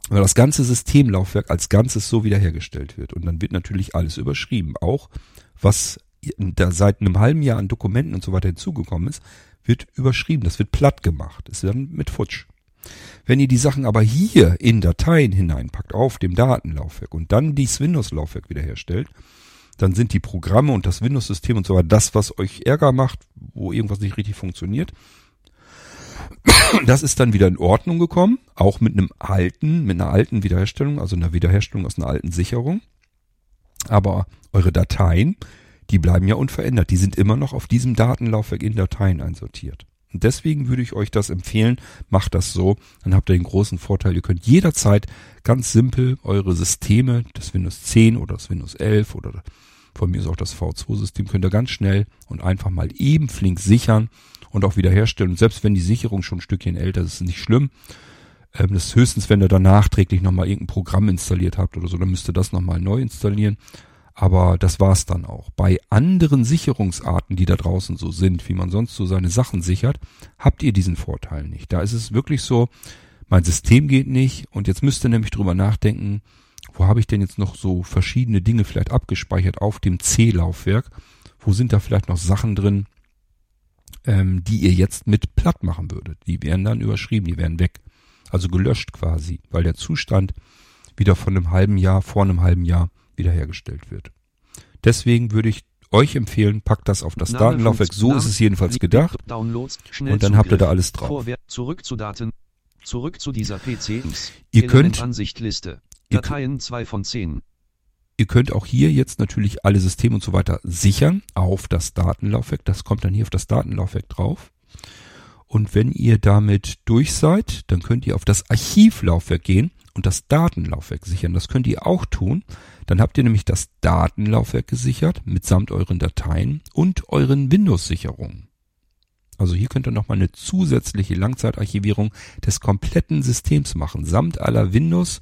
Weil das ganze Systemlaufwerk als Ganzes so wiederhergestellt wird. Und dann wird natürlich alles überschrieben. Auch was da seit einem halben Jahr an Dokumenten und so weiter hinzugekommen ist, wird überschrieben. Das wird platt gemacht. Wird dann mit Futsch. Wenn ihr die Sachen aber hier in Dateien hineinpackt, auf dem Datenlaufwerk und dann dieses Windows-Laufwerk wiederherstellt, dann sind die Programme und das Windows-System und so weiter das, was euch Ärger macht, wo irgendwas nicht richtig funktioniert. Das ist dann wieder in Ordnung gekommen, auch mit einem alten, mit einer alten Wiederherstellung, also einer Wiederherstellung aus einer alten Sicherung. Aber eure Dateien, die bleiben ja unverändert. Die sind immer noch auf diesem Datenlaufwerk in Dateien einsortiert. Und deswegen würde ich euch das empfehlen, macht das so, dann habt ihr den großen Vorteil, ihr könnt jederzeit ganz simpel eure Systeme, das Windows 10 oder das Windows 11 oder von mir ist auch das V2-System, könnt ihr ganz schnell und einfach mal eben flink sichern und auch wiederherstellen. Und selbst wenn die Sicherung schon ein Stückchen älter ist, ist es nicht schlimm. Ähm, das ist höchstens, wenn ihr dann nachträglich nochmal irgendein Programm installiert habt oder so, dann müsst ihr das nochmal neu installieren. Aber das war's dann auch. Bei anderen Sicherungsarten, die da draußen so sind, wie man sonst so seine Sachen sichert, habt ihr diesen Vorteil nicht. Da ist es wirklich so, mein System geht nicht und jetzt müsst ihr nämlich drüber nachdenken, wo habe ich denn jetzt noch so verschiedene Dinge vielleicht abgespeichert auf dem C-Laufwerk? Wo sind da vielleicht noch Sachen drin, ähm, die ihr jetzt mit platt machen würdet? Die werden dann überschrieben, die werden weg. Also gelöscht quasi, weil der Zustand wieder von einem halben Jahr, vor einem halben Jahr wiederhergestellt wird. Deswegen würde ich euch empfehlen, packt das auf das Name, Datenlaufwerk. So Name, ist es jedenfalls gedacht. Downloads, Und dann habt ihr da alles drauf. Vorwärts, zurück zu Daten. Zurück zu dieser PC. Ihr könnt- Ansichtliste. ihr Dateien 2 von 10. Ihr könnt auch hier jetzt natürlich alle Systeme und so weiter sichern auf das Datenlaufwerk. Das kommt dann hier auf das Datenlaufwerk drauf. Und wenn ihr damit durch seid, dann könnt ihr auf das Archivlaufwerk gehen und das Datenlaufwerk sichern. Das könnt ihr auch tun. Dann habt ihr nämlich das Datenlaufwerk gesichert mitsamt euren Dateien und euren Windows-Sicherungen. Also hier könnt ihr nochmal eine zusätzliche Langzeitarchivierung des kompletten Systems machen, samt aller Windows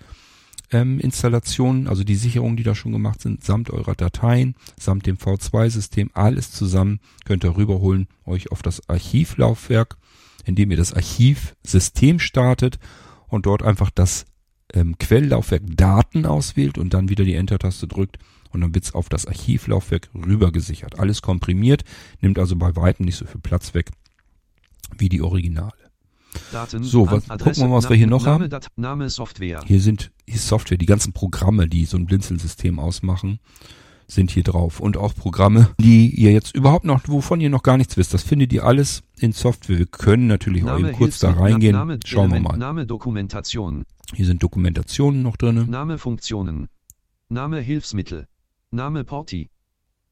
ähm, Installationen, also die Sicherungen, die da schon gemacht sind, samt eurer Dateien, samt dem V2-System, alles zusammen könnt ihr rüberholen, euch auf das Archivlaufwerk, indem ihr das Archivsystem startet und dort einfach das ähm, Quelllaufwerk Daten auswählt und dann wieder die Enter-Taste drückt und dann wird's auf das Archivlaufwerk rüber gesichert. Alles komprimiert, nimmt also bei weitem nicht so viel Platz weg wie die Originale. Daten, So, was- Ad- gucken wir mal, was wir hier noch Name, haben. Name Software. Hier sind hier Software, die ganzen Programme, die so ein Blinzeln-System ausmachen, sind hier drauf. Und auch Programme, die ihr jetzt überhaupt noch, wovon ihr noch gar nichts wisst. Das findet ihr alles in Software. Wir können natürlich auch eben kurz da reingehen. Name, Schauen wir Element, mal. Name Dokumentation. Hier sind Dokumentationen noch drinne. Name Funktionen. Name Hilfsmittel. Name Porti.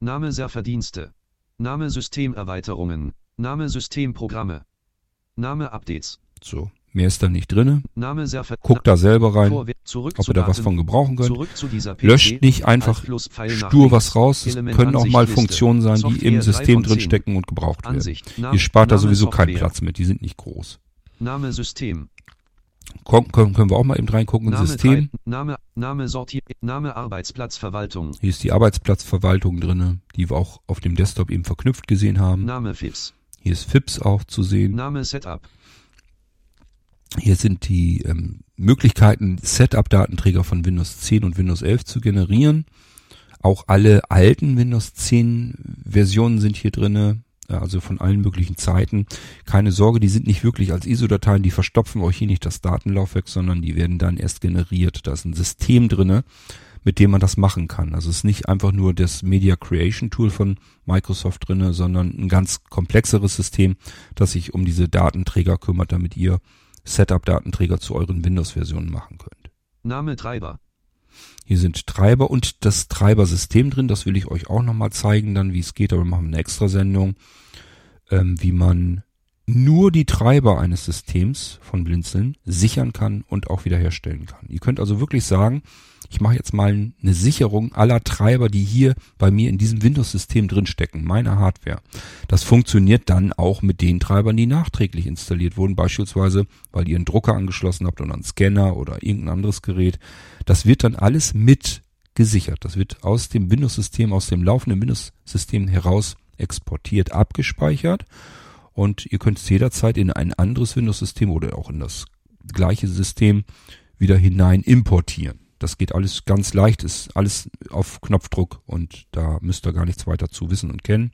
Name Serverdienste. Name Systemerweiterungen. Name Systemprogramme. Name Updates. So, mehr ist da nicht Server. Guckt da selber rein, ob ihr da was von gebrauchen könnt. Löscht nicht einfach stur was raus. Es können auch mal. Funktionen sein, die im System drin stecken und gebraucht werden. Ihr spart da sowieso keinen. Platz mit. Die sind nicht groß. Name System. Komm, können, wir auch mal eben reingucken. Name, System. Name, Name Sortier, Name Arbeitsplatzverwaltung. Hier ist die Arbeitsplatzverwaltung drinne, die wir auch auf dem Desktop eben verknüpft gesehen haben. Name FIPS. Hier ist FIPS auch zu sehen. Name Setup. Hier sind die ähm, Möglichkeiten, Setup-Datenträger von Windows 10 und Windows 11 zu generieren. Auch alle alten Windows 10 Versionen sind hier drinne, also von allen möglichen Zeiten. Keine Sorge, die sind nicht wirklich als ISO-Dateien, die verstopfen euch hier nicht das Datenlaufwerk, sondern die werden dann erst generiert. Da ist ein System drinne, mit dem man das machen kann. Also es ist nicht einfach nur das Media Creation Tool von Microsoft drinne, sondern ein ganz komplexeres System, das sich um diese Datenträger kümmert, damit ihr Setup-Datenträger zu euren Windows-Versionen machen könnt. Name Treiber. Hier sind Treiber und das Treibersystem drin. Das will ich euch auch nochmal zeigen, dann wie es geht. Aber wir machen eine extra Sendung, ähm, wie man nur die Treiber eines Systems von Blinzeln sichern kann und auch wiederherstellen kann. Ihr könnt also wirklich sagen, ich mache jetzt mal eine Sicherung aller Treiber, die hier bei mir in diesem Windows-System drinstecken, meiner Hardware. Das funktioniert dann auch mit den Treibern, die nachträglich installiert wurden, beispielsweise, weil ihr einen Drucker angeschlossen habt oder einen Scanner oder irgendein anderes Gerät. Das wird dann alles mit gesichert. Das wird aus dem Windows-System, aus dem laufenden Windows-System heraus exportiert, abgespeichert und ihr könnt es jederzeit in ein anderes Windows-System oder auch in das gleiche System wieder hinein importieren. Das geht alles ganz leicht, ist alles auf Knopfdruck und da müsst ihr gar nichts weiter zu wissen und kennen.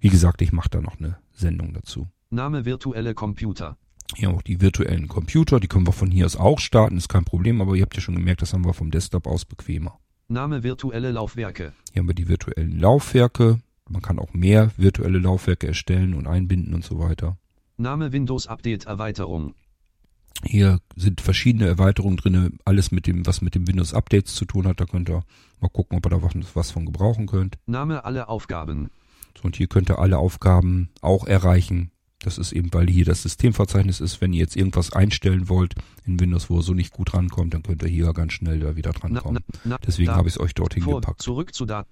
Wie gesagt, ich mache da noch eine Sendung dazu. Name virtuelle Computer. Hier haben wir auch die virtuellen Computer, die können wir von hier aus auch starten, ist kein Problem, aber ihr habt ja schon gemerkt, das haben wir vom Desktop aus bequemer. Name virtuelle Laufwerke. Hier haben wir die virtuellen Laufwerke. Man kann auch mehr virtuelle Laufwerke erstellen und einbinden und so weiter. Name Windows Update Erweiterung. Hier sind verschiedene Erweiterungen drinne, alles mit dem, was mit dem Windows Updates zu tun hat. Da könnt ihr mal gucken, ob ihr da was, was von gebrauchen könnt. Name alle Aufgaben. So, und hier könnt ihr alle Aufgaben auch erreichen. Das ist eben, weil hier das Systemverzeichnis ist. Wenn ihr jetzt irgendwas einstellen wollt in Windows, wo ihr so nicht gut rankommt, dann könnt ihr hier ganz schnell da wieder Na, drankommen. na, na, Deswegen da- habe ich es euch dorthin vor, gepackt. Zurück zu Daten.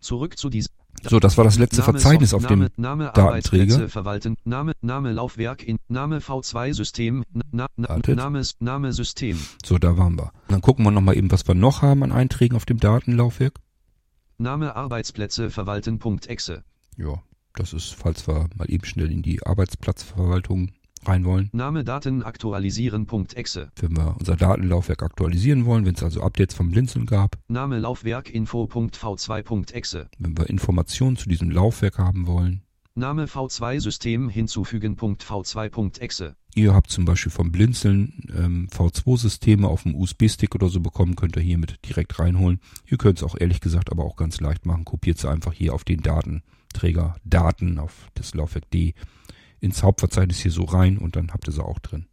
Zurück zu diesem. So, das war das letzte Name Verzeichnis auf dem Name, Name Datenträger. Verwalten. Name, Name Laufwerk in Name V2 System. Na, na. Name, Name System. So, da waren wir. Dann gucken wir nochmal eben, was wir noch haben an Einträgen auf dem Datenlaufwerk. Name Arbeitsplätze verwalten. Punkt Exe. Ja, das ist, falls wir mal eben schnell in die Arbeitsplatzverwaltung rein wollen. Name Daten aktualisieren.exe. Wenn wir unser Datenlaufwerk aktualisieren wollen, wenn es also Updates vom Blinzeln gab, Name Laufwerk info.v2.exe. wenn wir Informationen zu diesem Laufwerk haben wollen. Name V2 System hinzufügen.v2.exe. Ihr habt zum Beispiel vom Blinzeln ähm, V2-Systeme auf dem USB-Stick oder so bekommen, könnt ihr hiermit direkt reinholen. Ihr könnt es auch ehrlich gesagt aber auch ganz leicht machen. Kopiert sie einfach hier auf den Datenträger Daten, auf das Laufwerk D, ins Hauptverzeichnis hier so rein und dann habt ihr sie auch drin.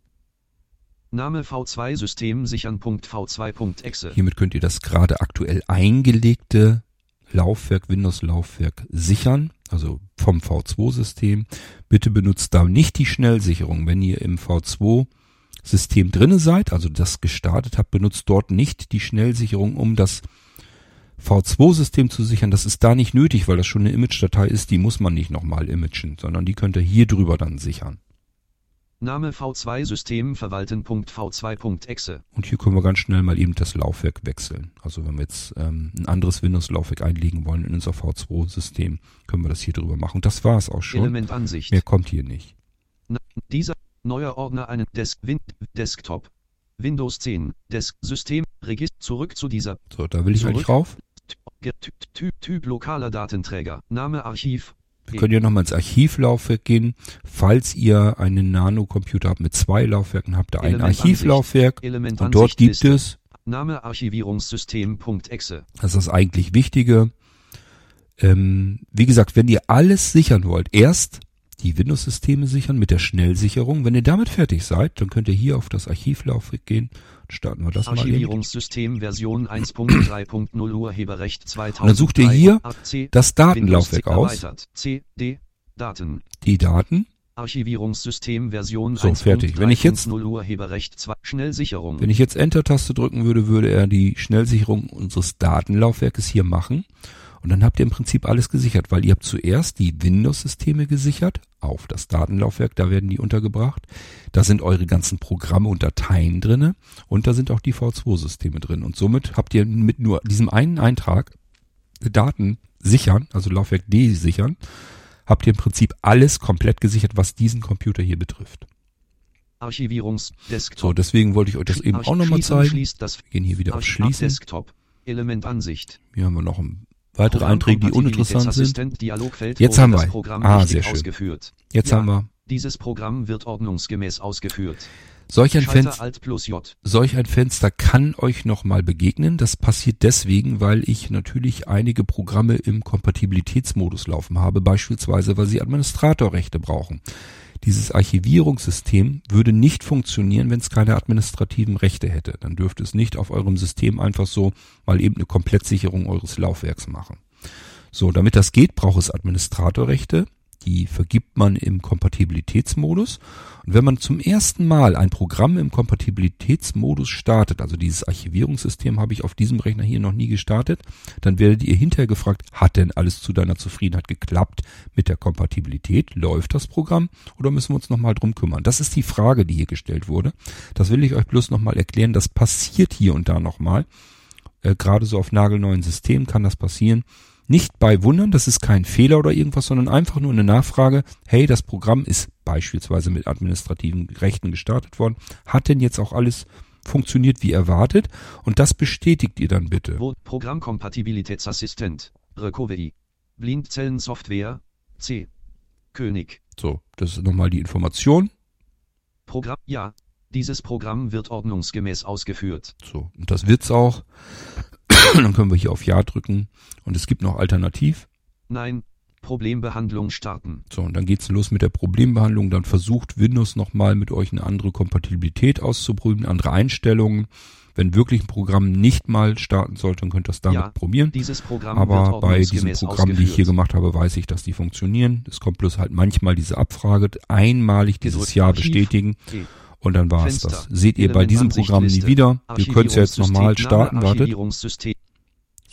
Name V2 System sichern.v2.exe. Hiermit könnt ihr das gerade aktuell eingelegte Laufwerk, Windows-Laufwerk sichern, also vom V2-System. Bitte benutzt da nicht die Schnellsicherung. Wenn ihr im V2-System drinne seid, also das gestartet habt, benutzt dort nicht die Schnellsicherung, um das V2-System zu sichern. Das ist da nicht nötig, weil das schon eine Image-Datei ist, die muss man nicht nochmal imagen, sondern die könnt ihr hier drüber dann sichern. Name V2 System verwalten.v2.exe. Und hier können wir ganz schnell mal eben das Laufwerk wechseln. Also wenn wir jetzt ähm, ein anderes Windows-Laufwerk einlegen wollen in unser V2-System, können wir das hier drüber machen. Und das war es auch schon. Elementansicht. Mehr kommt hier nicht. Na, dieser neuer Ordner einen Desk Win Desktop. Windows 10 Desk System Register zurück zu dieser So, da will ich Zurück. eigentlich rauf. Typ, Typ, Typ, lokaler Datenträger Name Archiv Wir können ja nochmal ins Archivlaufwerk gehen. Falls ihr einen Nano-Computer habt mit zwei Laufwerken, habt ihr ein. Archivlaufwerk. Element Und dort gibt es, Name Archivierungssystem.exe. das ist das eigentlich Wichtige, ähm, wie gesagt, wenn ihr alles sichern wollt, erst die Windows-Systeme sichern mit der Schnellsicherung. Wenn ihr damit fertig seid, dann könnt ihr hier auf das Archivlaufwerk gehen. Starten wir das. Archivierungssystem Version 1.3.0 Urheberrecht 2000. Und dann sucht ihr hier das Datenlaufwerk aus, C, D, Daten. die Daten. Archivierungssystem Version So, fertig. Wenn ich jetzt- 1.3.0 Urheberrecht 2 Schnellsicherung. Wenn ich jetzt Enter-Taste drücken würde, würde er die Schnellsicherung unseres Datenlaufwerkes hier machen. Und dann habt ihr im Prinzip alles gesichert, weil ihr habt zuerst die Windows-Systeme gesichert auf das Datenlaufwerk, da werden die untergebracht. Da sind eure ganzen Programme und Dateien drinne und da sind auch die V2-Systeme drin. Und somit habt ihr mit nur diesem einen Eintrag Daten sichern, also Laufwerk D sichern, habt ihr im Prinzip alles komplett gesichert, was diesen Computer hier betrifft. Archivierungs Desktop. So, deswegen wollte ich euch das eben auch nochmal zeigen. Wir gehen hier wieder auf Arch- Schließen. Desktop. Elementansicht. Hier haben wir noch ein- weitere Einträge, die uninteressant sind. Jetzt haben wir. Programm Ah, sehr schön. ausgeführt. Jetzt Ja. haben wir Dieses Programm wird ordnungsgemäß ausgeführt. solch ein, Fenster, solch ein Fenster kann euch nochmal begegnen. Das passiert deswegen, weil ich natürlich einige Programme im Kompatibilitätsmodus laufen habe, beispielsweise weil sie Administratorrechte brauchen. Dieses Archivierungssystem würde nicht funktionieren, wenn es keine administrativen Rechte hätte. Dann dürfte es nicht auf eurem System einfach so mal eben eine Komplettsicherung eures Laufwerks machen. So, damit das geht, braucht es Administratorrechte. Die vergibt man im Kompatibilitätsmodus. Und wenn man zum ersten Mal ein Programm im Kompatibilitätsmodus startet, also dieses Archivierungssystem habe ich auf diesem Rechner hier noch nie gestartet, dann werdet ihr hinterher gefragt, hat denn alles zu deiner Zufriedenheit geklappt mit der Kompatibilität? Läuft das Programm oder müssen wir uns nochmal drum kümmern? Das ist die Frage, die hier gestellt wurde. Das will ich euch bloß nochmal erklären. Das passiert hier und da nochmal. Äh, Gerade so auf nagelneuen Systemen kann das passieren. Nicht bei Wundern, das ist kein Fehler oder irgendwas, sondern einfach nur eine Nachfrage. Hey, das Programm ist beispielsweise mit administrativen Rechten gestartet worden. Hat denn jetzt auch alles funktioniert wie erwartet? Und das bestätigt ihr dann bitte. Programmkompatibilitätsassistent. Recovery. Blindzellensoftware. C. König. So, das ist nochmal die Information. Programm. Ja. Dieses Programm wird ordnungsgemäß ausgeführt. So, und das wird's auch. Dann können wir hier auf Ja drücken. Und es gibt noch Alternativ. Nein. Problembehandlung starten. So, und dann geht's los mit der Problembehandlung. Dann versucht Windows nochmal mit euch eine andere Kompatibilität auszuprüfen, andere Einstellungen. Wenn wirklich ein Programm nicht mal starten sollte, dann könnt ihr das damit Ja, probieren. Aber bei diesen Programmen, die ich hier gemacht habe, weiß ich, dass die funktionieren. Es kommt bloß halt manchmal diese Abfrage, einmalig dieses Gedrückt Ja Archiv. bestätigen G. und dann war es das. Seht ihr bei diesem Programm nie wieder. Wir können es ja jetzt nochmal starten, wartet.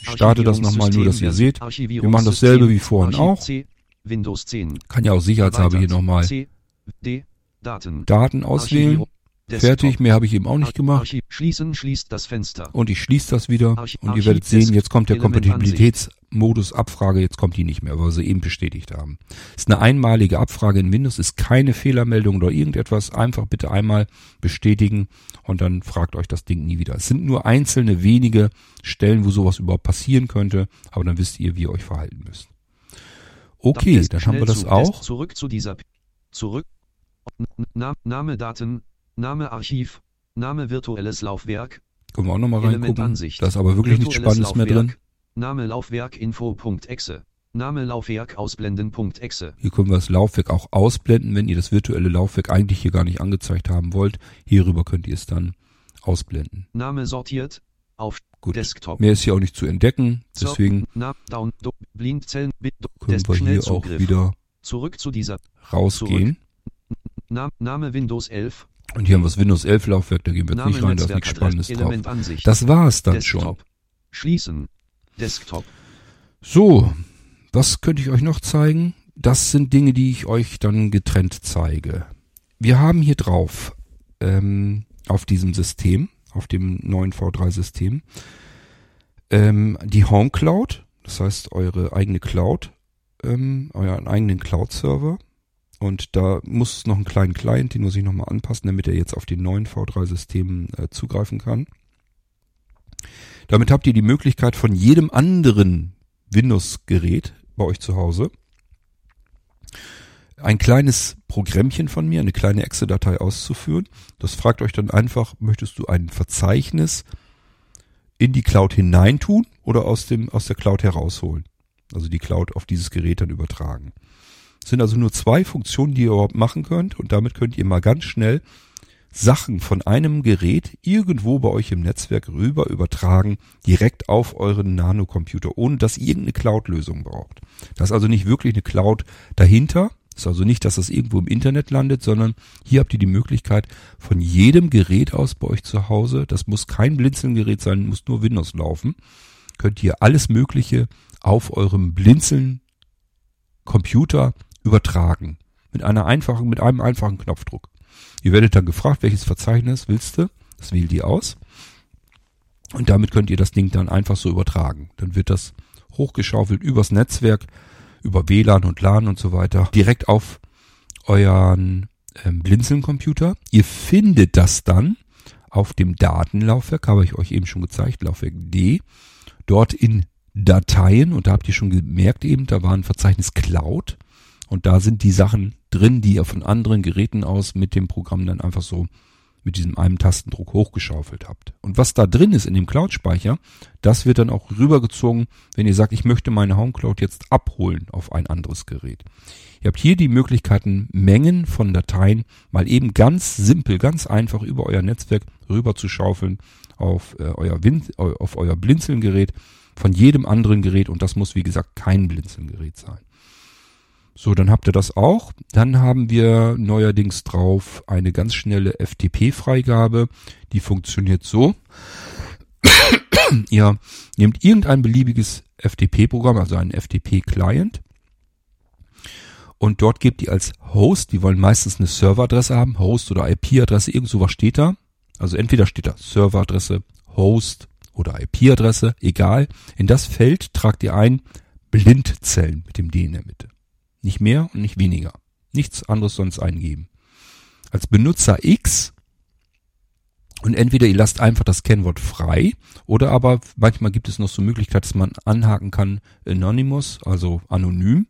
Ich starte das nochmal nur, dass ihr seht. Wir machen dasselbe wie vorhin auch. C, Windows 10. Kann ja auch sicherheitshalber hier nochmal. Daten auswählen. Fertig, mehr habe ich eben auch nicht gemacht. Schließen schließt das Fenster. Und ich schließe das wieder und ihr werdet sehen, jetzt kommt der Elementansicht. Kompatibilitätsmodus Abfrage, jetzt kommt die nicht mehr, weil wir sie eben bestätigt haben. Ist eine einmalige Abfrage in Windows, ist keine Fehlermeldung oder irgendetwas, einfach bitte einmal bestätigen und dann fragt euch das Ding nie wieder. Es sind nur einzelne wenige Stellen, wo sowas überhaupt passieren könnte, aber dann wisst ihr, wie ihr euch verhalten müsst. Okay, dann haben wir das auch. Zurück zu dieser. Zurück. Name Daten. Name Archiv. Name virtuelles Laufwerk. Können wir auch nochmal reingucken. Da ist aber wirklich nichts Spannendes mehr drin. Laufwerk. Name Laufwerk Info.exe. Name Laufwerk ausblenden.exe. Hier können wir das Laufwerk auch ausblenden, wenn ihr das virtuelle Laufwerk eigentlich hier gar nicht angezeigt haben wollt. Hierüber könnt ihr es dann ausblenden. Name sortiert. Auf Gut. Desktop. Mehr ist hier auch nicht zu entdecken, deswegen Na, down, do, Blindzellen, Bit, do, können Desk, wir hier auch wieder Zurück zu dieser. rausgehen. Na, Name Windows 11. Und hier haben wir das Windows 11 Laufwerk, da gehen wir jetzt nicht rein, da ist nichts. Spannendes drauf. Das war's dann schon. Desktop. Schließen. Desktop. So, was könnte ich euch noch zeigen? Das sind Dinge, die ich euch dann getrennt zeige. Wir haben hier drauf, ähm, auf diesem System, auf dem neuen V3-System, ähm, die Home Cloud, das heißt eure eigene Cloud, ähm, euren eigenen Cloud-Server. Und da muss noch einen kleinen Client, den muss ich nochmal anpassen, damit er jetzt auf den neuen V3-Systemen äh, zugreifen kann. Damit habt ihr die Möglichkeit von jedem anderen Windows-Gerät bei euch zu Hause ein kleines Programmchen von mir, eine kleine Exe-Datei auszuführen. Das fragt euch dann einfach, möchtest du ein Verzeichnis in die Cloud hineintun oder aus dem, aus der Cloud herausholen? Also die Cloud auf dieses Gerät dann übertragen. Sind also nur zwei Funktionen, die ihr überhaupt machen könnt und damit könnt ihr mal ganz schnell Sachen von einem Gerät irgendwo bei euch im Netzwerk rüber übertragen, direkt auf euren Nanocomputer, ohne dass ihr irgendeine Cloud-Lösung braucht. Da ist also nicht wirklich eine Cloud dahinter. Ist also nicht, dass das irgendwo im Internet landet, sondern hier habt ihr die Möglichkeit von jedem Gerät aus bei euch zu Hause, das muss kein Blinzeln-Gerät sein, muss nur Windows laufen, könnt ihr alles Mögliche auf eurem Blinzeln-Computer übertragen. Mit einer einfachen, mit einem einfachen Knopfdruck. Ihr werdet dann gefragt, welches Verzeichnis willst du? Das wählt ihr aus. Und damit könnt ihr das Ding dann einfach so übertragen. Dann wird das hochgeschaufelt übers Netzwerk, über WLAN und LAN und so weiter, direkt auf euren ähm, Blinzeln-Computer. Ihr findet das dann auf dem Datenlaufwerk, habe ich euch eben schon gezeigt, Laufwerk D, dort in Dateien und da habt ihr schon gemerkt eben, da war ein Verzeichnis Cloud und da sind die Sachen drin, die ihr von anderen Geräten aus mit dem Programm dann einfach so mit diesem einen Tastendruck hochgeschaufelt habt. Und was da drin ist in dem Cloud-Speicher, das wird dann auch rübergezogen, wenn ihr sagt, ich möchte meine Home Cloud jetzt abholen auf ein anderes Gerät. Ihr habt hier die Möglichkeiten, Mengen von Dateien mal eben ganz simpel, ganz einfach über euer Netzwerk rüber zu schaufeln auf, äh, euer, Win auf euer Blinzeln-Gerät von jedem anderen Gerät und das muss wie gesagt kein Blinzeln-Gerät sein. So, dann habt ihr das auch. Dann haben wir neuerdings drauf eine ganz schnelle FTP-Freigabe. Die funktioniert so. ihr nehmt irgendein beliebiges FTP-Programm, also einen FTP-Client. Und dort gebt ihr als Host, die wollen meistens eine Serveradresse haben, Host oder IP-Adresse, irgend sowas steht da. Also entweder steht da Serveradresse, Host oder IP-Adresse, egal. In das Feld tragt ihr ein Blindzellen mit dem D in der Mitte. Nicht mehr und nicht weniger. Nichts anderes sonst eingeben. Als Benutzer X und entweder ihr lasst einfach das Kennwort frei oder aber manchmal gibt es noch so Möglichkeit, dass man anhaken kann Anonymous, also anonym.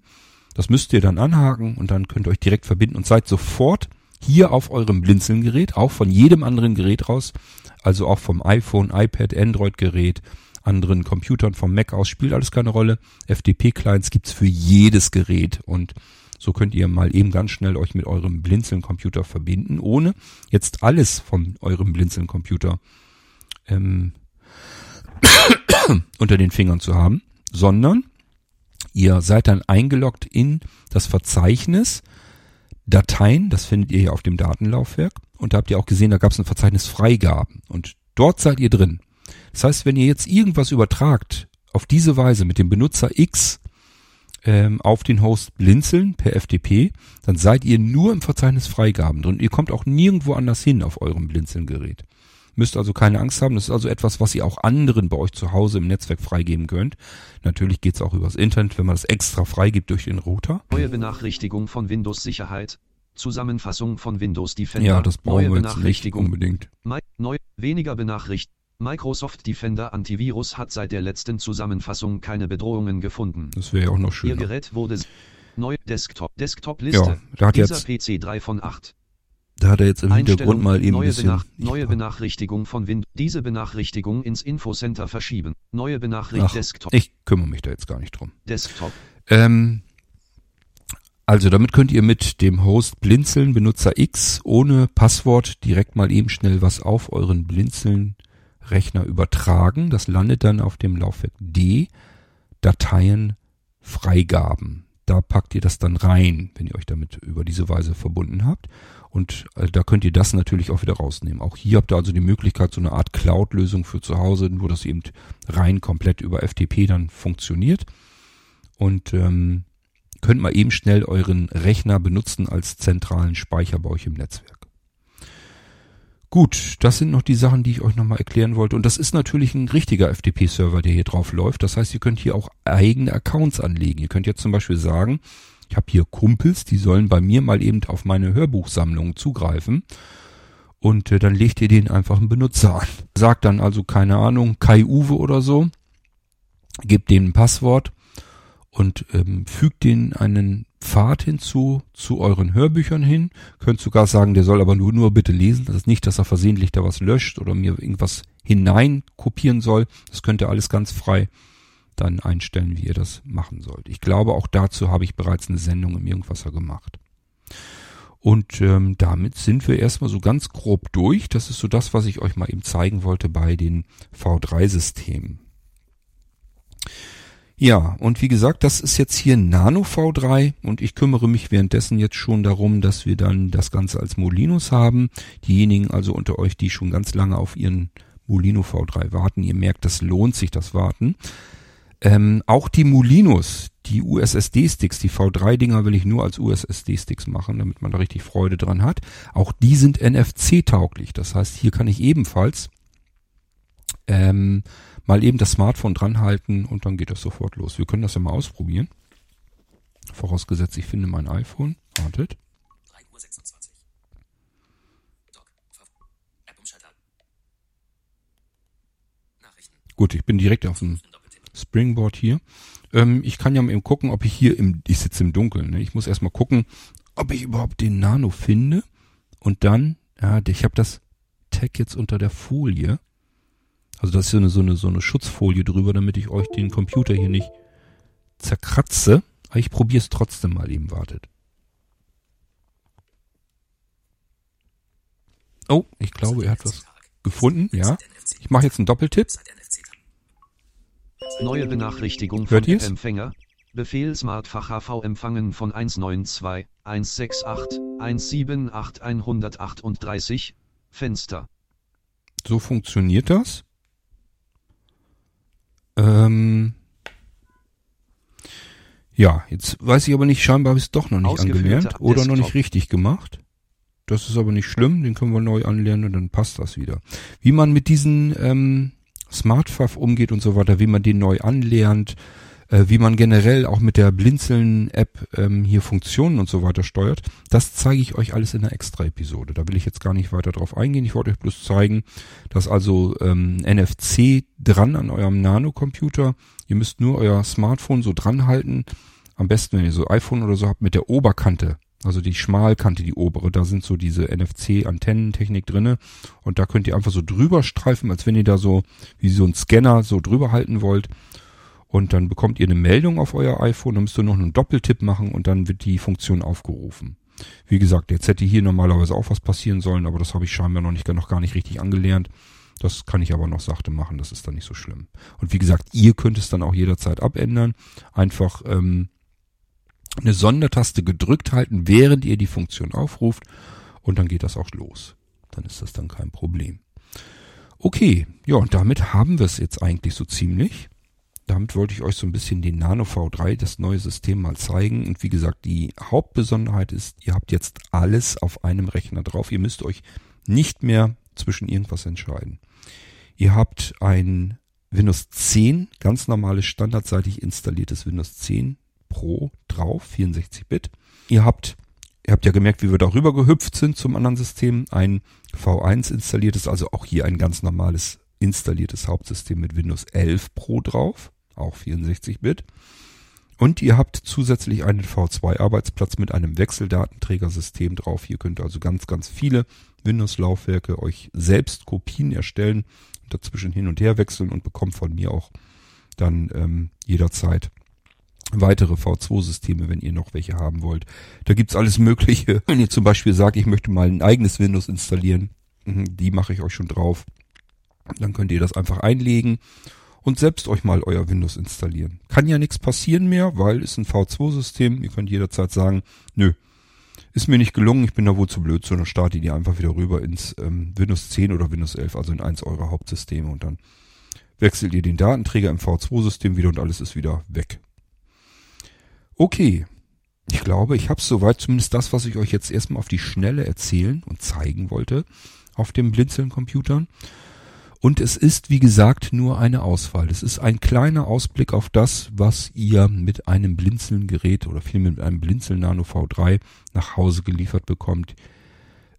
Das müsst ihr dann anhaken und dann könnt ihr euch direkt verbinden und seid sofort hier auf eurem Blinzeln-Gerät, auch von jedem anderen Gerät raus, also auch vom iPhone, iPad, Android-Gerät, anderen Computern vom Mac aus, spielt alles keine Rolle. FTP-Clients gibt's für jedes Gerät und so könnt ihr mal eben ganz schnell euch mit eurem Blinzeln-Computer verbinden, ohne jetzt alles von eurem Blinzeln-Computer ähm, unter den Fingern zu haben, sondern ihr seid dann eingeloggt in das Verzeichnis Dateien, das findet ihr hier auf dem Datenlaufwerk und da habt ihr auch gesehen, da gab es ein Verzeichnis Freigaben und dort seid ihr drin. Das heißt, wenn ihr jetzt irgendwas übertragt, auf diese Weise mit dem Benutzer X ähm, auf den Host blinzeln per FTP, dann seid ihr nur im Verzeichnis Freigaben drin. Ihr kommt auch nirgendwo anders hin auf eurem Blinzeln-Gerät. Müsst also keine Angst haben. Das ist also etwas, was ihr auch anderen bei euch zu Hause im Netzwerk freigeben könnt. Natürlich geht's auch übers Internet, wenn man das extra freigibt durch den Router. Neue Benachrichtigung von Windows Sicherheit. Zusammenfassung von Windows Defender. Ja, das brauchen Neue wir jetzt nicht unbedingt. Neu, weniger Benachricht. Microsoft Defender Antivirus hat seit der letzten Zusammenfassung keine Bedrohungen gefunden. Das wäre ja auch noch Ihr schöner. Gerät wurde neu Desktop Desktop-Liste. Ja, da hat Dieser jetzt, PC 3 von 8. da hat er jetzt im Hintergrund mal eben neue, bisschen. Benach neue Benachrichtigung von Windows. Diese Benachrichtigung ins Infocenter verschieben. Neue Benachrichtigung Ach, Desktop. ich kümmere mich da jetzt gar nicht drum. Desktop. Ähm, also damit könnt ihr mit dem Host Blinzeln Benutzer X ohne Passwort direkt mal eben schnell was auf euren Blinzeln Rechner übertragen. Das landet dann auf dem Laufwerk D Dateien Freigaben. Da packt ihr das dann rein, wenn ihr euch damit über diese Weise verbunden habt. Und äh, da könnt ihr das natürlich auch wieder rausnehmen. Auch hier habt ihr also die Möglichkeit, so eine Art Cloud-Lösung für zu Hause, nur dass eben rein komplett über FTP dann funktioniert. Und ähm, könnt mal eben schnell euren Rechner benutzen als zentralen Speicher bei euch im Netzwerk. Gut, das sind noch die Sachen, die ich euch nochmal erklären wollte. Und das ist natürlich ein richtiger FTP-Server, der hier drauf läuft. Das heißt, ihr könnt hier auch eigene Accounts anlegen. Ihr könnt jetzt zum Beispiel sagen, ich habe hier Kumpels, die sollen bei mir mal eben auf meine Hörbuchsammlung zugreifen. Und äh, dann legt ihr denen einfach einen Benutzer an. Sagt dann also, keine Ahnung, Kai Uwe oder so. Gebt denen ein Passwort und ähm, fügt denen einen Pfad hinzu zu euren Hörbüchern hin. Könnt sogar sagen, der soll aber nur, nur bitte lesen. Das ist nicht, dass er versehentlich da was löscht oder mir irgendwas hinein kopieren soll. Das könnt ihr alles ganz frei dann einstellen, wie ihr das machen sollt. Ich glaube, auch dazu habe ich bereits eine Sendung im Irgendwasser gemacht. Und ähm, damit sind wir erstmal so ganz grob durch. Das ist so das, was ich euch mal eben zeigen wollte bei den V3-Systemen. Ja, und wie gesagt, das ist jetzt hier Nano V3 und ich kümmere mich währenddessen jetzt schon darum, dass wir dann das Ganze als Molinos haben. Diejenigen also unter euch, die schon ganz lange auf ihren Molino V3 warten, ihr merkt, das lohnt sich das Warten. Ähm, auch die Molinos, die USSD-Sticks, die V3-Dinger will ich nur als USSD-Sticks machen, damit man da richtig Freude dran hat. Auch die sind NFC-tauglich. Das heißt, hier kann ich ebenfalls ähm, mal eben das Smartphone dran halten und dann geht das sofort los. Wir können das ja mal ausprobieren. Vorausgesetzt, ich finde mein iPhone. Wartet. 3 Uhr 26. Doc. Ver App umschalter. Nachrichten. Gut, ich bin direkt auf dem. Springboard hier. Ähm, ich kann ja mal eben gucken, ob ich hier im, ich sitze im Dunkeln. Ne? Ich muss erstmal gucken, ob ich überhaupt den Nano finde. Und dann, ja, ich habe das Tag jetzt unter der Folie. Also das ist so eine, so eine, so eine Schutzfolie drüber, damit ich euch den Computer hier nicht zerkratze. Aber ich probiere es trotzdem mal eben, wartet. Oh, ich glaube, er hat was gefunden, ja. Ich mache jetzt einen Doppeltipp. Neue Benachrichtigung von? Empfänger. Befehl Smartfach HV empfangen von 192 168 178 138 Fenster. So funktioniert das. Ähm ja, jetzt weiß ich aber nicht, scheinbar habe ich es doch noch nicht angelernt oder noch Desktop. nicht richtig gemacht. Das ist aber nicht schlimm, den können wir neu anlernen und dann passt das wieder. Wie man mit diesen ähm, Smartphone umgeht und so weiter, wie man den neu anlernt, äh, wie man generell auch mit der Blinzeln-App ähm, hier Funktionen und so weiter steuert, das zeige ich euch alles in einer extra Episode. Da will ich jetzt gar nicht weiter drauf eingehen. Ich wollte euch bloß zeigen, dass also ähm, NFC dran an eurem Nano-Computer. Ihr müsst nur euer Smartphone so dran halten. Am besten, wenn ihr so iPhone oder so habt, mit der Oberkante. Also die Schmalkante, die obere, da sind so diese NFC-Antennentechnik drinne und da könnt ihr einfach so drüber streifen, als wenn ihr da so wie so ein Scanner so drüber halten wollt und dann bekommt ihr eine Meldung auf euer iPhone, dann müsst ihr noch einen Doppeltipp machen und dann wird die Funktion aufgerufen. Wie gesagt, jetzt hätte hier normalerweise auch was passieren sollen, aber das habe ich scheinbar noch nicht noch gar nicht richtig angelernt. Das kann ich aber noch sachte machen, das ist dann nicht so schlimm. Und wie gesagt, ihr könnt es dann auch jederzeit abändern. Einfach ähm, eine Sondertaste gedrückt halten, während ihr die Funktion aufruft und dann geht das auch los. Dann ist das dann kein Problem. Okay, ja, und damit haben wir es jetzt eigentlich so ziemlich. Damit wollte ich euch so ein bisschen den Nano V3, das neue System mal zeigen. Und wie gesagt, die Hauptbesonderheit ist, ihr habt jetzt alles auf einem Rechner drauf. Ihr müsst euch nicht mehr zwischen irgendwas entscheiden. Ihr habt ein Windows 10, ganz normales standardseitig installiertes Windows 10 Pro drauf, 64-Bit. Ihr habt, ihr habt ja gemerkt, wie wir darüber gehüpft sind zum anderen System. Ein V1 installiertes, also auch hier ein ganz normales installiertes Hauptsystem mit Windows 11 Pro drauf, auch 64-Bit. Und ihr habt zusätzlich einen V2-Arbeitsplatz mit einem Wechseldatenträgersystem drauf. Hier könnt ihr also ganz, ganz viele Windows-Laufwerke euch selbst Kopien erstellen dazwischen hin und her wechseln und bekommt von mir auch dann ähm, jederzeit weitere V2-Systeme, wenn ihr noch welche haben wollt. Da gibt's alles Mögliche. Wenn ihr zum Beispiel sagt, ich möchte mal ein eigenes Windows installieren, mhm, die mache ich euch schon drauf. Dann könnt ihr das einfach einlegen und selbst euch mal euer Windows installieren. Kann ja nichts passieren mehr, weil es ein V2-System. Ihr könnt jederzeit sagen, nö, ist mir nicht gelungen, ich bin da wohl zu blöd, sondern starte die einfach wieder rüber ins ähm, Windows 10 oder Windows 11, also in eins eurer Hauptsysteme und dann wechselt ihr den Datenträger im V2-System wieder und alles ist wieder weg. Okay, ich glaube, ich habe soweit zumindest das, was ich euch jetzt erstmal auf die Schnelle erzählen und zeigen wollte auf dem Blinzeln-Computern. Und es ist, wie gesagt, nur eine Auswahl. Es ist ein kleiner Ausblick auf das, was ihr mit einem Blinzeln-Gerät oder vielmehr mit einem Blinzeln Nano V3 nach Hause geliefert bekommt.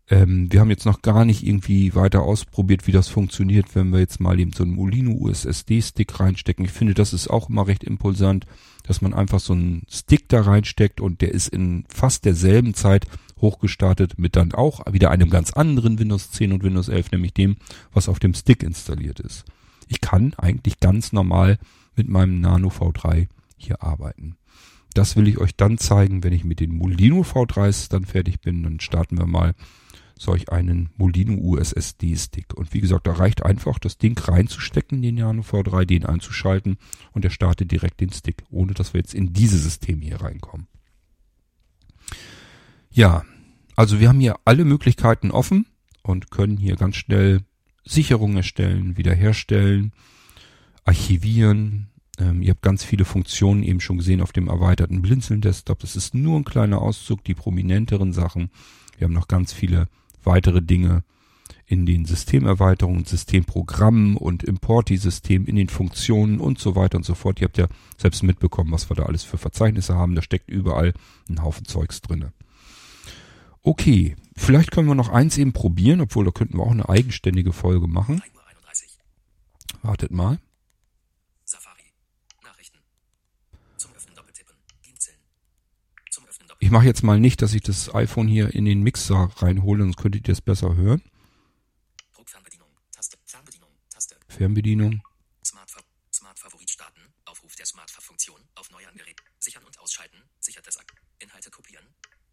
Ähm, wir haben jetzt noch gar nicht irgendwie weiter ausprobiert, wie das funktioniert, wenn wir jetzt mal eben so einen Molino USSD-Stick reinstecken. Ich finde, das ist auch immer recht impulsant, dass man einfach so einen Stick da reinsteckt und der ist in fast derselben Zeit hochgestartet mit dann auch wieder einem ganz anderen Windows 10 und Windows 11, nämlich dem, was auf dem Stick installiert ist. Ich kann eigentlich ganz normal mit meinem Nano V3 hier arbeiten. Das will ich euch dann zeigen, wenn ich mit den Molino V3s dann fertig bin. Dann starten wir mal solch einen Molino USSD Stick. Und wie gesagt, da reicht einfach das Ding reinzustecken, den Nano V3, den einzuschalten und er startet direkt den Stick, ohne dass wir jetzt in dieses System hier reinkommen. Ja, also wir haben hier alle Möglichkeiten offen und können hier ganz schnell Sicherungen erstellen, wiederherstellen, archivieren. Ähm, ihr habt ganz viele Funktionen eben schon gesehen auf dem erweiterten Blinzeln-Desktop. Das ist nur ein kleiner Auszug, die prominenteren Sachen. Wir haben noch ganz viele weitere Dinge in den Systemerweiterungen, Systemprogrammen und Importi-System, in den Funktionen und so weiter und so fort. Ihr habt ja selbst mitbekommen, was wir da alles für Verzeichnisse haben. Da steckt überall ein Haufen Zeugs drinne. Okay, vielleicht können wir noch eins eben probieren, obwohl da könnten wir auch eine eigenständige Folge machen. 3 Uhr 31. Wartet mal. Ich mache jetzt mal nicht, dass ich das iPhone hier in den Mixer reinhole, sonst könntet ihr es besser hören. Fernbedienung. Taste. Fernbedienung. Smart, Fa- Smart Favorit starten. Aufruf der Smart Funktion auf neuem Gerät. Sichern und ausschalten. Sichert das Ak Inhalte kopieren.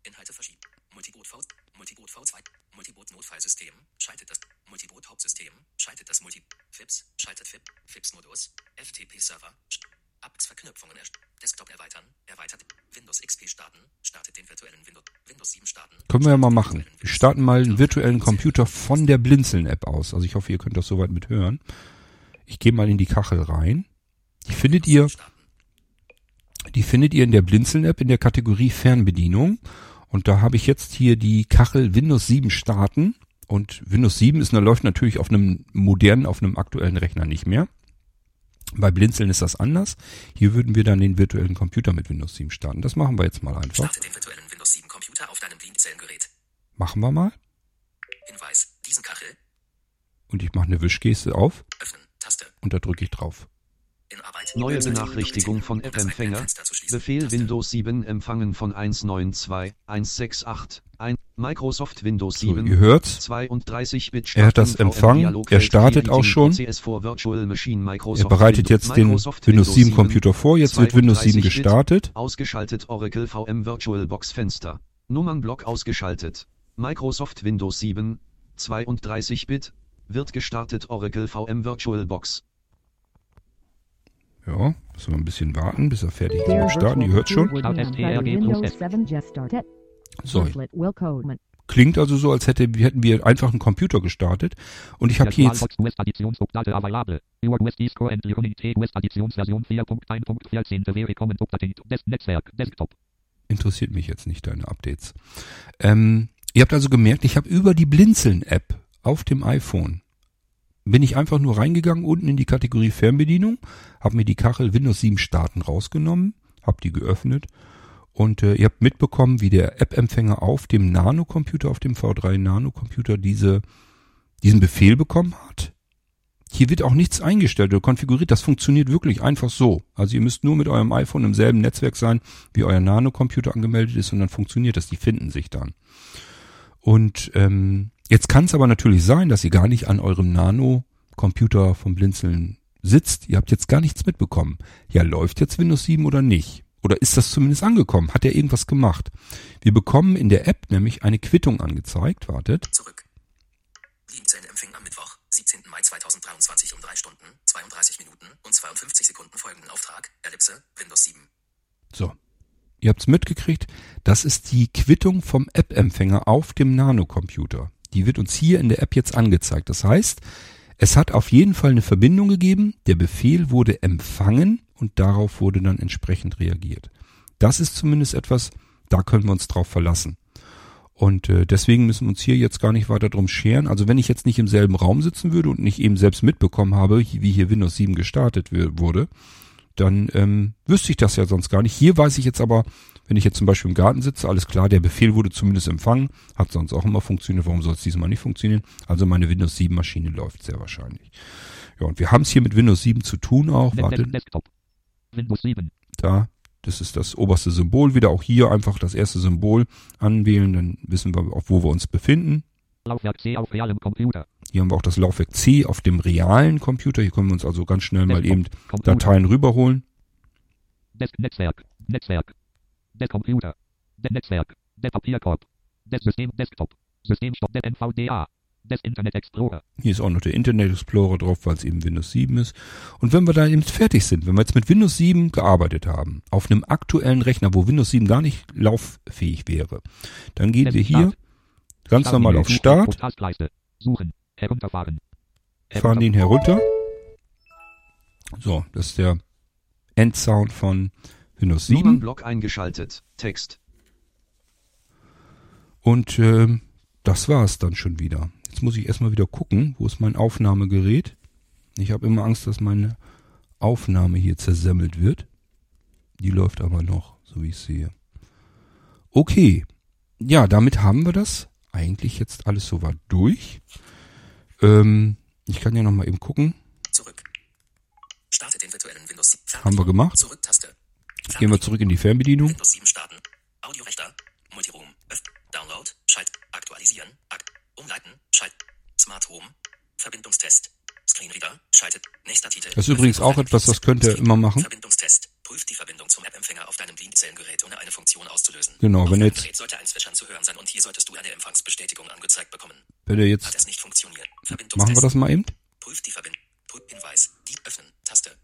Inhalte verschieben. Multiboot V Multiboot V2. Multiboot Notfallsystem. Schaltet das Multiboot Hauptsystem. Schaltet das Multi FIPS. Schaltet FIP. FIPS Modus. FTP Server. Apps Verknüpfungen erst Desktop erweitern. Erweitert. Windows XP starten. Startet den virtuellen Windows Windows 7 starten. Können wir ja mal machen. Wir starten mal einen virtuellen Computer. Von der Blinzeln-App aus. Also ich hoffe, ihr könnt das soweit mit hören. Ich gehe mal in die Kachel rein. Die findet ihr, die findet ihr in der Blinzeln-App in der Kategorie Fernbedienung. Und da habe ich jetzt hier die Kachel Windows 7 starten. Und Windows 7 ist, läuft natürlich auf einem modernen, auf einem aktuellen Rechner nicht mehr. Bei Blinzeln ist das anders. Hier würden wir dann den virtuellen Computer mit Windows 7 starten. Das machen wir jetzt mal einfach. Starte den virtuellen Windows 7 Computer auf deinem Blinzellengerät. Machen wir mal. Hinweis. Diesen Kachel. Und ich mache eine Wischgeste auf Öffnen. Taste. und da drücke ich drauf. In Arbeit. Neue. Benachrichtigung von App-Empfänger. Befehl Taste. Windows 7 empfangen von 192.168. 1 Microsoft Windows So, 7. ihr hört's. 32-Bit Er hat das empfangen. Er startet auch schon. Er bereitet jetzt den Microsoft Windows 7 7 Computer vor. Jetzt wird Windows 7 32-Bit gestartet. Ausgeschaltet Oracle VM Virtual Box Fenster. Nummernblock ausgeschaltet. Microsoft Windows 7. 32-Bit. Wird gestartet Oracle VM Virtual Box. Ja, müssen wir ein bisschen warten, bis er fertig ist Starten. Ihr hört schon. Windows 7 just started. So. Klingt also so, als hätte, hätten wir einfach einen Computer gestartet. Und ich habe hier jetzt VirtualBox US Additionsdate available. Your USD Score and Unity US Additionsversion 4.1.14 Bewähre kommen Updating. Des Netzwerk, Desktop. interessiert mich jetzt nicht deine Updates. Ähm, ihr habt also gemerkt, ich habe über die Blinzeln-App auf dem iPhone bin ich einfach nur reingegangen unten in die Kategorie Fernbedienung, habe mir die Kachel Windows 7 starten rausgenommen, habe die geöffnet und äh, ihr habt mitbekommen, wie der App-Empfänger auf dem Nano-Computer, auf dem V3 Nano-Computer diese, diesen Befehl bekommen hat. Hier wird auch nichts eingestellt oder konfiguriert. Das funktioniert wirklich einfach so. Also ihr müsst nur mit eurem iPhone im selben Netzwerk sein, wie euer Nano-Computer angemeldet ist und dann funktioniert das. Die finden sich dann. Und ähm, jetzt kann es aber natürlich sein, dass ihr gar nicht an eurem Nano-Computer vom Blinzeln sitzt. Ihr habt jetzt gar nichts mitbekommen. Ja, läuft jetzt Windows 7 oder nicht? Oder ist das zumindest angekommen? Hat er irgendwas gemacht? Wir bekommen in der App nämlich eine Quittung angezeigt. Wartet. Zurück. Blinzellenempfang am Mittwoch, 17. Mai 2023 um 3 Stunden, 32 Minuten und 52 Sekunden folgenden Auftrag, Ellipse, Windows 7. So. Ihr habt's mitgekriegt. Das ist die Quittung vom App-Empfänger auf dem Nano-Computer. Die wird uns hier in der App jetzt angezeigt. Das heißt, es hat auf jeden Fall eine Verbindung gegeben. Der Befehl wurde empfangen und darauf wurde dann entsprechend reagiert. Das ist zumindest etwas, da können wir uns drauf verlassen. Und äh, deswegen müssen wir uns hier jetzt gar nicht weiter drum scheren. Also wenn ich jetzt nicht im selben Raum sitzen würde und nicht eben selbst mitbekommen habe, wie hier Windows 7 gestartet wurde, dann ähm, wüsste ich das ja sonst gar nicht. Hier weiß ich jetzt aber, wenn ich jetzt zum Beispiel im Garten sitze, alles klar, der Befehl wurde zumindest empfangen, hat sonst auch immer funktioniert, warum soll es diesmal nicht funktionieren? Also meine Windows 7 Maschine läuft sehr wahrscheinlich. Ja, und wir haben es hier mit Windows 7 zu tun auch. Warte, Desktop. Windows 7. da, das ist das oberste Symbol wieder. Auch hier einfach das erste Symbol anwählen, dann wissen wir auch, wo wir uns befinden. Laufwerk C auf realem Computer. Hier haben wir auch das Laufwerk C auf dem realen Computer. Hier können wir uns also ganz schnell mal Desktop. eben Computer. Dateien rüberholen. Des Netzwerk. Netzwerk. Der Computer. Der Netzwerk. Der Papierkorb. Des System Desktop. Systemstopp der NVDA. Des Internet Explorer. Hier ist auch noch der Internet Explorer drauf, weil es eben Windows 7 ist. Und wenn wir da eben fertig sind, wenn wir jetzt mit Windows 7 gearbeitet haben, auf einem aktuellen Rechner, wo Windows 7 gar nicht lauffähig wäre, dann gehen wir hier Start. ganz Startmenü, normal auf Start. Suchen. Herunterfahren. fahren den herunter. So, das ist der Endsound von Windows 7. Nummernblock eingeschaltet. Text. Und ähm, das war's dann schon wieder. Jetzt muss ich erstmal wieder gucken, wo ist mein Aufnahmegerät. Ich habe immer Angst, dass meine Aufnahme hier zersemmelt wird. Die läuft aber noch, so wie ich sehe. Okay. Ja, damit haben wir das. Eigentlich jetzt alles soweit durch. Ähm, ich kann ja noch mal eben gucken. Zurück. Starte den virtuellen Windows 7. Haben wir gemacht. Zurück-Taste. Gehen wir zurück in die Fernbedienung. Windows 7 starten. Audiorechter. Multiroom. Öff. Download. Schalt. Aktualisieren. Akt. Umleiten. Schalt. Smart Home. Verbindungstest. Screenreader. Schaltet. Nächster Titel. Das ist übrigens auch etwas, das könnt ihr immer machen. Verbindungstest. Prüft die Verbindung zum App-Empfänger auf deinem Blinzellengerät, ohne eine Funktion auszulösen. Genau, wenn jetzt- Gerät sollte ein Zwischern zu hören sein und hier solltest du eine Empfangsbestätigung angezeigt bekommen. Wenn ihr Hat jetzt, es nicht funktioniert. Verbindungstest. machen wir das mal eben. Prüft die Verbindung. Prüf Hinweis. Die öffnen. Taste.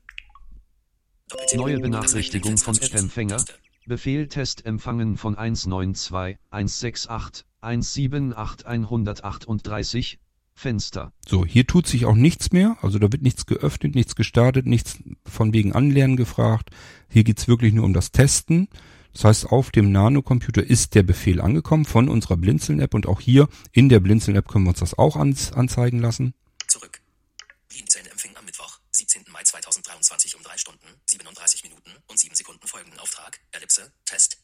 Doppeltipp. Neue Benachrichtigung von App-Empfänger. Befehl Test empfangen von 192 168 178 138 Fenster. So, hier tut sich auch nichts mehr. Also da wird nichts geöffnet, nichts gestartet, nichts von wegen Anlernen gefragt. Hier geht's wirklich nur um das Testen. Das heißt, auf dem Nano-Computer ist der Befehl angekommen von unserer Blinzeln-App und auch hier in der Blinzeln-App können wir uns das auch ans anzeigen lassen. Zurück. Blinzellenempfang am Mittwoch, 17. Mai 2023 um 3 Stunden, 37 Minuten und 7 Sekunden folgenden Auftrag. Ellipse. Test.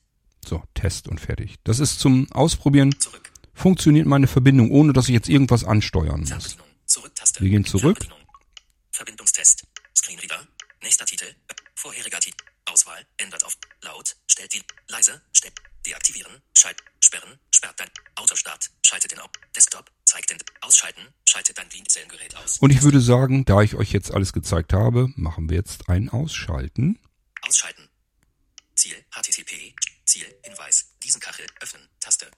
So, Test und fertig. Das ist zum Ausprobieren. Zurück. Funktioniert meine Verbindung, ohne dass ich jetzt irgendwas ansteuern muss. Wir gehen zurück. Verbindungstest. Screenreader. Nächster Titel. Vorheriger Titel. Auswahl. Ändert auf. Laut. Stellt die. Leise. Stellt. Deaktivieren. Schalt. Sperren. Sperrt dein. Autostart. Schaltet den auf. Desktop. Zeigt den. Ausschalten. Schaltet dein Blinzellengerät aus. Und ich würde sagen, da ich euch jetzt alles gezeigt habe, machen wir jetzt ein Ausschalten. Ausschalten. Ziel. HTTP. Ziel. Hinweis. Diesen Kachel. Öffnen. Taste.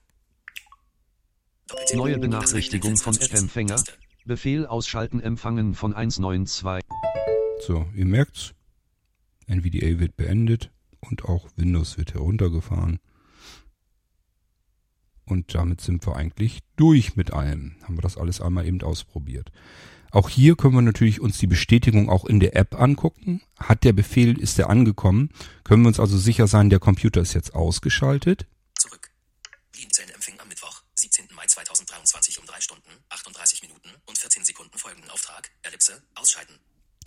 Neue Benachrichtigung von. App-Empfänger. Befehl ausschalten empfangen von 192 So, ihr merkt's. NVDA wird beendet und auch Windows wird heruntergefahren. Und damit sind wir eigentlich durch mit allem. Haben wir das alles einmal eben ausprobiert. Auch hier können wir natürlich uns die Bestätigung auch in der App angucken. Hat der Befehl, ist der angekommen? Können wir uns also sicher sein, der Computer ist jetzt ausgeschaltet? Zurück. Blinzellenempfang am Mittwoch, 17. Mai 2023 um 3 Stunden, 38 Minuten und 14 Sekunden folgenden Auftrag. Ellipse, ausschalten.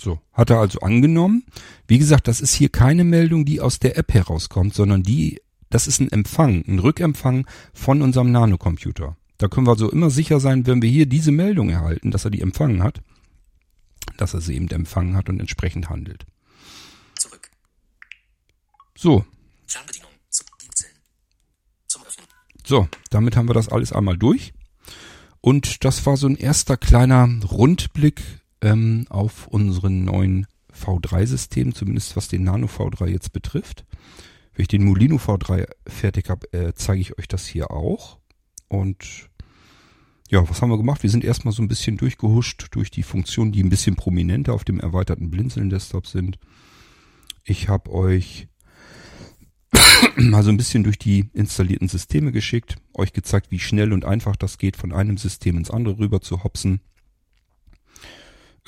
So, hat er also angenommen. Wie gesagt, das ist hier keine Meldung, die aus der App herauskommt, sondern die, das ist ein Empfang, ein Rückempfang von unserem Nanocomputer. Da können wir also immer sicher sein, wenn wir hier diese Meldung erhalten, dass er die empfangen hat, dass er sie eben empfangen hat und entsprechend handelt. Zurück. So, Fernbedienung. Zum Öffnen. So, damit haben wir das alles einmal durch. Und das war so ein erster kleiner Rundblick ähm, auf unseren neuen V3-System, zumindest was den Nano V3 jetzt betrifft. Wenn ich den Molino V3 fertig habe, äh, zeige ich euch das hier auch. Und ja, was haben wir gemacht? Wir sind erstmal so ein bisschen durchgehuscht durch die Funktionen, die ein bisschen prominenter auf dem erweiterten Blinzeln-Desktop sind. Ich habe euch mal so ein bisschen durch die installierten Systeme geschickt, euch gezeigt, wie schnell und einfach das geht, von einem System ins andere rüber zu hopsen.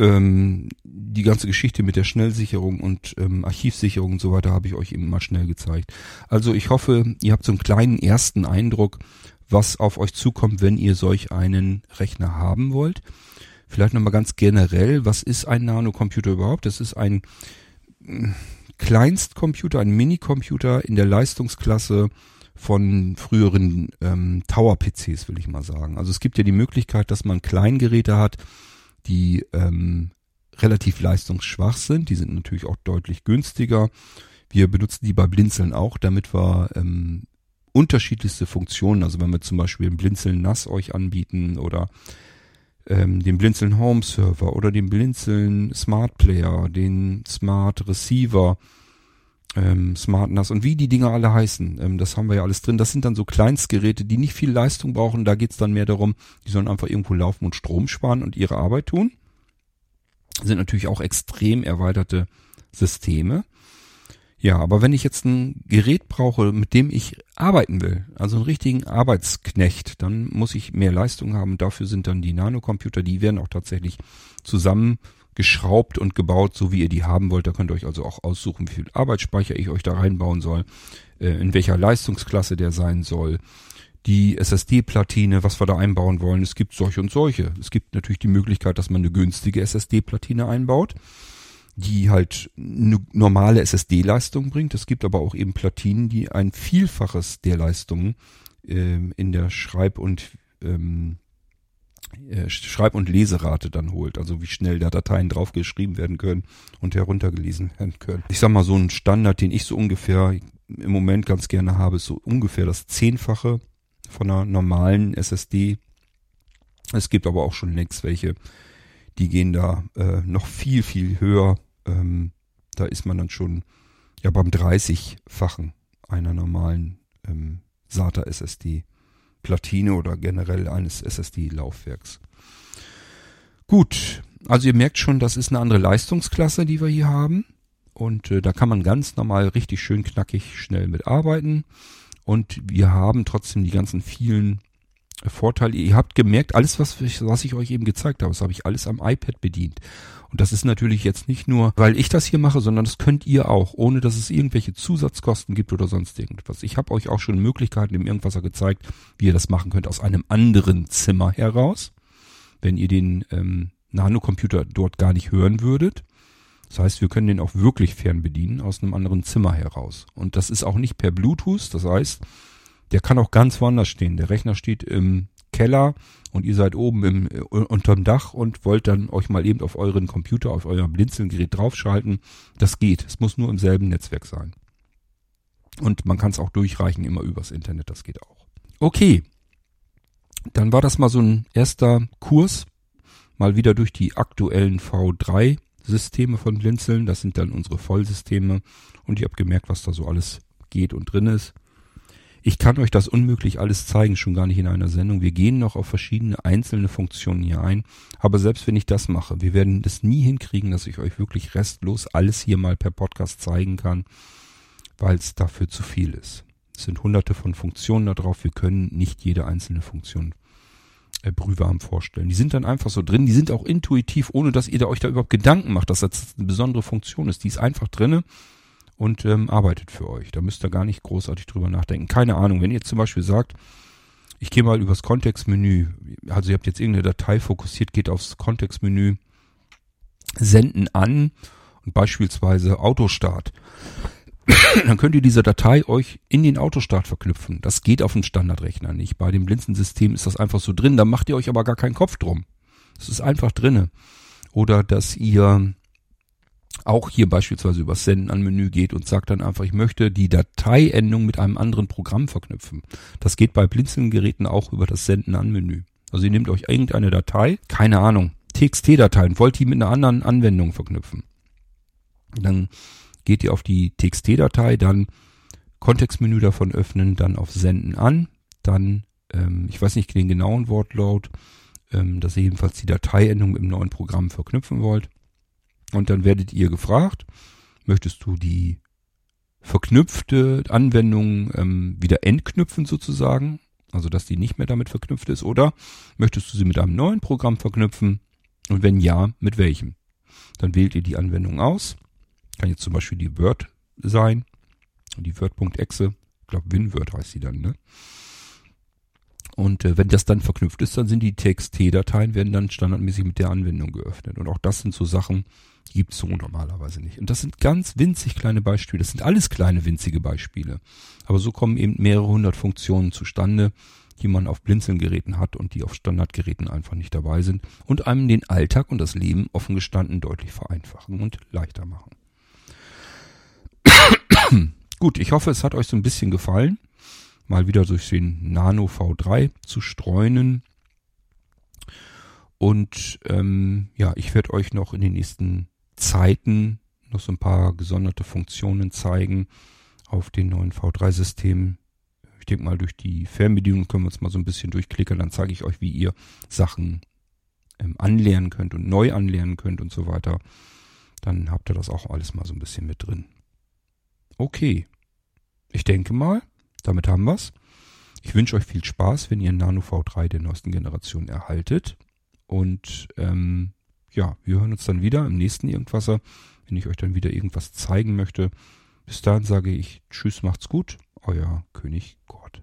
Ähm, die ganze Geschichte mit der Schnellsicherung und ähm, Archivsicherung und so weiter habe ich euch eben mal schnell gezeigt. Also ich hoffe, ihr habt so einen kleinen ersten Eindruck, was auf euch zukommt, wenn ihr solch einen Rechner haben wollt. Vielleicht nochmal ganz generell, was ist ein Nanocomputer überhaupt? Das ist ein mm, Kleinstcomputer, ein Minicomputer in der Leistungsklasse von früheren ähm, Tower-PCs, will ich mal sagen. Also es gibt ja die Möglichkeit, dass man Kleingeräte hat, die ähm, relativ leistungsschwach sind. Die sind natürlich auch deutlich günstiger. Wir benutzen die bei Blinzeln auch, damit wir ähm, unterschiedlichste Funktionen, also wenn wir zum Beispiel ein Blinzeln Nass euch anbieten oder ähm, den Blinzeln Home Server oder den Blinzeln Smart Player, den Smart Receiver, ähm, Smart NAS und wie die Dinger alle heißen, ähm, das haben wir ja alles drin. Das sind dann so Kleinstgeräte, die nicht viel Leistung brauchen. Da geht's dann mehr darum, die sollen einfach irgendwo laufen und Strom sparen und ihre Arbeit tun. Sind natürlich auch extrem erweiterte Systeme. Ja, aber wenn ich jetzt ein Gerät brauche, mit dem ich arbeiten will, also einen richtigen Arbeitsknecht, dann muss ich mehr Leistung haben. Dafür sind dann die Nanocomputer, die werden auch tatsächlich zusammengeschraubt und gebaut, so wie ihr die haben wollt. Da könnt ihr euch also auch aussuchen, wie viel Arbeitsspeicher ich euch da reinbauen soll, äh, in welcher Leistungsklasse der sein soll. Die SSD-Platine, was wir da einbauen wollen. Es gibt solche und solche. Es gibt natürlich die Möglichkeit, dass man eine günstige SSD-Platine einbaut die halt eine normale SSD-Leistung bringt. Es gibt aber auch eben Platinen, die ein Vielfaches der Leistung ähm, in der Schreib- und ähm, äh, Schreib- und Leserate dann holt. Also wie schnell da Dateien draufgeschrieben werden können und heruntergelesen werden können. Ich sag mal, so ein Standard, den ich so ungefähr im Moment ganz gerne habe, ist so ungefähr das Zehnfache von einer normalen SSD. Es gibt aber auch schon längst welche, die gehen da äh, noch viel, viel höher. Ähm, da ist man dann schon ja beim 30-fachen einer normalen ähm, SATA SSD Platine oder generell eines SSD-Laufwerks. Gut, also ihr merkt schon, das ist eine andere Leistungsklasse, die wir hier haben. Und äh, da kann man ganz normal richtig schön knackig schnell mitarbeiten. Und wir haben trotzdem die ganzen vielen Vorteil, ihr habt gemerkt, alles, was ich, was ich euch eben gezeigt habe, das habe ich alles am iPad bedient. Und das ist natürlich jetzt nicht nur, weil ich das hier mache, sondern das könnt ihr auch, ohne dass es irgendwelche Zusatzkosten gibt oder sonst irgendwas. Ich habe euch auch schon Möglichkeiten im Irgendwasser gezeigt, wie ihr das machen könnt aus einem anderen Zimmer heraus, wenn ihr den ähm, Nanocomputer dort gar nicht hören würdet. Das heißt, wir können den auch wirklich fernbedienen aus einem anderen Zimmer heraus. Und das ist auch nicht per Bluetooth, das heißt, der kann auch ganz woanders stehen. Der Rechner steht im Keller und ihr seid oben im, äh, unterm Dach und wollt dann euch mal eben auf euren Computer, auf euer Blinzelgerät draufschalten. Das geht. Es muss nur im selben Netzwerk sein. Und man kann es auch durchreichen immer übers Internet. Das geht auch. Okay. Dann war das mal so ein erster Kurs. Mal wieder durch die aktuellen V3 Systeme von Blinzeln. Das sind dann unsere Vollsysteme. Und ihr habt gemerkt, was da so alles geht und drin ist. Ich kann euch das unmöglich alles zeigen, schon gar nicht in einer Sendung. Wir gehen noch auf verschiedene einzelne Funktionen hier ein. Aber selbst wenn ich das mache, wir werden das nie hinkriegen, dass ich euch wirklich restlos alles hier mal per Podcast zeigen kann, weil es dafür zu viel ist. sind hunderte von Funktionen da drauf. Wir können nicht jede einzelne Funktion äh, brühwarm vorstellen. Die sind dann einfach so drin. Die sind auch intuitiv, ohne dass ihr da euch da überhaupt Gedanken macht, dass das eine besondere Funktion ist. Die ist einfach drinne und ähm, arbeitet für euch. Da müsst ihr gar nicht großartig drüber nachdenken. Keine Ahnung, wenn ihr zum Beispiel sagt, ich gehe mal übers Kontextmenü, also ihr habt jetzt irgendeine Datei fokussiert, geht aufs Kontextmenü, senden an und beispielsweise Autostart. Dann könnt ihr diese Datei euch in den Autostart verknüpfen. Das geht auf dem Standardrechner nicht. Bei dem Blinzensystem ist das einfach so drin. Da macht ihr euch aber gar keinen Kopf drum. Das ist einfach drinne. Oder dass ihr auch hier beispielsweise übers Senden an Menü geht und sagt dann einfach, ich möchte die Dateiendung mit einem anderen Programm verknüpfen. Das geht bei Blinzeln-Geräten auch über das Senden an Menü. Also ihr nehmt euch irgendeine Datei, keine Ahnung, TXT-Dateien, wollt die mit einer anderen Anwendung verknüpfen. Dann geht ihr auf die TXT-Datei, dann Kontextmenü davon öffnen, dann auf Senden an, dann, ähm, ich weiß nicht den genauen Wortlaut, ähm, dass ihr jedenfalls die Dateiendung im neuen Programm verknüpfen wollt. Und dann werdet ihr gefragt, möchtest du die verknüpfte Anwendung ähm, wieder entknüpfen sozusagen, also dass die nicht mehr damit verknüpft ist, oder möchtest du sie mit einem neuen Programm verknüpfen? Und wenn ja, mit welchem? Dann wählt ihr die Anwendung aus. Kann jetzt zum Beispiel die Word sein, die Word.exe, ich glaube WinWord heißt sie dann, ne? Und äh, wenn das dann verknüpft ist, dann sind die TXT-Dateien werden dann standardmäßig mit der Anwendung geöffnet. Und auch das sind so Sachen, die gibt's so normalerweise nicht. Und das sind ganz winzig kleine Beispiele. Das sind alles kleine winzige Beispiele. Aber so kommen eben mehrere hundert Funktionen zustande, die man auf Blinzelgeräten hat und die auf Standardgeräten einfach nicht dabei sind und einem den Alltag und das Leben offen gestanden deutlich vereinfachen und leichter machen. Gut, ich hoffe, es hat euch so ein bisschen gefallen mal wieder durch den Nano V3 zu streunen. Und ähm, ja, ich werde euch noch in den nächsten Zeiten noch so ein paar gesonderte Funktionen zeigen auf den neuen V3-Systemen. Ich denke mal, durch die Fernbedienung können wir uns mal so ein bisschen durchklicken. Dann zeige ich euch, wie ihr Sachen ähm, anlernen könnt und neu anlernen könnt und so weiter. Dann habt ihr das auch alles mal so ein bisschen mit drin. Okay. Ich denke mal, damit haben wir's. Ich wünsche euch viel Spaß, wenn ihr Nano V3 der neuesten Generation erhaltet. Und ähm, ja, wir hören uns dann wieder im nächsten Irgendwasser, wenn ich euch dann wieder irgendwas zeigen möchte. Bis dahin sage ich Tschüss, macht's gut, euer König Gott.